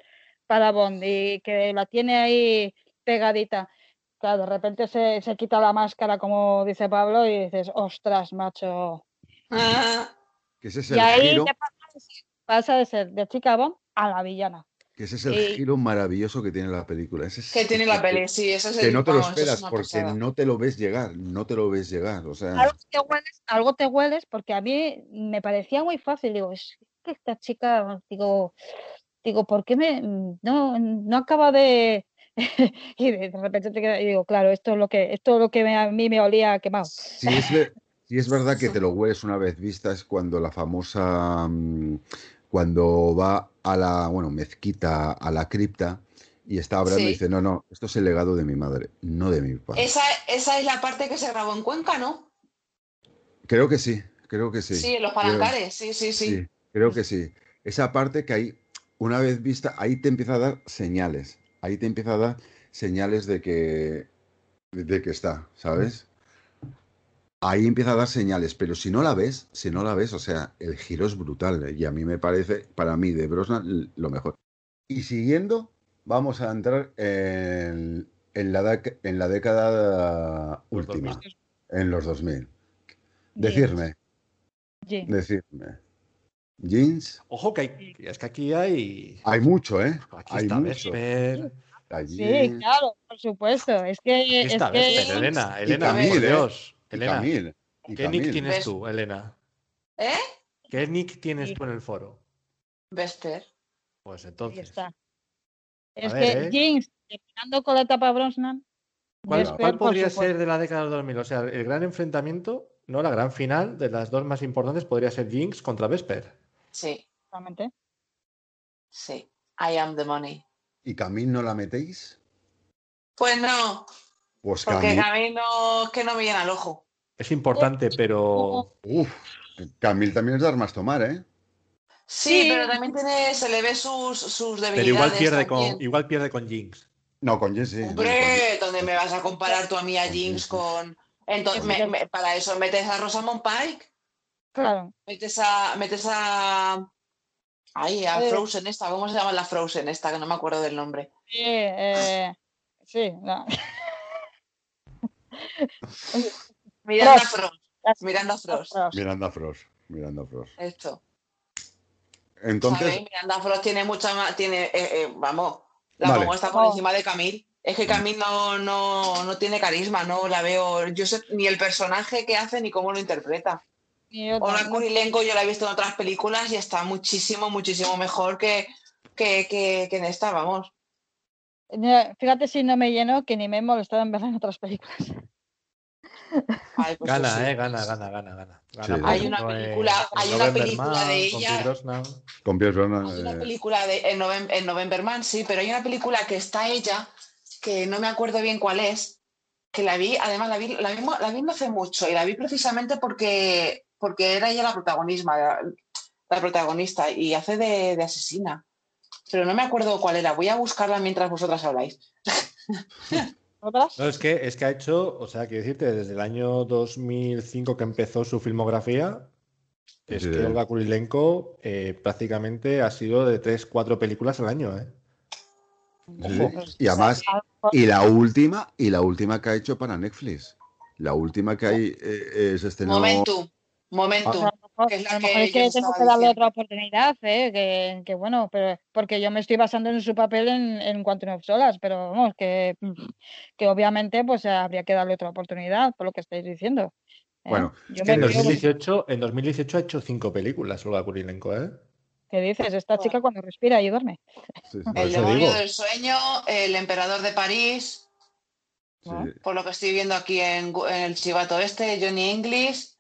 para Bond y que la tiene ahí pegadita? Claro, de repente se, se quita la máscara, como dice Pablo, y dices, ostras, macho. y ahí pasa de ser de chica Bond a la villana. Que ese es el giro maravilloso que tiene la película. que tiene la peli, sí, eso es el, Que no te lo esperas porque no te lo ves llegar, no te lo ves llegar. O sea... algo, te hueles, algo te hueles porque a mí me parecía muy fácil. Digo, es que esta chica, digo, digo, ¿por qué me no, no acaba de y de repente te queda, y digo, claro, esto es lo que, esto es lo que a mí me olía quemado. Sí, es, es verdad que te lo hueles una vez vista, es cuando la famosa mm, cuando va a la, bueno, mezquita, a la cripta, y está hablando y dice, no, no, esto es el legado de mi madre, no de mi padre. Esa, esa es la parte que se grabó en Cuenca, ¿no? Creo que sí, creo que sí. Sí, los palancares, sí, sí, sí. Sí, creo que sí. Esa parte que ahí, una vez vista, ahí te empieza a dar señales, ahí te empieza a dar señales de que, de que está, ¿sabes? ahí empieza a dar señales, pero si no la ves, si no la ves, o sea, el giro es brutal ¿eh? y a mí me parece, para mí, de Brosnan, lo mejor. Y siguiendo, vamos a entrar en, la, en la década última, en los 2000. Decirme, decirme. Jeans. Ojo que es que aquí hay. Hay mucho, ¿eh? Aquí hay mucho. Sí, claro, por supuesto. Es que. es que... Elena, Elena, por ¿eh? Dios. Elena, ¿qué nick tienes tú, Elena? ¿Eh? ¿Qué nick tienes tú en el foro? Vesper. Pues entonces. está. Es que ¿eh? Jinx, terminando con la etapa Brosnan. ¿Cuál, podría ser de la década del 2000? O sea, el gran enfrentamiento, ¿no? La gran final de las dos más importantes podría ser Jinx contra Vesper. Sí. Exactamente. Sí. I am the money. ¿Y Camille no la metéis? Pues no. Pues Porque Camille no, que no me llena el ojo. Es importante, pero. Uf, Camille también es de armas tomar, ¿eh? Sí, pero también tiene, se le ve sus, sus debilidades. Pero igual pierde, con, igual pierde con Jinx. No, con Jinx sí. Hombre, ¿dónde me vas a comparar tú a mí a Jinx con. Entonces, para eso metes a Rosamund Pike. Claro. Metes a. Metes a. Ahí, a Frozen esta. ¿Cómo se llama la Frozen esta? Que no me acuerdo del nombre. Sí, eh, sí, no. Miranda Frost. Miranda Frost. Miranda Frost. Miranda Frost. Esto. Entonces. Miranda Frost tiene mucha más. Tiene, eh, eh, vamos, la pongo está por encima de Camille. Es que Camille no, no, no, tiene carisma, no la veo. Yo sé ni el personaje que hace ni cómo lo interpreta. Hola Kurilenko yo la he visto en otras películas y está muchísimo, muchísimo mejor que, que, que, que en esta, vamos. Fíjate si no me lleno que ni me he molestado en verla en otras películas. Pues gana, eh, gana, gana, gana, gana. Hay una película, hay una película de ella. Con Pierce Brosnan. Hay una eh. película de en, November, Novemberman, sí, pero hay una película que está ella, que no me acuerdo bien cuál es, que la vi, además la vi, la vi, la vi no hace mucho, y la vi precisamente porque, porque era ella la protagonista, la, protagonista, y hace de, de asesina pero no me acuerdo cuál era. Voy a buscarla mientras vosotras habláis. No, es que, es que ha hecho, o sea, quiero decirte, desde el año 2005 que empezó su filmografía, es que Olga Kurilenko eh, prácticamente ha sido de 3, 4 películas al año, ¿eh? Y además, y la última, y la última que ha hecho para Netflix. La última que hay eh, es este Momento. Momento. a lo mejor es que tengo que darle otra oportunidad, ¿eh? que, bueno, pero porque yo me estoy basando en su papel en, en Quantum Solas, pero vamos, que, que obviamente pues habría que darle otra oportunidad, por lo que estáis diciendo. ¿eh? Bueno, en, 2018, en 2018 ha hecho cinco películas Olga Kurilenko, ¿eh? ¿Qué dices? Esta chica cuando respira y duerme. el demonio del sueño, el emperador de París, por lo que estoy viendo aquí en, en el chivato este, Johnny English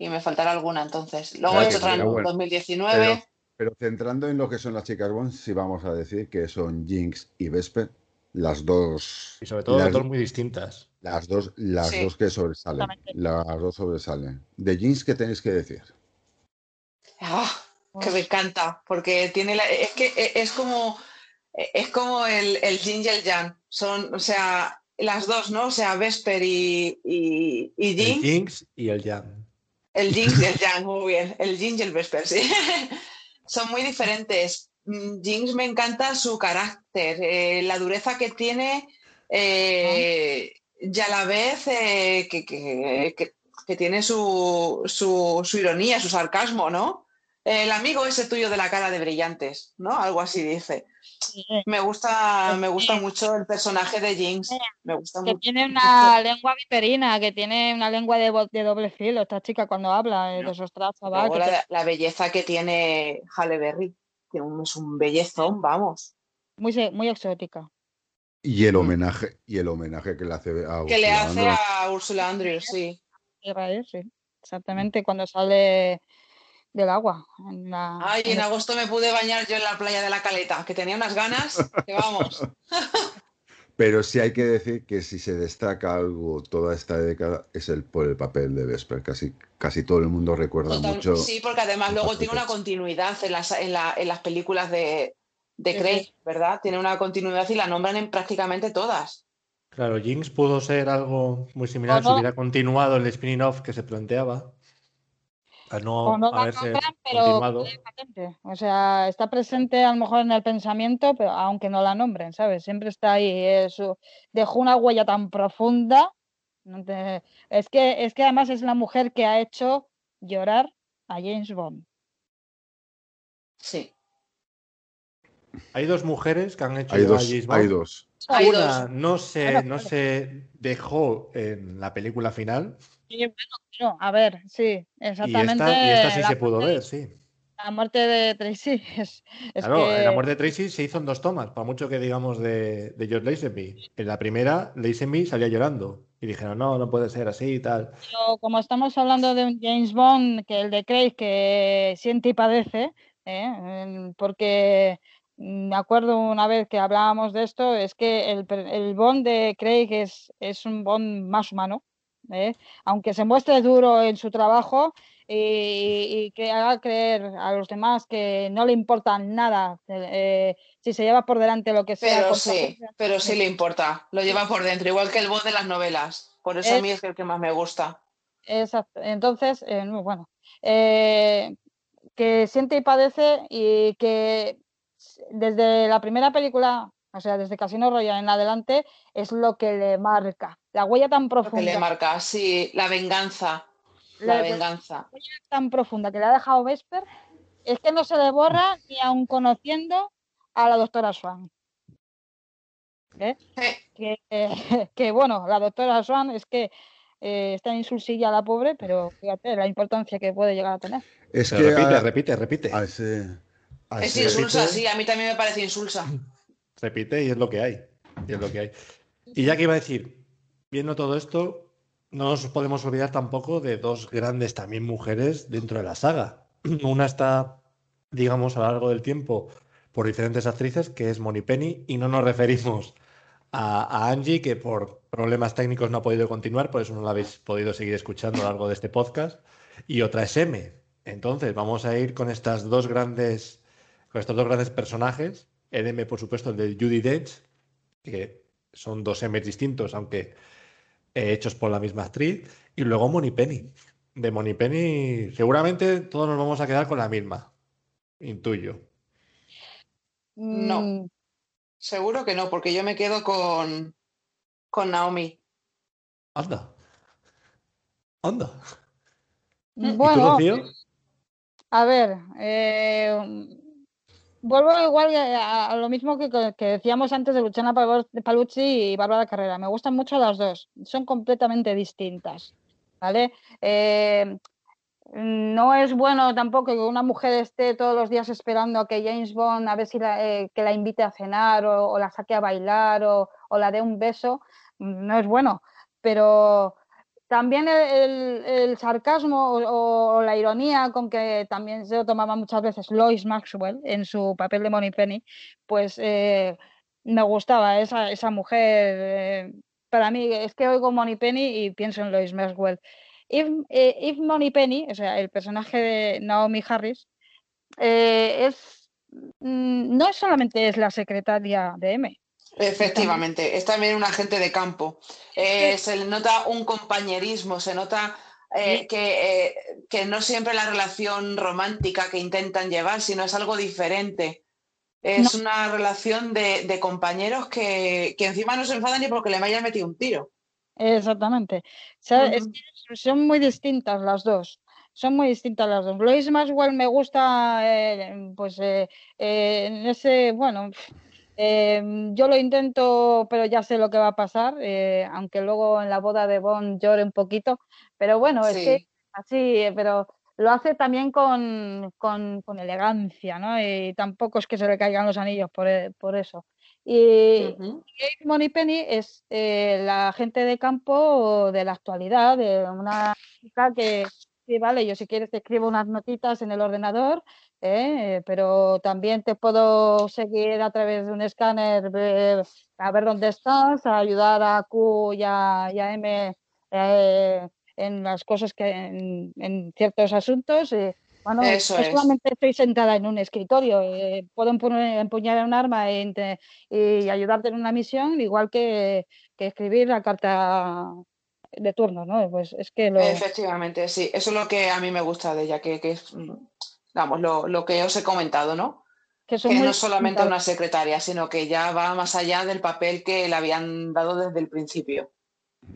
y me faltará alguna entonces. Luego he hecho otra en 2019. Pero, centrando en lo que son las chicas Bond, sí vamos a decir que son Jinx y Vesper, las dos. Y sobre todo las dos muy distintas. Las dos, las dos que sobresalen. Las dos sobresalen. De Jinx, ¿qué tenéis que decir? Ah, que me encanta, porque tiene la, es que es como es como el, el Jin y el Yang. Son, o sea, las dos, ¿no? O sea, Vesper y, y, y Jinx. El Jinx y el Yang. El Jinx y el Yang, muy bien. El Jinx y el Vesper, sí. Son muy diferentes. Mm, Jinx me encanta su carácter, eh, la dureza que tiene eh, y a la vez eh, que, que, que, que, tiene su, su, su, ironía, su sarcasmo, ¿no? El amigo ese tuyo de la cara de brillantes, ¿no? Algo así dice. Me gusta, me gusta mucho el personaje de Jinx. Me gusta que mucho. tiene una lengua viperina, que tiene una lengua de, de doble filo, esta chica cuando habla eh, de esos la, la, belleza que tiene Halle Berry, que es un bellezón, vamos. Muy, muy exótica. Y el homenaje, y el homenaje que le hace a Que le hace Andrews. a Ursula Andrews, sí. Sí. Exactamente, cuando sale del agua. En la... Ay, en agosto me pude bañar yo en la playa de la Caleta, que tenía unas ganas, que vamos. Pero sí hay que decir que si se destaca algo toda esta década es el por el papel de Vesper. Casi, casi todo el mundo recuerda Total, mucho. Sí, porque además luego tiene una continuidad en las, en, la, en las películas de, de Craig, ¿verdad? Tiene una continuidad y la nombran en prácticamente todas. Claro, Jinx pudo ser algo muy similar si hubiera continuado el spin-off que se planteaba. A no, no haberse nombran, pero o sea, está presente a lo mejor en el pensamiento, pero aunque no la nombren, ¿sabes? Siempre está ahí. Eso. Dejó una huella tan profunda. No te... es, que, es que además es la mujer que ha hecho llorar a James Bond. Sí. Hay dos mujeres que han hecho hay llorar dos, a James Bond. Hay dos. Hay Una no se, no se dejó en la película final Sí, bueno, claro, a ver, sí, y exactamente. esta, y esta sí la se pudo muerte- ver, sí. La muerte de Tracy es, es Claro, que la muerte de Tracy se hizo en dos tomas, para mucho que digamos de, de George Lazenby. En la primera, Lazenby salía llorando y dijeron, no, no puede ser así y tal. Pero como estamos hablando de un James Bond, que el de Craig que siente y padece, ¿eh? Porque mm, me acuerdo una vez que hablábamos de esto, es que el, el Bond de Craig es, es un Bond más humano, ¿eh? aunque se muestre duro en su trabajo y, y que haga creer a los demás que no le importa nada eh, si se lleva por delante lo que sea. Pero sí, pero sí le importa. Lo lleva por dentro, igual que el voz de las novelas. Por eso a mí es el que más me gusta. Exacto. Entonces, eh, no, bueno, eh, que siente y padece y que desde la primera película, o sea, desde Casino Royale en adelante, es lo que le marca. La huella tan Lo que le profunda, marca, sí, la venganza. La la venganza. huella tan profunda que le ha dejado Vesper, es que no se le borra ni aun conociendo a la doctora Swan. ¿Eh? Que, que, bueno, la doctora Swan es que eh, está en su silla la pobre, pero fíjate la importancia que puede llegar a tener. Es que repite, a- repite, repite. a Es insulsa, sí, a mí también me parece insulsa. Repite y es lo que hay. Y es lo que hay. Y ya que iba a decir, viendo todo esto, no nos podemos olvidar tampoco de dos grandes también mujeres dentro de la saga. Una está, digamos, a lo largo del tiempo por diferentes actrices, que es Moni Penny, y no nos referimos a, Angie, que por problemas técnicos no ha podido continuar, por eso no la habéis podido seguir escuchando a lo largo de este podcast. Y otra es M. Entonces, vamos a ir con estas dos grandes, con estos dos grandes personajes. El M, por supuesto, el de Judy Dench, que son dos M's distintos, aunque eh, hechos por la misma actriz. Y luego Moni Penny. De Moni Penny, seguramente todos nos vamos a quedar con la misma. Intuyo. No. Mm, Seguro que no, porque yo me quedo con, con Naomi. Anda. Anda. ¿Y tú, Bueno, Rocío? a ver, eh, vuelvo igual a, lo mismo que, decíamos antes de Luciana Palucci y Bárbara Carrera. Me gustan mucho las dos, son completamente distintas, ¿vale? Eh, no es bueno tampoco que una mujer esté todos los días esperando a que James Bond a ver si la, eh, que la invite a cenar o, la saque a bailar o la dé un beso. No es bueno, pero también el, sarcasmo o, la ironía con que también se lo tomaba muchas veces Lois Maxwell en su papel de Money Penny, pues eh, me gustaba esa, esa mujer. eh, para mí es que oigo Money Penny y pienso en Lois Maxwell. Eve, eh, Eve Moneypenny, o sea, el personaje de Naomi Harris, eh, es mm, no solamente es la secretaria de M, Efectivamente, es también un agente de campo. Eh, se le nota un compañerismo, se nota eh, que, eh, que, no siempre la relación romántica que intentan llevar, sino es algo diferente. Es una relación de, compañeros que, encima no se enfadan ni porque le hayan metido un tiro. Exactamente. son muy distintas las dos son muy distintas las dos. Lois Maxwell me gusta, pues en ese, bueno, Em, yo lo intento, pero ya sé lo que va a pasar, eh, aunque luego en la boda de Bond llore un poquito. Pero bueno, es que así, pero lo hace también con, con, elegancia, ¿no? Y tampoco es que se le caigan los anillos por, e, por eso. Y uh Penny es eh, la gente de campo de la actualidad, de una chica que, sí, vale, yo si quieres te escribo unas notitas en el ordenador ¿eh? pero también te puedo seguir a través de un escáner, a ver dónde estás, a ayudar a Q y a, M eh, en las cosas que en, ciertos asuntos. bueno, solamente estoy sentada en un escritorio, eh, puedo empuñar un arma y ayudarte en una misión, igual que, escribir la carta de turno, ¿no? Pues es que Efectivamente, sí, eso es lo que a mí me gusta de ella, que, que es vamos, lo, lo que os he comentado, ¿no? Que, no es solamente una secretaria, sino que ya va más allá del papel que le habían dado desde el principio.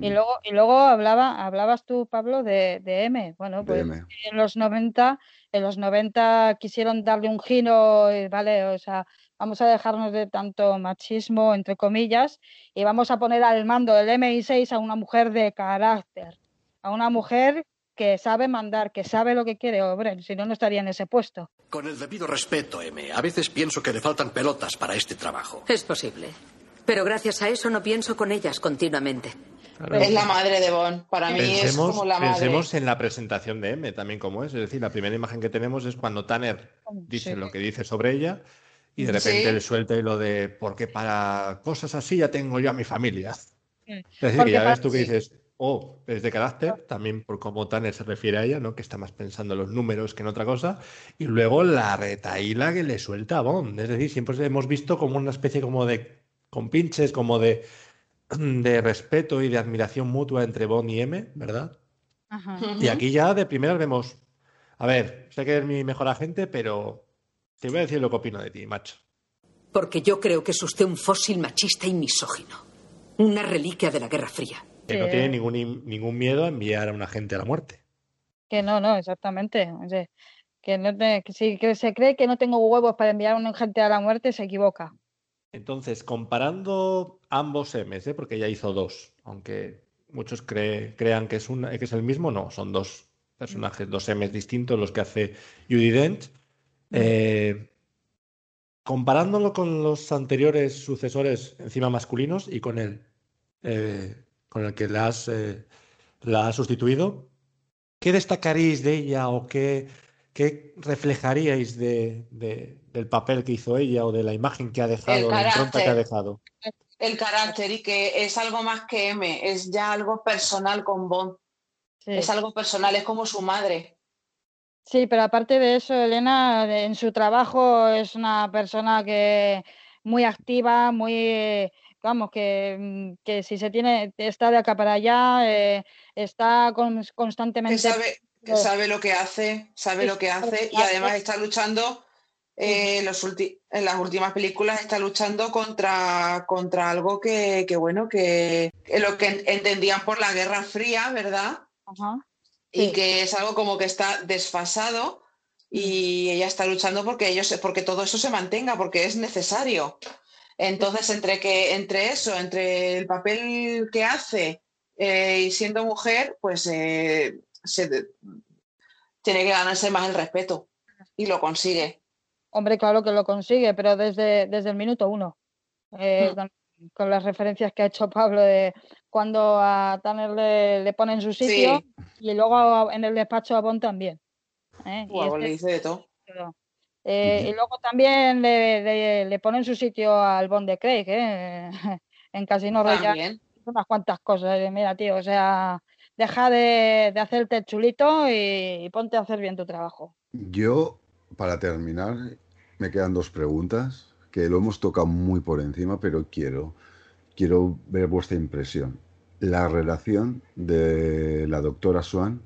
Y luego, y luego hablaba, hablabas tú, Pablo, de, M. Bueno, pues en los 90, en los 90 quisieron darle un giro, ¿vale? O sea, vamos a dejarnos de tanto machismo, entre comillas, y vamos a poner al mando del MI6 a una mujer de carácter, a una mujer que sabe mandar, que sabe lo que quiere Obren, si no, no estaría en ese puesto. Con el debido respeto, M, a veces pienso que le faltan pelotas para este trabajo. Es posible. Pero gracias a eso no pienso con ellas continuamente. Es la madre de Bon. Para mí es como la madre. Pensemos en la presentación de M también como es. Es decir, la primera imagen que tenemos es cuando Tanner dice lo que dice sobre ella y de repente le suelta y lo de porque para cosas así ya tengo yo a mi familia. Es decir, ya ves tú que dices, o es de carácter, también por cómo Tanner se refiere a ella, ¿no? que está más pensando en los números que en otra cosa, y luego la retaíla que le suelta a Bond. Es decir, siempre hemos visto como una especie como de compinches, como de, de respeto y de admiración mutua entre Bond y M, ¿verdad? Y aquí ya de primeras vemos, a ver, sé que eres mi mejor agente, pero te voy a decir lo que opino de ti, macho. Porque yo creo que es usted un fósil machista y misógino, una reliquia de la Guerra Fría. Que no tiene ningún, ningún miedo a enviar a un agente a la muerte. Que no, no, exactamente. que, no si se cree que no tengo huevos para enviar a un agente a la muerte, se equivoca. Entonces, comparando ambos M's, ¿eh? porque ya hizo dos, aunque muchos crean que es, que es el mismo, no, son dos personajes, dos M's distintos los que hace Judy Dent. Eh, comparándolo con los anteriores sucesores encima masculinos y con él, eh, con el que la has, eh, la has sustituido, ¿qué destacaríais de ella o qué, qué reflejaríais de, del papel que hizo ella o de la imagen que ha dejado, la impronta que ha dejado? El carácter y que es algo más que M, es ya algo personal con Bond. Es algo personal, es como su madre. Sí, pero aparte de eso, Elena, en su trabajo es una persona que muy activa, muy vamos, mm, que, si se tiene, está de acá para allá, eh, está constantemente... sabe, sabe lo que hace, sabe lo que hace y además está luchando, eh, los en las últimas películas está luchando contra, contra algo que, bueno, que lo que entendían por la Guerra Fría, ¿verdad? Y que es algo como que está desfasado y ella está luchando porque ellos porque todo eso se mantenga porque es necesario entonces, entre, que, entre eso, entre el papel que hace eh, y siendo mujer, pues eh, tiene que ganarse más el respeto y lo consigue. Hombre, claro que lo consigue, pero desde, desde el minuto uno. Eh, hmm. con, las referencias que ha hecho Pablo de cuando a Tanner le, le pone en su sitio y luego en el despacho a Bon también. le dice de todo. Eh, y luego también le, le, pone en su sitio al Bond de Craig, ¿eh? en Casino Royale. Unas cuantas cosas. Eh, mira, tío, o sea, deja de, de hacerte chulito y, ponte a hacer bien tu trabajo. Yo, para terminar, me quedan dos preguntas que lo hemos tocado muy por encima, pero quiero, quiero ver vuestra impresión. La relación de la doctora Swan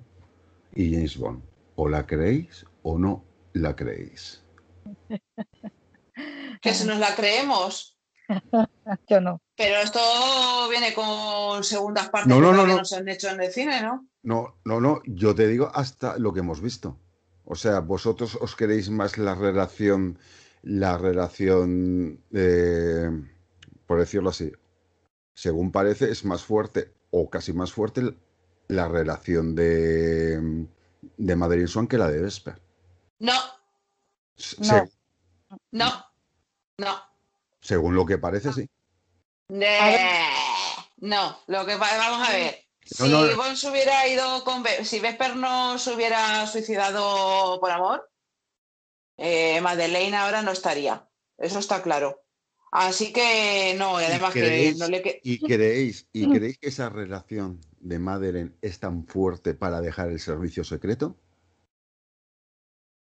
y James Bond. ¿O la creéis o no la creéis? Que si nos la creemos. Yo no. Pero esto viene con segundas partes No, no, no, que no. nos han hecho en el cine, ¿no? No, no, no, yo te digo hasta lo que hemos visto. O sea, vosotros os queréis más la relación, la relación, eh, por decirlo así, según parece, es más fuerte o casi más fuerte la relación de, de Madeline Swan que la de Vesper. No, Se- No. no, no. según lo que parece, sí. Eh, no, lo que vamos a ver. No, Si no. Bond se hubiera ido con si Vesper no se hubiera suicidado por amor, eh, Madeleine ahora no estaría. Eso está claro. Así que no, y además que ¿Creéis- no le que- y creéis, y creéis que esa relación de Madeleine es tan fuerte para dejar el servicio secreto?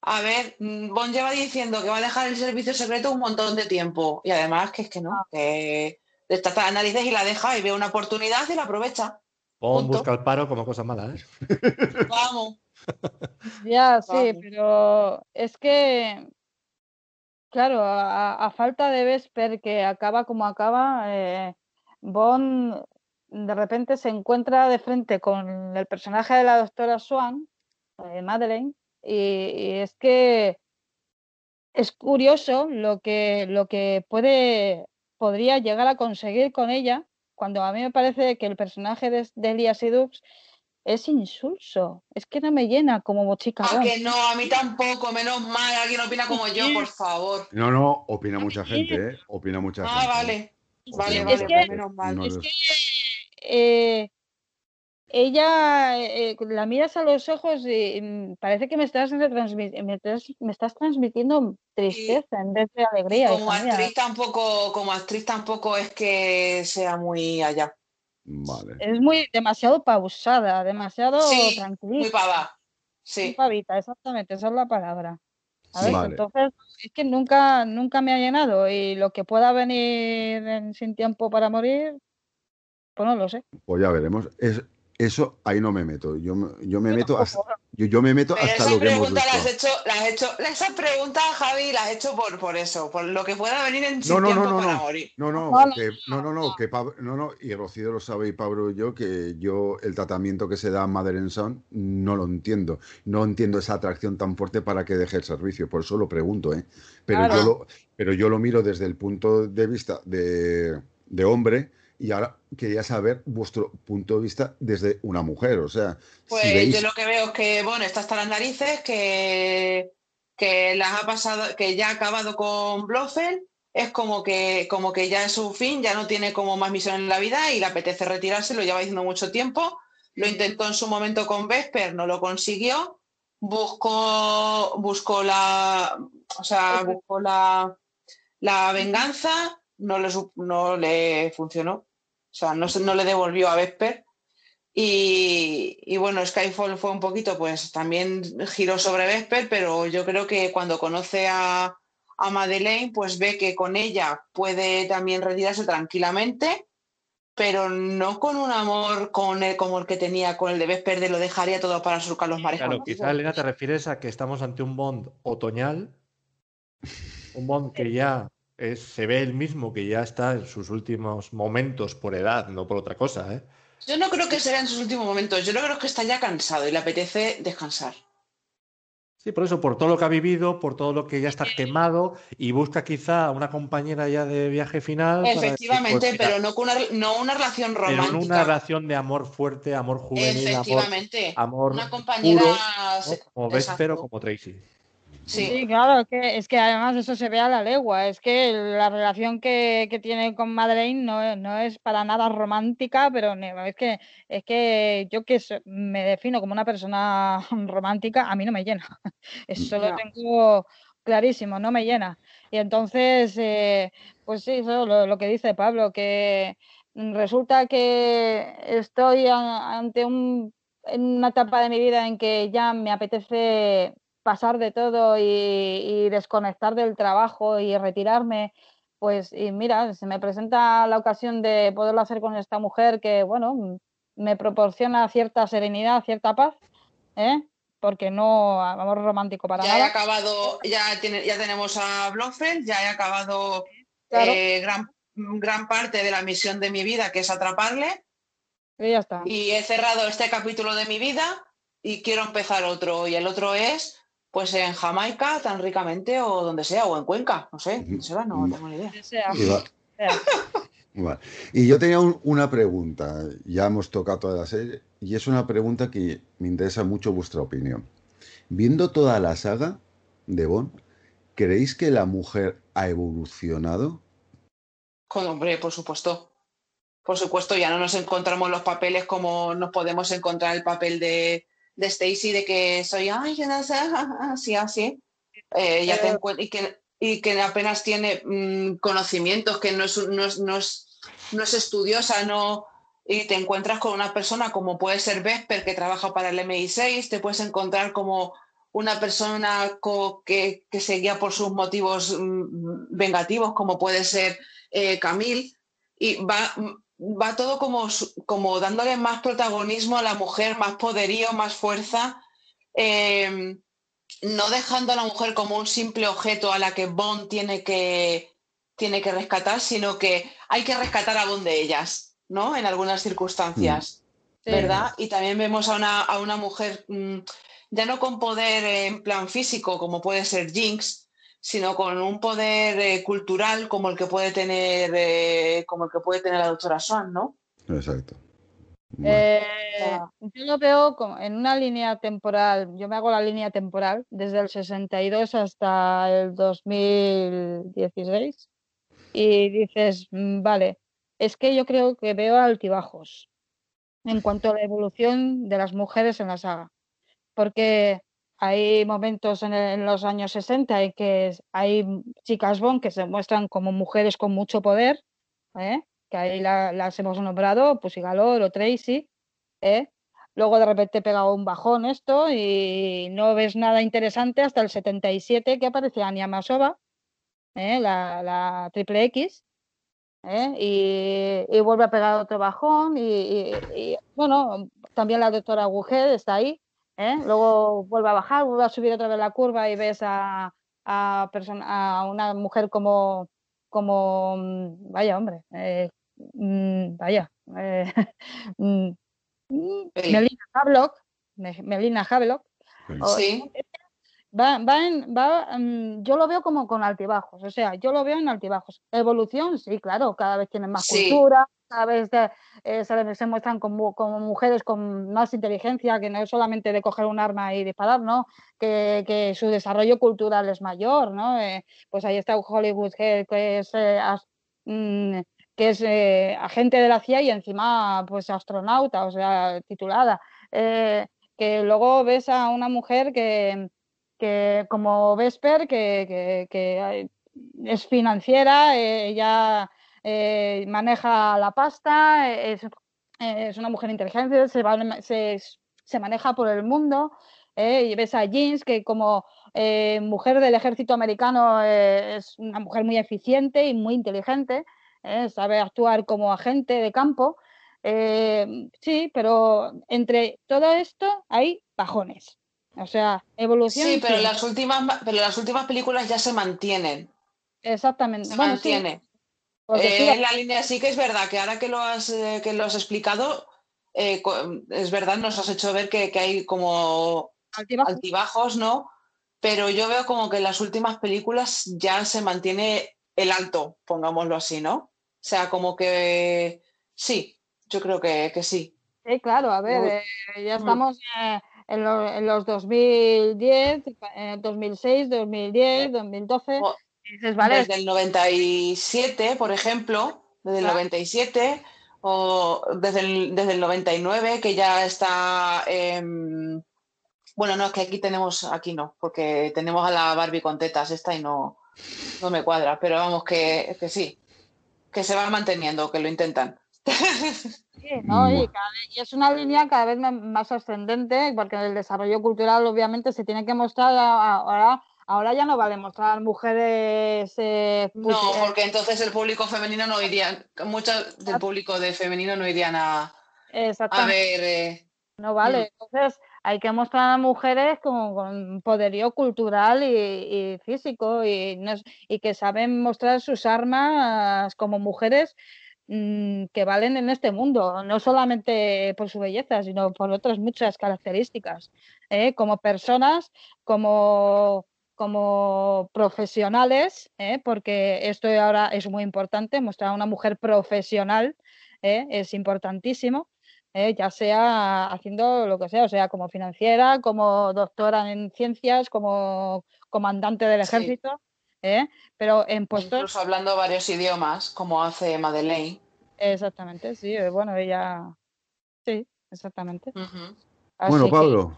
A ver, mm, Bond lleva diciendo que va a dejar el servicio secreto un montón de tiempo. Y además que es que no, que le las narices y la deja y ve una oportunidad y la aprovecha. Punto. busca el paro como cosa mala, ¿eh? Vamos. Ya, sí, Vamos. pero es que, claro, a, falta de Vesper que acaba como acaba, eh, Bond de repente se encuentra de frente con el personaje de la doctora Swan, eh, Madeleine, y, y es que es curioso lo que, lo que puede, podría llegar a conseguir con ella, cuando a mí me parece que el personaje de, de Elia Sedux es insulso. Es que no me llena como chica. Ah, que no, a mí tampoco, menos mal, alguien opina como yo, por favor. No, no, opina mucha gente, ¿eh? Opina mucha Ah, gente. vale. Vale, vale, mucha pues gente. menos mal. No Es que eh, ella eh, la miras a los ojos y mm, parece que me estás, retransmi- me estás, me estás transmitiendo tristeza en vez de alegría. Como mía. actriz tampoco, como actriz tampoco es que sea muy allá. Vale. Es muy demasiado pausada, demasiado Sí, tranquila. Muy pava. Muy Sí. pavita, exactamente, esa es la palabra. A ver, Vale. entonces es que nunca, nunca me ha llenado y lo que pueda venir en Sin Tiempo para Morir, pues no lo sé. Pues ya veremos. Es, eso ahí no me meto. Yo, me- yo me meto hasta, yo, yo me meto Pero hasta lo que hemos visto. hecho, la has hecho, esa pregunta, Javi, la has hecho por, por eso, por lo que pueda venir en No, Sin no, no, tiempo no, para no. morir. No, no, No, no, que, no, no, no, que Pablo, no, no, y Rocío lo sabe y Pablo y yo, que yo el tratamiento que se da a Madeleine Son no lo entiendo. No entiendo esa atracción tan fuerte para que deje el servicio, por eso lo pregunto, ¿eh? Pero, Claro. yo, lo, pero yo lo miro desde el punto de vista de, de hombre y ahora quería saber vuestro punto de vista desde una mujer. O sea, Pues si veis... yo lo que veo es que, bueno, está hasta las narices, que, que las ha pasado, que ya ha acabado con Blofeld, es como que, como que ya es su fin, ya no tiene como más misión en la vida y le apetece retirarse, lo lleva diciendo mucho tiempo. Lo intentó en su momento con Vesper, no lo consiguió. Buscó, buscó la, o sea, buscó la, la venganza, no le, no le funcionó. O sea, no, se- no le devolvió a Vesper. Y, y bueno, Skyfall fue un poquito, pues también giró sobre Vesper, pero yo creo que cuando conoce a, a Madeleine, pues ve que con ella puede también retirarse tranquilamente, pero no con un amor con el, como el que tenía con el de Vesper, de lo dejaría todo para surcar los mares. Claro, quizá Elena te refieres a que estamos ante un Bond otoñal, un Bond que ya es- se ve el mismo, que ya está en sus últimos momentos por edad, no por otra cosa, ¿eh? Yo no creo que sea en sus últimos momentos, yo no creo que está ya cansado y le apetece descansar. Sí, por eso, por todo lo que ha vivido, por todo lo que ya está quemado y busca quizá una compañera ya de viaje final. decir, Efectivamente, pues pero no, con una, no una relación pero romántica. en una relación de amor fuerte, amor juvenil, amor, Efectivamente. amor Una compañera. puro, ¿no? como Vesper o Exacto. como Tracy. Sí, claro, es que, es que además eso se ve a la legua. Es que la relación que, que tiene con Madeleine no, es- no es para nada romántica, pero es que, es que yo que me defino como una persona romántica, a mí no me llena. Eso lo tengo clarísimo, no me llena. Y entonces, eh, pues sí, eso lo, lo que dice Pablo, que resulta que estoy a- ante un, en una etapa de mi vida en que ya me apetece pasar de todo y, desconectar del trabajo y retirarme, pues y mira, se me presenta la ocasión de poderlo hacer con esta mujer que, bueno, me proporciona cierta serenidad, cierta paz, ¿eh? porque no amor romántico para ya nada. He acabado, ya, tiene, ya tenemos a Blofeld, ya he acabado eh, gran, gran parte de la misión de mi vida, que es atraparle. Y ya está. Y he cerrado este capítulo de mi vida y quiero empezar otro. Y el otro es, pues en Jamaica, tan ricamente, o donde sea, o en Cuenca, no sé, no tengo ni idea. Y yo tenía una pregunta, ya hemos tocado toda la serie, y es una pregunta que me interesa mucho vuestra opinión. Viendo toda la saga de Bond, ¿creéis que la mujer ha evolucionado? Con hombre, por supuesto. Por supuesto, ya no nos encontramos los papeles como nos podemos encontrar el papel de, de Stacy, de que soy, ay, yo no sé, así, así. Eh, ya te y que y que apenas tiene mm, conocimientos, que no es, no, es, no, es, estudiosa, no, y te encuentras con una persona como puede ser Vesper, que trabaja para el MI6, te puedes encontrar como una persona que, que se guía por sus motivos mm, vengativos, como puede ser eh, Camille, y va, va todo como, como dándole más protagonismo a la mujer, más poderío, más fuerza. Eh, no dejando a la mujer como un simple objeto a la que Bond tiene que, tiene que rescatar, sino que hay que rescatar a Bond de ellas, ¿no? En algunas circunstancias, mm. ¿verdad? Y también vemos a una, a una mujer mm, ya no con poder en plan físico, como puede ser Jinx, sino con un poder eh, cultural como el que puede tener eh, como el que puede tener la doctora Swan, ¿no? Exacto. Eh, yo lo veo en una línea temporal, yo me hago la línea temporal desde el 62 hasta el 2016 y dices, mm, vale, es que yo creo que veo altibajos en cuanto a la evolución de las mujeres en la saga, porque hay momentos en, los años 60 en que hay chicas Bond que se muestran como mujeres con mucho poder, ¿eh? que ahí las hemos nombrado, pues Galor o Tracy, ¿eh? Luego de repente pega un bajón esto y no ves nada interesante hasta el 77 que aparece Anya Masova, ¿eh? la, triple X, y, vuelve a pegar otro bajón y, bueno, también la doctora Agujer está ahí, luego vuelve a bajar, vuelve a subir otra vez la curva y ves a, a, a una mujer como, como, mm, vaya hombre, Mm, vaya, eh, mm, Melina Havelock, Melina Havelock, sí. Va, va, en, va yo lo veo como con altibajos, o sea, yo lo veo en altibajos. Evolución, sí, claro, cada vez tienen más cultura, cada vez eh, se, muestran como, como, mujeres con más inteligencia, que no es solamente de coger un arma y disparar, ¿no? Que, que su desarrollo cultural es mayor, ¿no? Eh, pues ahí está Hollywood, que, es que es eh, agente de la CIA y encima pues astronauta, o sea, titulada. Eh, que luego ves a una mujer que, que como Vesper, que, es financiera, ella eh, maneja la pasta, es, es, una mujer inteligente, se, maneja por el mundo. y ves a Jeans, que como mujer del ejército americano es una mujer muy eficiente y muy inteligente. ¿eh? sabe actuar como agente de campo. Eh, sí, pero entre todo esto hay bajones. O sea, evolución. Sí, pero, Las, últimas, pero las últimas películas ya se mantienen. Exactamente. Se mantiene. Eh, la línea sí que es verdad que ahora que lo has, que lo has explicado, es verdad, nos has hecho ver que, hay como altibajos, ¿no? Pero yo veo como que en las últimas películas ya se mantiene el alto, pongámoslo así, ¿no? O sea, como que sí, yo creo que, sí. Sí, claro, a ver, eh, ya estamos eh, en, en, los 2010, 2006, 2010, 2012. Desde el 97, por ejemplo, desde el 97 o desde el, desde el 99, que ya está... bueno, no, es que aquí tenemos, aquí no, porque tenemos a la Barbie con tetas esta y no, no me cuadra, pero vamos que, que sí, que se va manteniendo, que lo intentan. Sí, ¿no? y, es una línea cada vez más ascendente, porque el desarrollo cultural obviamente se tiene que mostrar ahora. Ahora ya no vale mostrar mujeres. Eh, no, porque entonces el público femenino no iría, muchos del público de femenino no irían a, a ver. Eh, no vale. Mm. Entonces, hay que mostrar a mujeres con, con poderío cultural y, físico y, y, que saben mostrar sus armas como mujeres mm, que valen en este mundo, no solamente por su belleza, sino por otras muchas características, ¿eh? como personas, como como profesionales, ¿eh? porque esto ahora es muy importante, mostrar a una mujer profesional ¿eh? es importantísimo. ¿eh? ya sea haciendo lo que sea, o sea, como financiera, como doctora en ciencias, como comandante del ejército, ¿eh? pero en puestos... Incluso hablando varios idiomas, como hace Madeleine. Exactamente, sí, eh, bueno, ella... Sí, exactamente. Bueno, Pablo,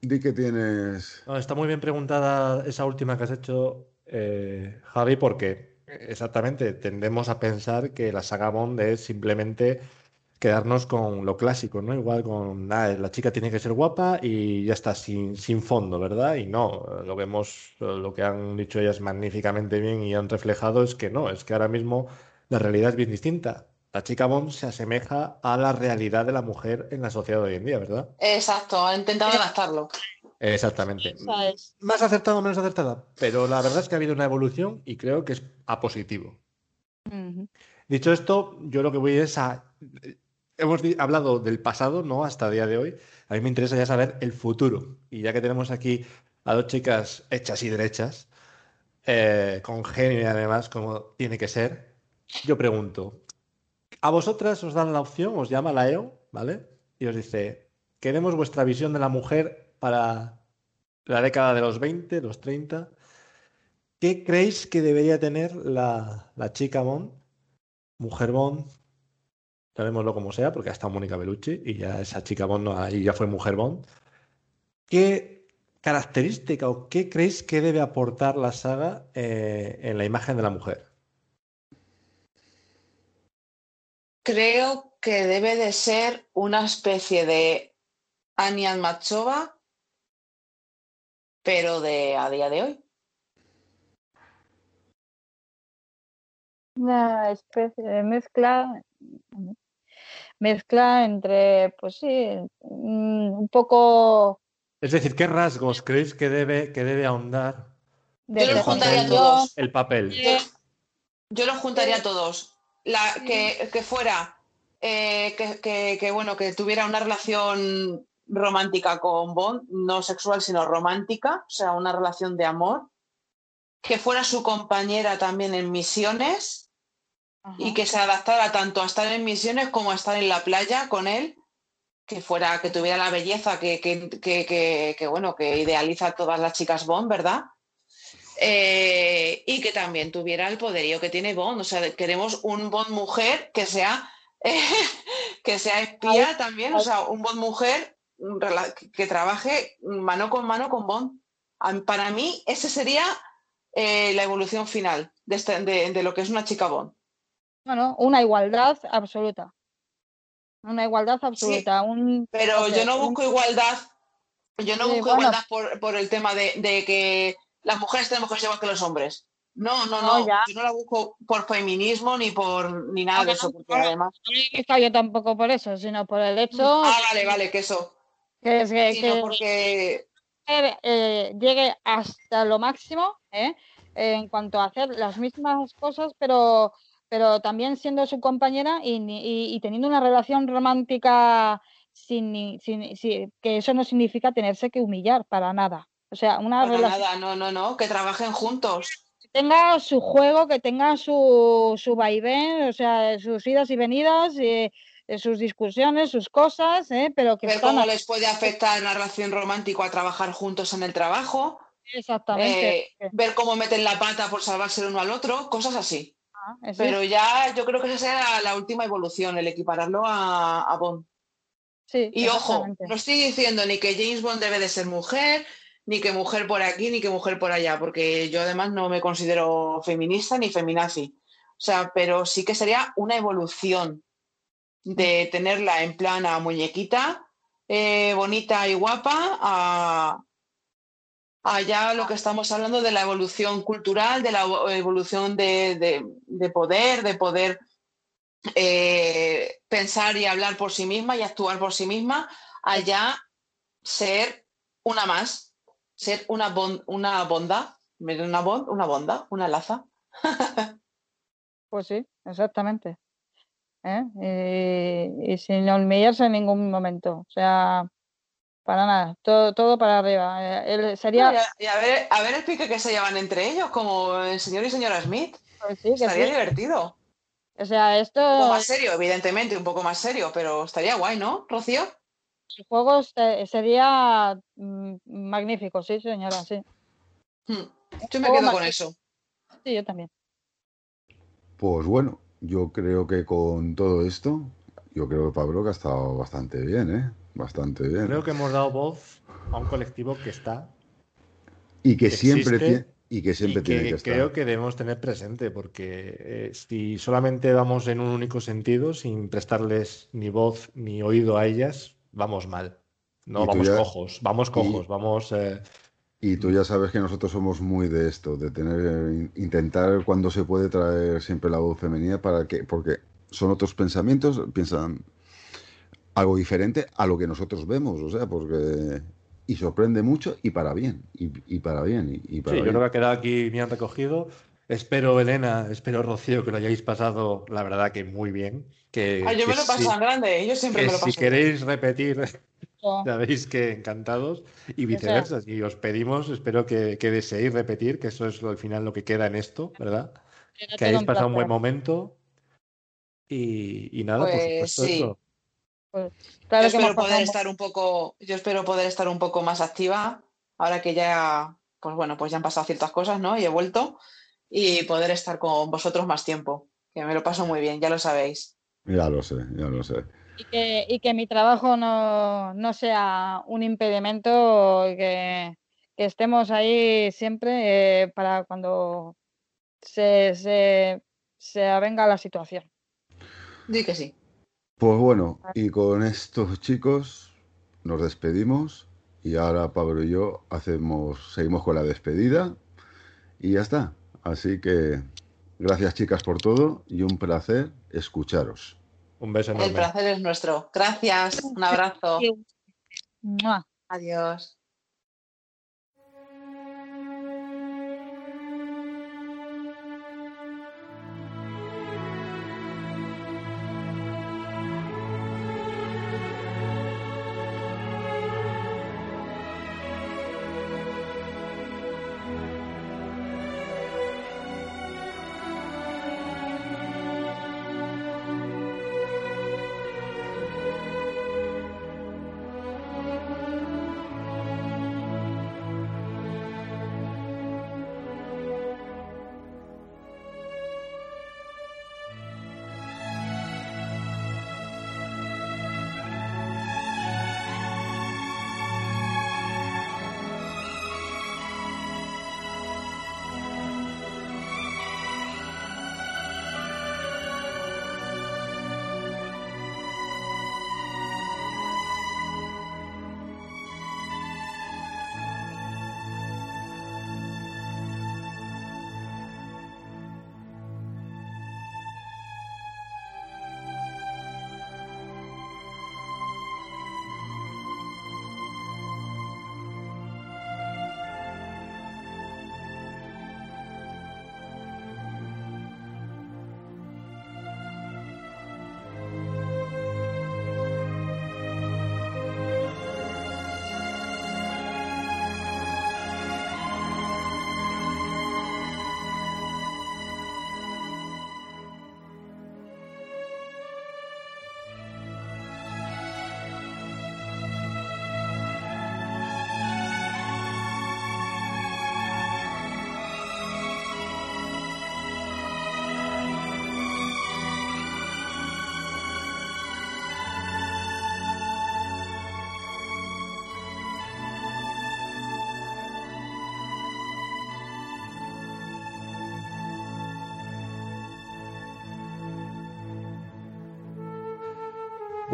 di que tienes... está muy bien preguntada esa última que has hecho, Javi, porque exactamente tendemos a pensar que la saga Bond es simplemente quedarnos con lo clásico, ¿no? Igual con la chica tiene que ser guapa y ya está, sin, sin fondo, ¿verdad? Y no, lo vemos, lo que han dicho ellas magníficamente bien y han reflejado es que no, es que ahora mismo la realidad es bien distinta. La chica Bond se asemeja a la realidad de la mujer en la sociedad de hoy en día, ¿verdad? Exacto, ha intentado adaptarlo. Exactamente. Más acertado o menos acertada, pero la verdad es que ha habido una evolución y creo que es a positivo. Dicho esto, yo lo que voy es a hemos hablado del pasado, ¿no? Hasta el día de hoy. A mí me interesa ya saber el futuro. Y ya que tenemos aquí a dos chicas hechas y derechas, eh, con genio y además, como tiene que ser, yo pregunto, a vosotras os dan la opción, os llama la EO, ¿vale? Y os dice, queremos vuestra visión de la mujer para la década de los 20, los 30. ¿Qué creéis que debería tener la, la chica Bond, mujer Bond, llamémoslo como sea, porque ha estado Mónica Bellucci y ya esa chica Bond ahí ya fue mujer Bond. ¿Qué característica o qué creéis que debe aportar la saga eh, en la imagen de la mujer? Creo que debe de ser una especie de Anya Machova, pero de a día de hoy. Una especie de mezcla mezcla entre, pues sí, mm, un poco... Es decir, ¿qué rasgos creéis que debe, que debe ahondar? Yo los juntaría todos. El papel. Yo, los juntaría todos. La, que, que fuera, eh, que, que, bueno, que tuviera una relación romántica con Bond, no sexual, sino romántica, o sea, una relación de amor. Que fuera su compañera también en misiones y que se adaptara tanto a estar en misiones como a estar en la playa con él, que fuera, que tuviera la belleza que, que, que, que bueno, que idealiza a todas las chicas Bond, ¿verdad? Eh, y que también tuviera el poderío que tiene Bond. O sea, queremos un Bond mujer que sea, que sea espía también, o sea, un Bond mujer que trabaje mano con mano con Bond. Para mí, esa sería eh, la evolución final de, este, de, de, lo que es una chica Bond. Bueno, una igualdad absoluta. Una igualdad absoluta. un, pero yo no busco igualdad. Yo no busco igualdad por, por, el tema de, de, que las mujeres tenemos que ser igual que los hombres. No, no, no. Yo no la busco por feminismo ni por ni nada de eso, porque además. No yo tampoco por eso, sino por el hecho. Ah, vale, vale, que eso. Que, es que, porque... Eh, llegue hasta lo máximo ¿eh? en cuanto a hacer las mismas cosas, pero pero también siendo su compañera y, teniendo una relación romántica sin, que eso no significa tenerse que humillar para nada. O sea, una para nada, no, no, no, que trabajen juntos. Que tenga su juego, que tenga su, su vaivén, o sea, sus idas y venidas, y, eh, sus discusiones, sus cosas, ¿eh? pero que... Ver cómo les puede afectar la relación romántica a trabajar juntos en el trabajo. Exactamente. Eh, ver cómo meten la pata por salvarse el uno al otro, cosas así. Pero ya yo creo que esa será la última evolución, el equipararlo a, Bond. Sí, y ojo, no estoy diciendo ni que James Bond debe de ser mujer, ni que mujer por aquí, ni que mujer por allá, porque yo además no me considero feminista ni feminazi. O sea, pero sí que sería una evolución de tenerla en plana muñequita, eh, bonita y guapa, a, allá lo que estamos hablando de la evolución cultural, de la evolución de, poder, de poder eh, pensar y hablar por sí misma y actuar por sí misma, allá ser una más, ser una, una bonda, una, una bonda, una laza. pues sí, exactamente. ¿eh? Y, sin humillarse en ningún momento. O sea, para nada, todo, todo para arriba. Eh, sería... Y a, ver, a ver el pique que se llevan entre ellos, como el señor y señora Smith. Pues estaría divertido. O sea, esto. Un poco más serio, evidentemente, un poco más serio, pero estaría guay, ¿no, Rocío? El juego sería mm, magnífico, sí, señora, sí. Hmm. Yo me quedo con eso. Sí, yo también. Pues bueno, yo creo que con todo esto, yo creo que Pablo que ha estado bastante bien, ¿eh? Bastante bien. Creo que hemos dado voz a un colectivo que está. Y que, siempre tiene. Y que siempre tiene que estar. Creo que debemos tener presente, porque eh, si solamente vamos en un único sentido, sin prestarles ni voz ni oído a ellas, vamos mal. No, vamos cojos, vamos cojos, vamos. Eh, y tú ya sabes que nosotros somos muy de esto, de tener, intentar cuando se puede traer siempre la voz femenina para que, porque son otros pensamientos, piensan algo diferente a lo que nosotros vemos, o sea, porque y sorprende mucho y para bien, y, para bien, y, para sí, yo creo que ha quedado aquí bien recogido. Espero, Elena, espero, Rocío, que lo hayáis pasado, la verdad, que muy bien. Que, yo me lo paso tan grande, yo siempre me lo paso. Si queréis repetir Sabéis que encantados y viceversa. Y os pedimos, espero que, deseéis repetir, que eso es al final lo que queda en esto, ¿verdad? Que hayáis pasado un buen momento. Y, nada, por pues supuesto pues, yo espero poder estar un poco, yo espero poder estar un poco más activa, ahora que ya, pues bueno, pues ya han pasado ciertas cosas, ¿no? Y he vuelto, y poder estar con vosotros más tiempo, que me lo paso muy bien, ya lo sabéis. Ya lo sé, ya lo sé y que, y que mi trabajo no, sea un impedimento, que, que estemos ahí siempre eh, para cuando se, se, se avenga la situación. Di que sí. Pues bueno, y con estos chicos nos despedimos y ahora Pablo y yo hacemos, seguimos con la despedida y ya está. Así que gracias chicas por todo y un placer escucharos. Un beso enorme. El placer es nuestro. Gracias. Un abrazo. Adiós.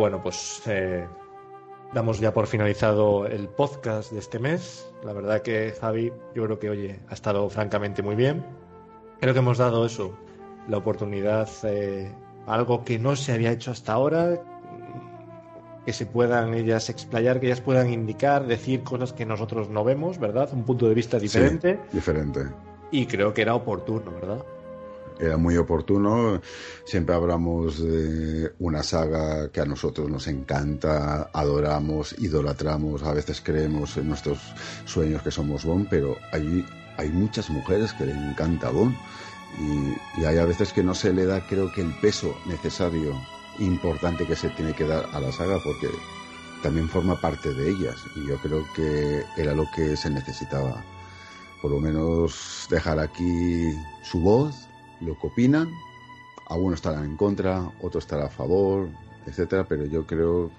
Bueno, pues eh, damos ya por finalizado el podcast de este mes. La verdad que Javi, yo creo que, oye, ha estado francamente muy bien. Creo que hemos dado eso, la oportunidad, eh, algo que no se había hecho hasta ahora, que se puedan ellas explayar, que ellas puedan indicar, decir cosas que nosotros no vemos, ¿verdad? Un punto de vista diferente. diferente. Y creo que era oportuno, ¿verdad? Era muy oportuno. Siempre hablamos de una saga que a nosotros nos encanta, adoramos, idolatramos, a veces creemos en nuestros sueños que somos Bond, pero hay, hay muchas mujeres que le encanta Bond. Y, y hay a veces que no se le da, creo que, el peso necesario importante que se tiene que dar a la saga porque también forma parte de ellas y yo creo que era lo que se necesitaba. Por lo menos dejar aquí su voz, lo que opinan. Algunos estarán en contra, otros estarán a favor, etcétera, pero yo creo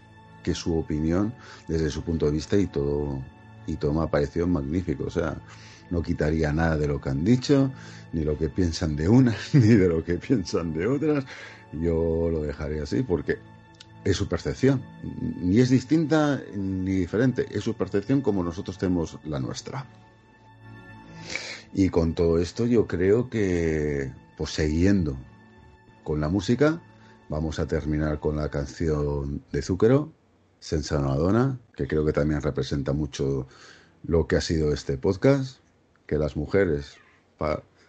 que su opinión, desde su punto de vista y todo, y todo me ha parecido magnífico. O sea, no quitaría nada de lo que han dicho, ni lo que piensan de unas, ni de lo que piensan de otras. Yo lo dejaré así porque es su percepción. Ni es distinta ni diferente. Es su percepción como nosotros tenemos la nuestra. Y con todo esto yo creo que, pues siguiendo con la música, vamos a terminar con la canción de Zúquero, Senza Madonna, que creo que también representa mucho lo que ha sido este podcast, que las mujeres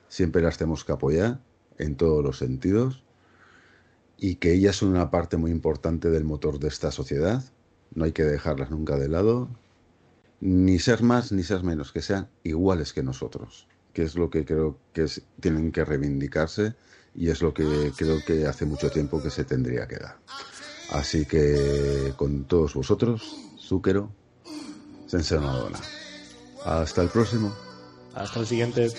siempre las tenemos que apoyar en todos los sentidos y que ellas son una parte muy importante del motor de esta sociedad. No hay que dejarlas nunca de lado, ni ser más ni ser menos, que sean iguales que nosotros, que es lo que creo que tienen que reivindicarse y es lo que creo que hace mucho tiempo que se tendría que dar. Así que con todos vosotros, Zúquero, Sense Madonna. Hasta el próximo. Hasta el siguiente.